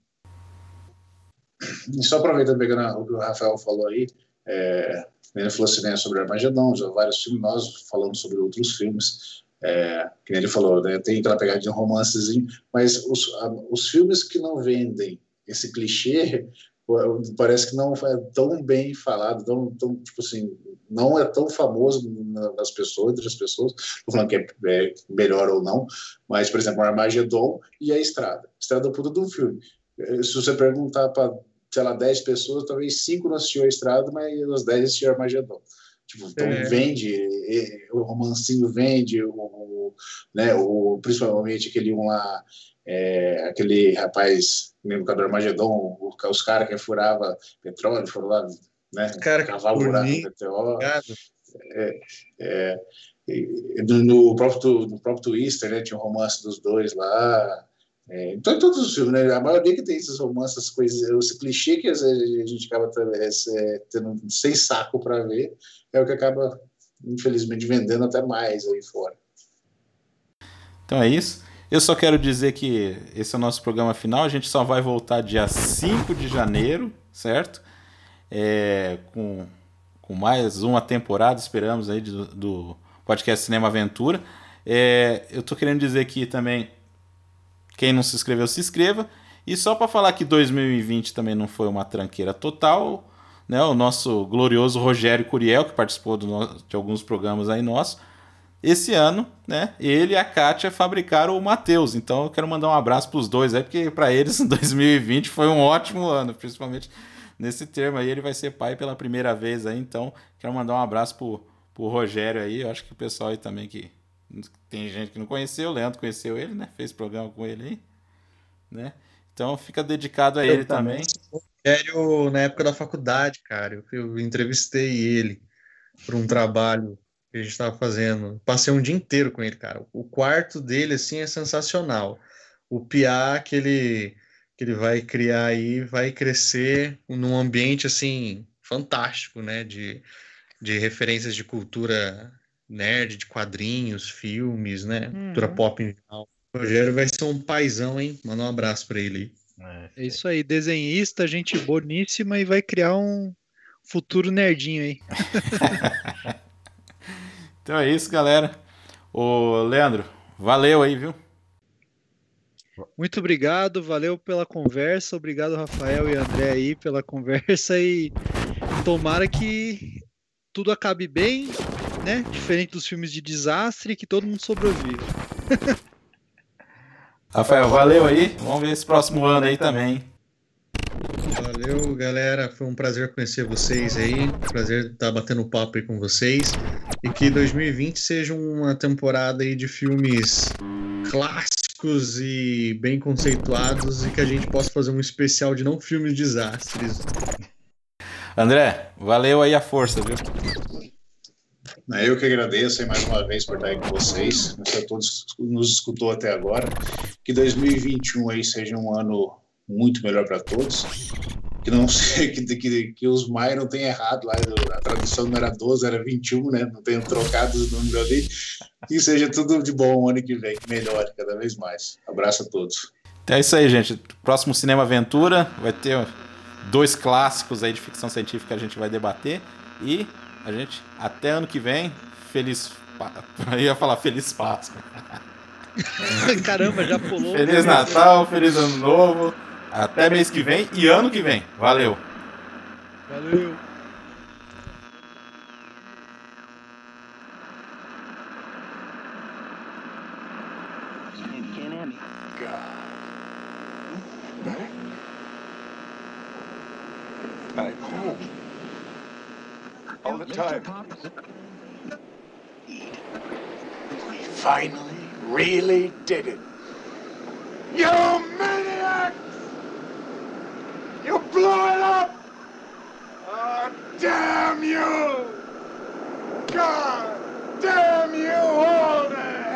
E só aproveitando, pegando o que o Rafael falou aí, é, ele falou assim, né, sobre Armagedon, já vários filmes, nós falamos sobre outros filmes, é, que ele falou, né, tem aquela pegadinha de um romancezinho, mas os, os filmes que não vendem esse clichê, parece que não é tão bem falado, tão, tão tipo assim, não é tão famoso nas pessoas, entre as pessoas, estou falando que é, é, melhor ou não, mas, por exemplo, Armagedon e A Estrada. Estrada é puta de um filme. Se você perguntar para sei lá, 10 pessoas, talvez 5 não assistiram a Estrada, mas os 10 assistiram Armagedon. Tipo, então é. vende, o romancinho vende, o, o, né, o, principalmente aquele um lá, é, aquele rapaz, lembro do Armagedon, os caras que furava petróleo, foram lá, né, cara cavar buraco no petróleo. É, é, no, próprio, no próprio Twister, né, tinha um romance dos dois lá, é, então, em todos os filmes, né? A maioria que tem esses romances, coisas, esse clichê que às vezes a gente acaba é, tendo sem saco para ver, é o que acaba, infelizmente, vendendo até mais aí fora. Então é isso. Eu só quero dizer que esse é o nosso programa final. A gente só vai voltar dia 5 de janeiro, certo? É, com, com mais uma temporada, esperamos aí, do, do podcast Cinema Aventura. É, eu tô querendo dizer aqui também quem não se inscreveu, se inscreva. E só para falar que 2020 também não foi uma tranqueira total, né? O nosso glorioso Rogério Curiel, que participou de alguns programas aí nossos, esse ano, né? Ele e a Kátia fabricaram o Matheus. Então eu quero mandar um abraço para os dois aí, porque para eles [LAUGHS] 2020 foi um ótimo ano, principalmente nesse termo aí. Ele vai ser pai pela primeira vez aí, então quero mandar um abraço pro, pro Rogério aí. Eu acho que o pessoal aí também que tem gente que não conheceu, o Leandro conheceu ele, né? Fez programa com ele aí, né? Então fica dedicado a eu ele também. Sério, na época da faculdade, cara, eu, eu entrevistei ele para um trabalho que a gente estava fazendo. Passei um dia inteiro com ele, cara. O quarto dele, assim, é sensacional. O piá que ele, que ele vai criar aí vai crescer num ambiente, assim, fantástico, né? De, de referências de cultura nerd de quadrinhos, filmes, né? Uhum. Cultura pop em geral. O Rogério vai ser um paizão, hein? Manda um abraço para ele. É, é isso aí, desenhista, gente boníssima e vai criar um futuro nerdinho aí. [LAUGHS] então é isso, galera. Ô, Leandro, valeu aí, viu? Muito obrigado, valeu pela conversa, obrigado Rafael e André aí pela conversa e tomara que tudo acabe bem, né? Diferente dos filmes de desastre, que todo mundo sobrevive. [LAUGHS] Rafael, valeu aí. Vamos ver esse próximo ano aí também. Valeu, galera. Foi um prazer conhecer vocês aí. Prazer estar batendo papo aí com vocês. E que 2020 seja uma temporada aí de filmes clássicos e bem conceituados e que a gente possa fazer um especial de não filmes desastres. André, valeu aí a força, viu? Eu que agradeço mais uma vez por estar aí com vocês, a todos nos escutou até agora. Que 2021 aí seja um ano muito melhor para todos. Que não sei [LAUGHS] que, que, que os Maia não tenham errado lá, a tradução não era 12, era 21, né? Não tenham trocado os números ali. Que seja tudo de bom o ano que vem, que melhore cada vez mais. Abraço a todos. Então é isso aí, gente. Próximo Cinema Aventura vai ter dois clássicos aí de ficção científica que a gente vai debater e a gente, até ano que vem, feliz. Eu ia falar feliz Páscoa. [LAUGHS] Caramba, já pulou. Feliz Natal, feliz Ano Novo. Até mês que vem e ano que vem. Valeu. Valeu. All the time. We finally really did it. You maniacs! You blew it up! Oh, damn you! God damn you, Holden!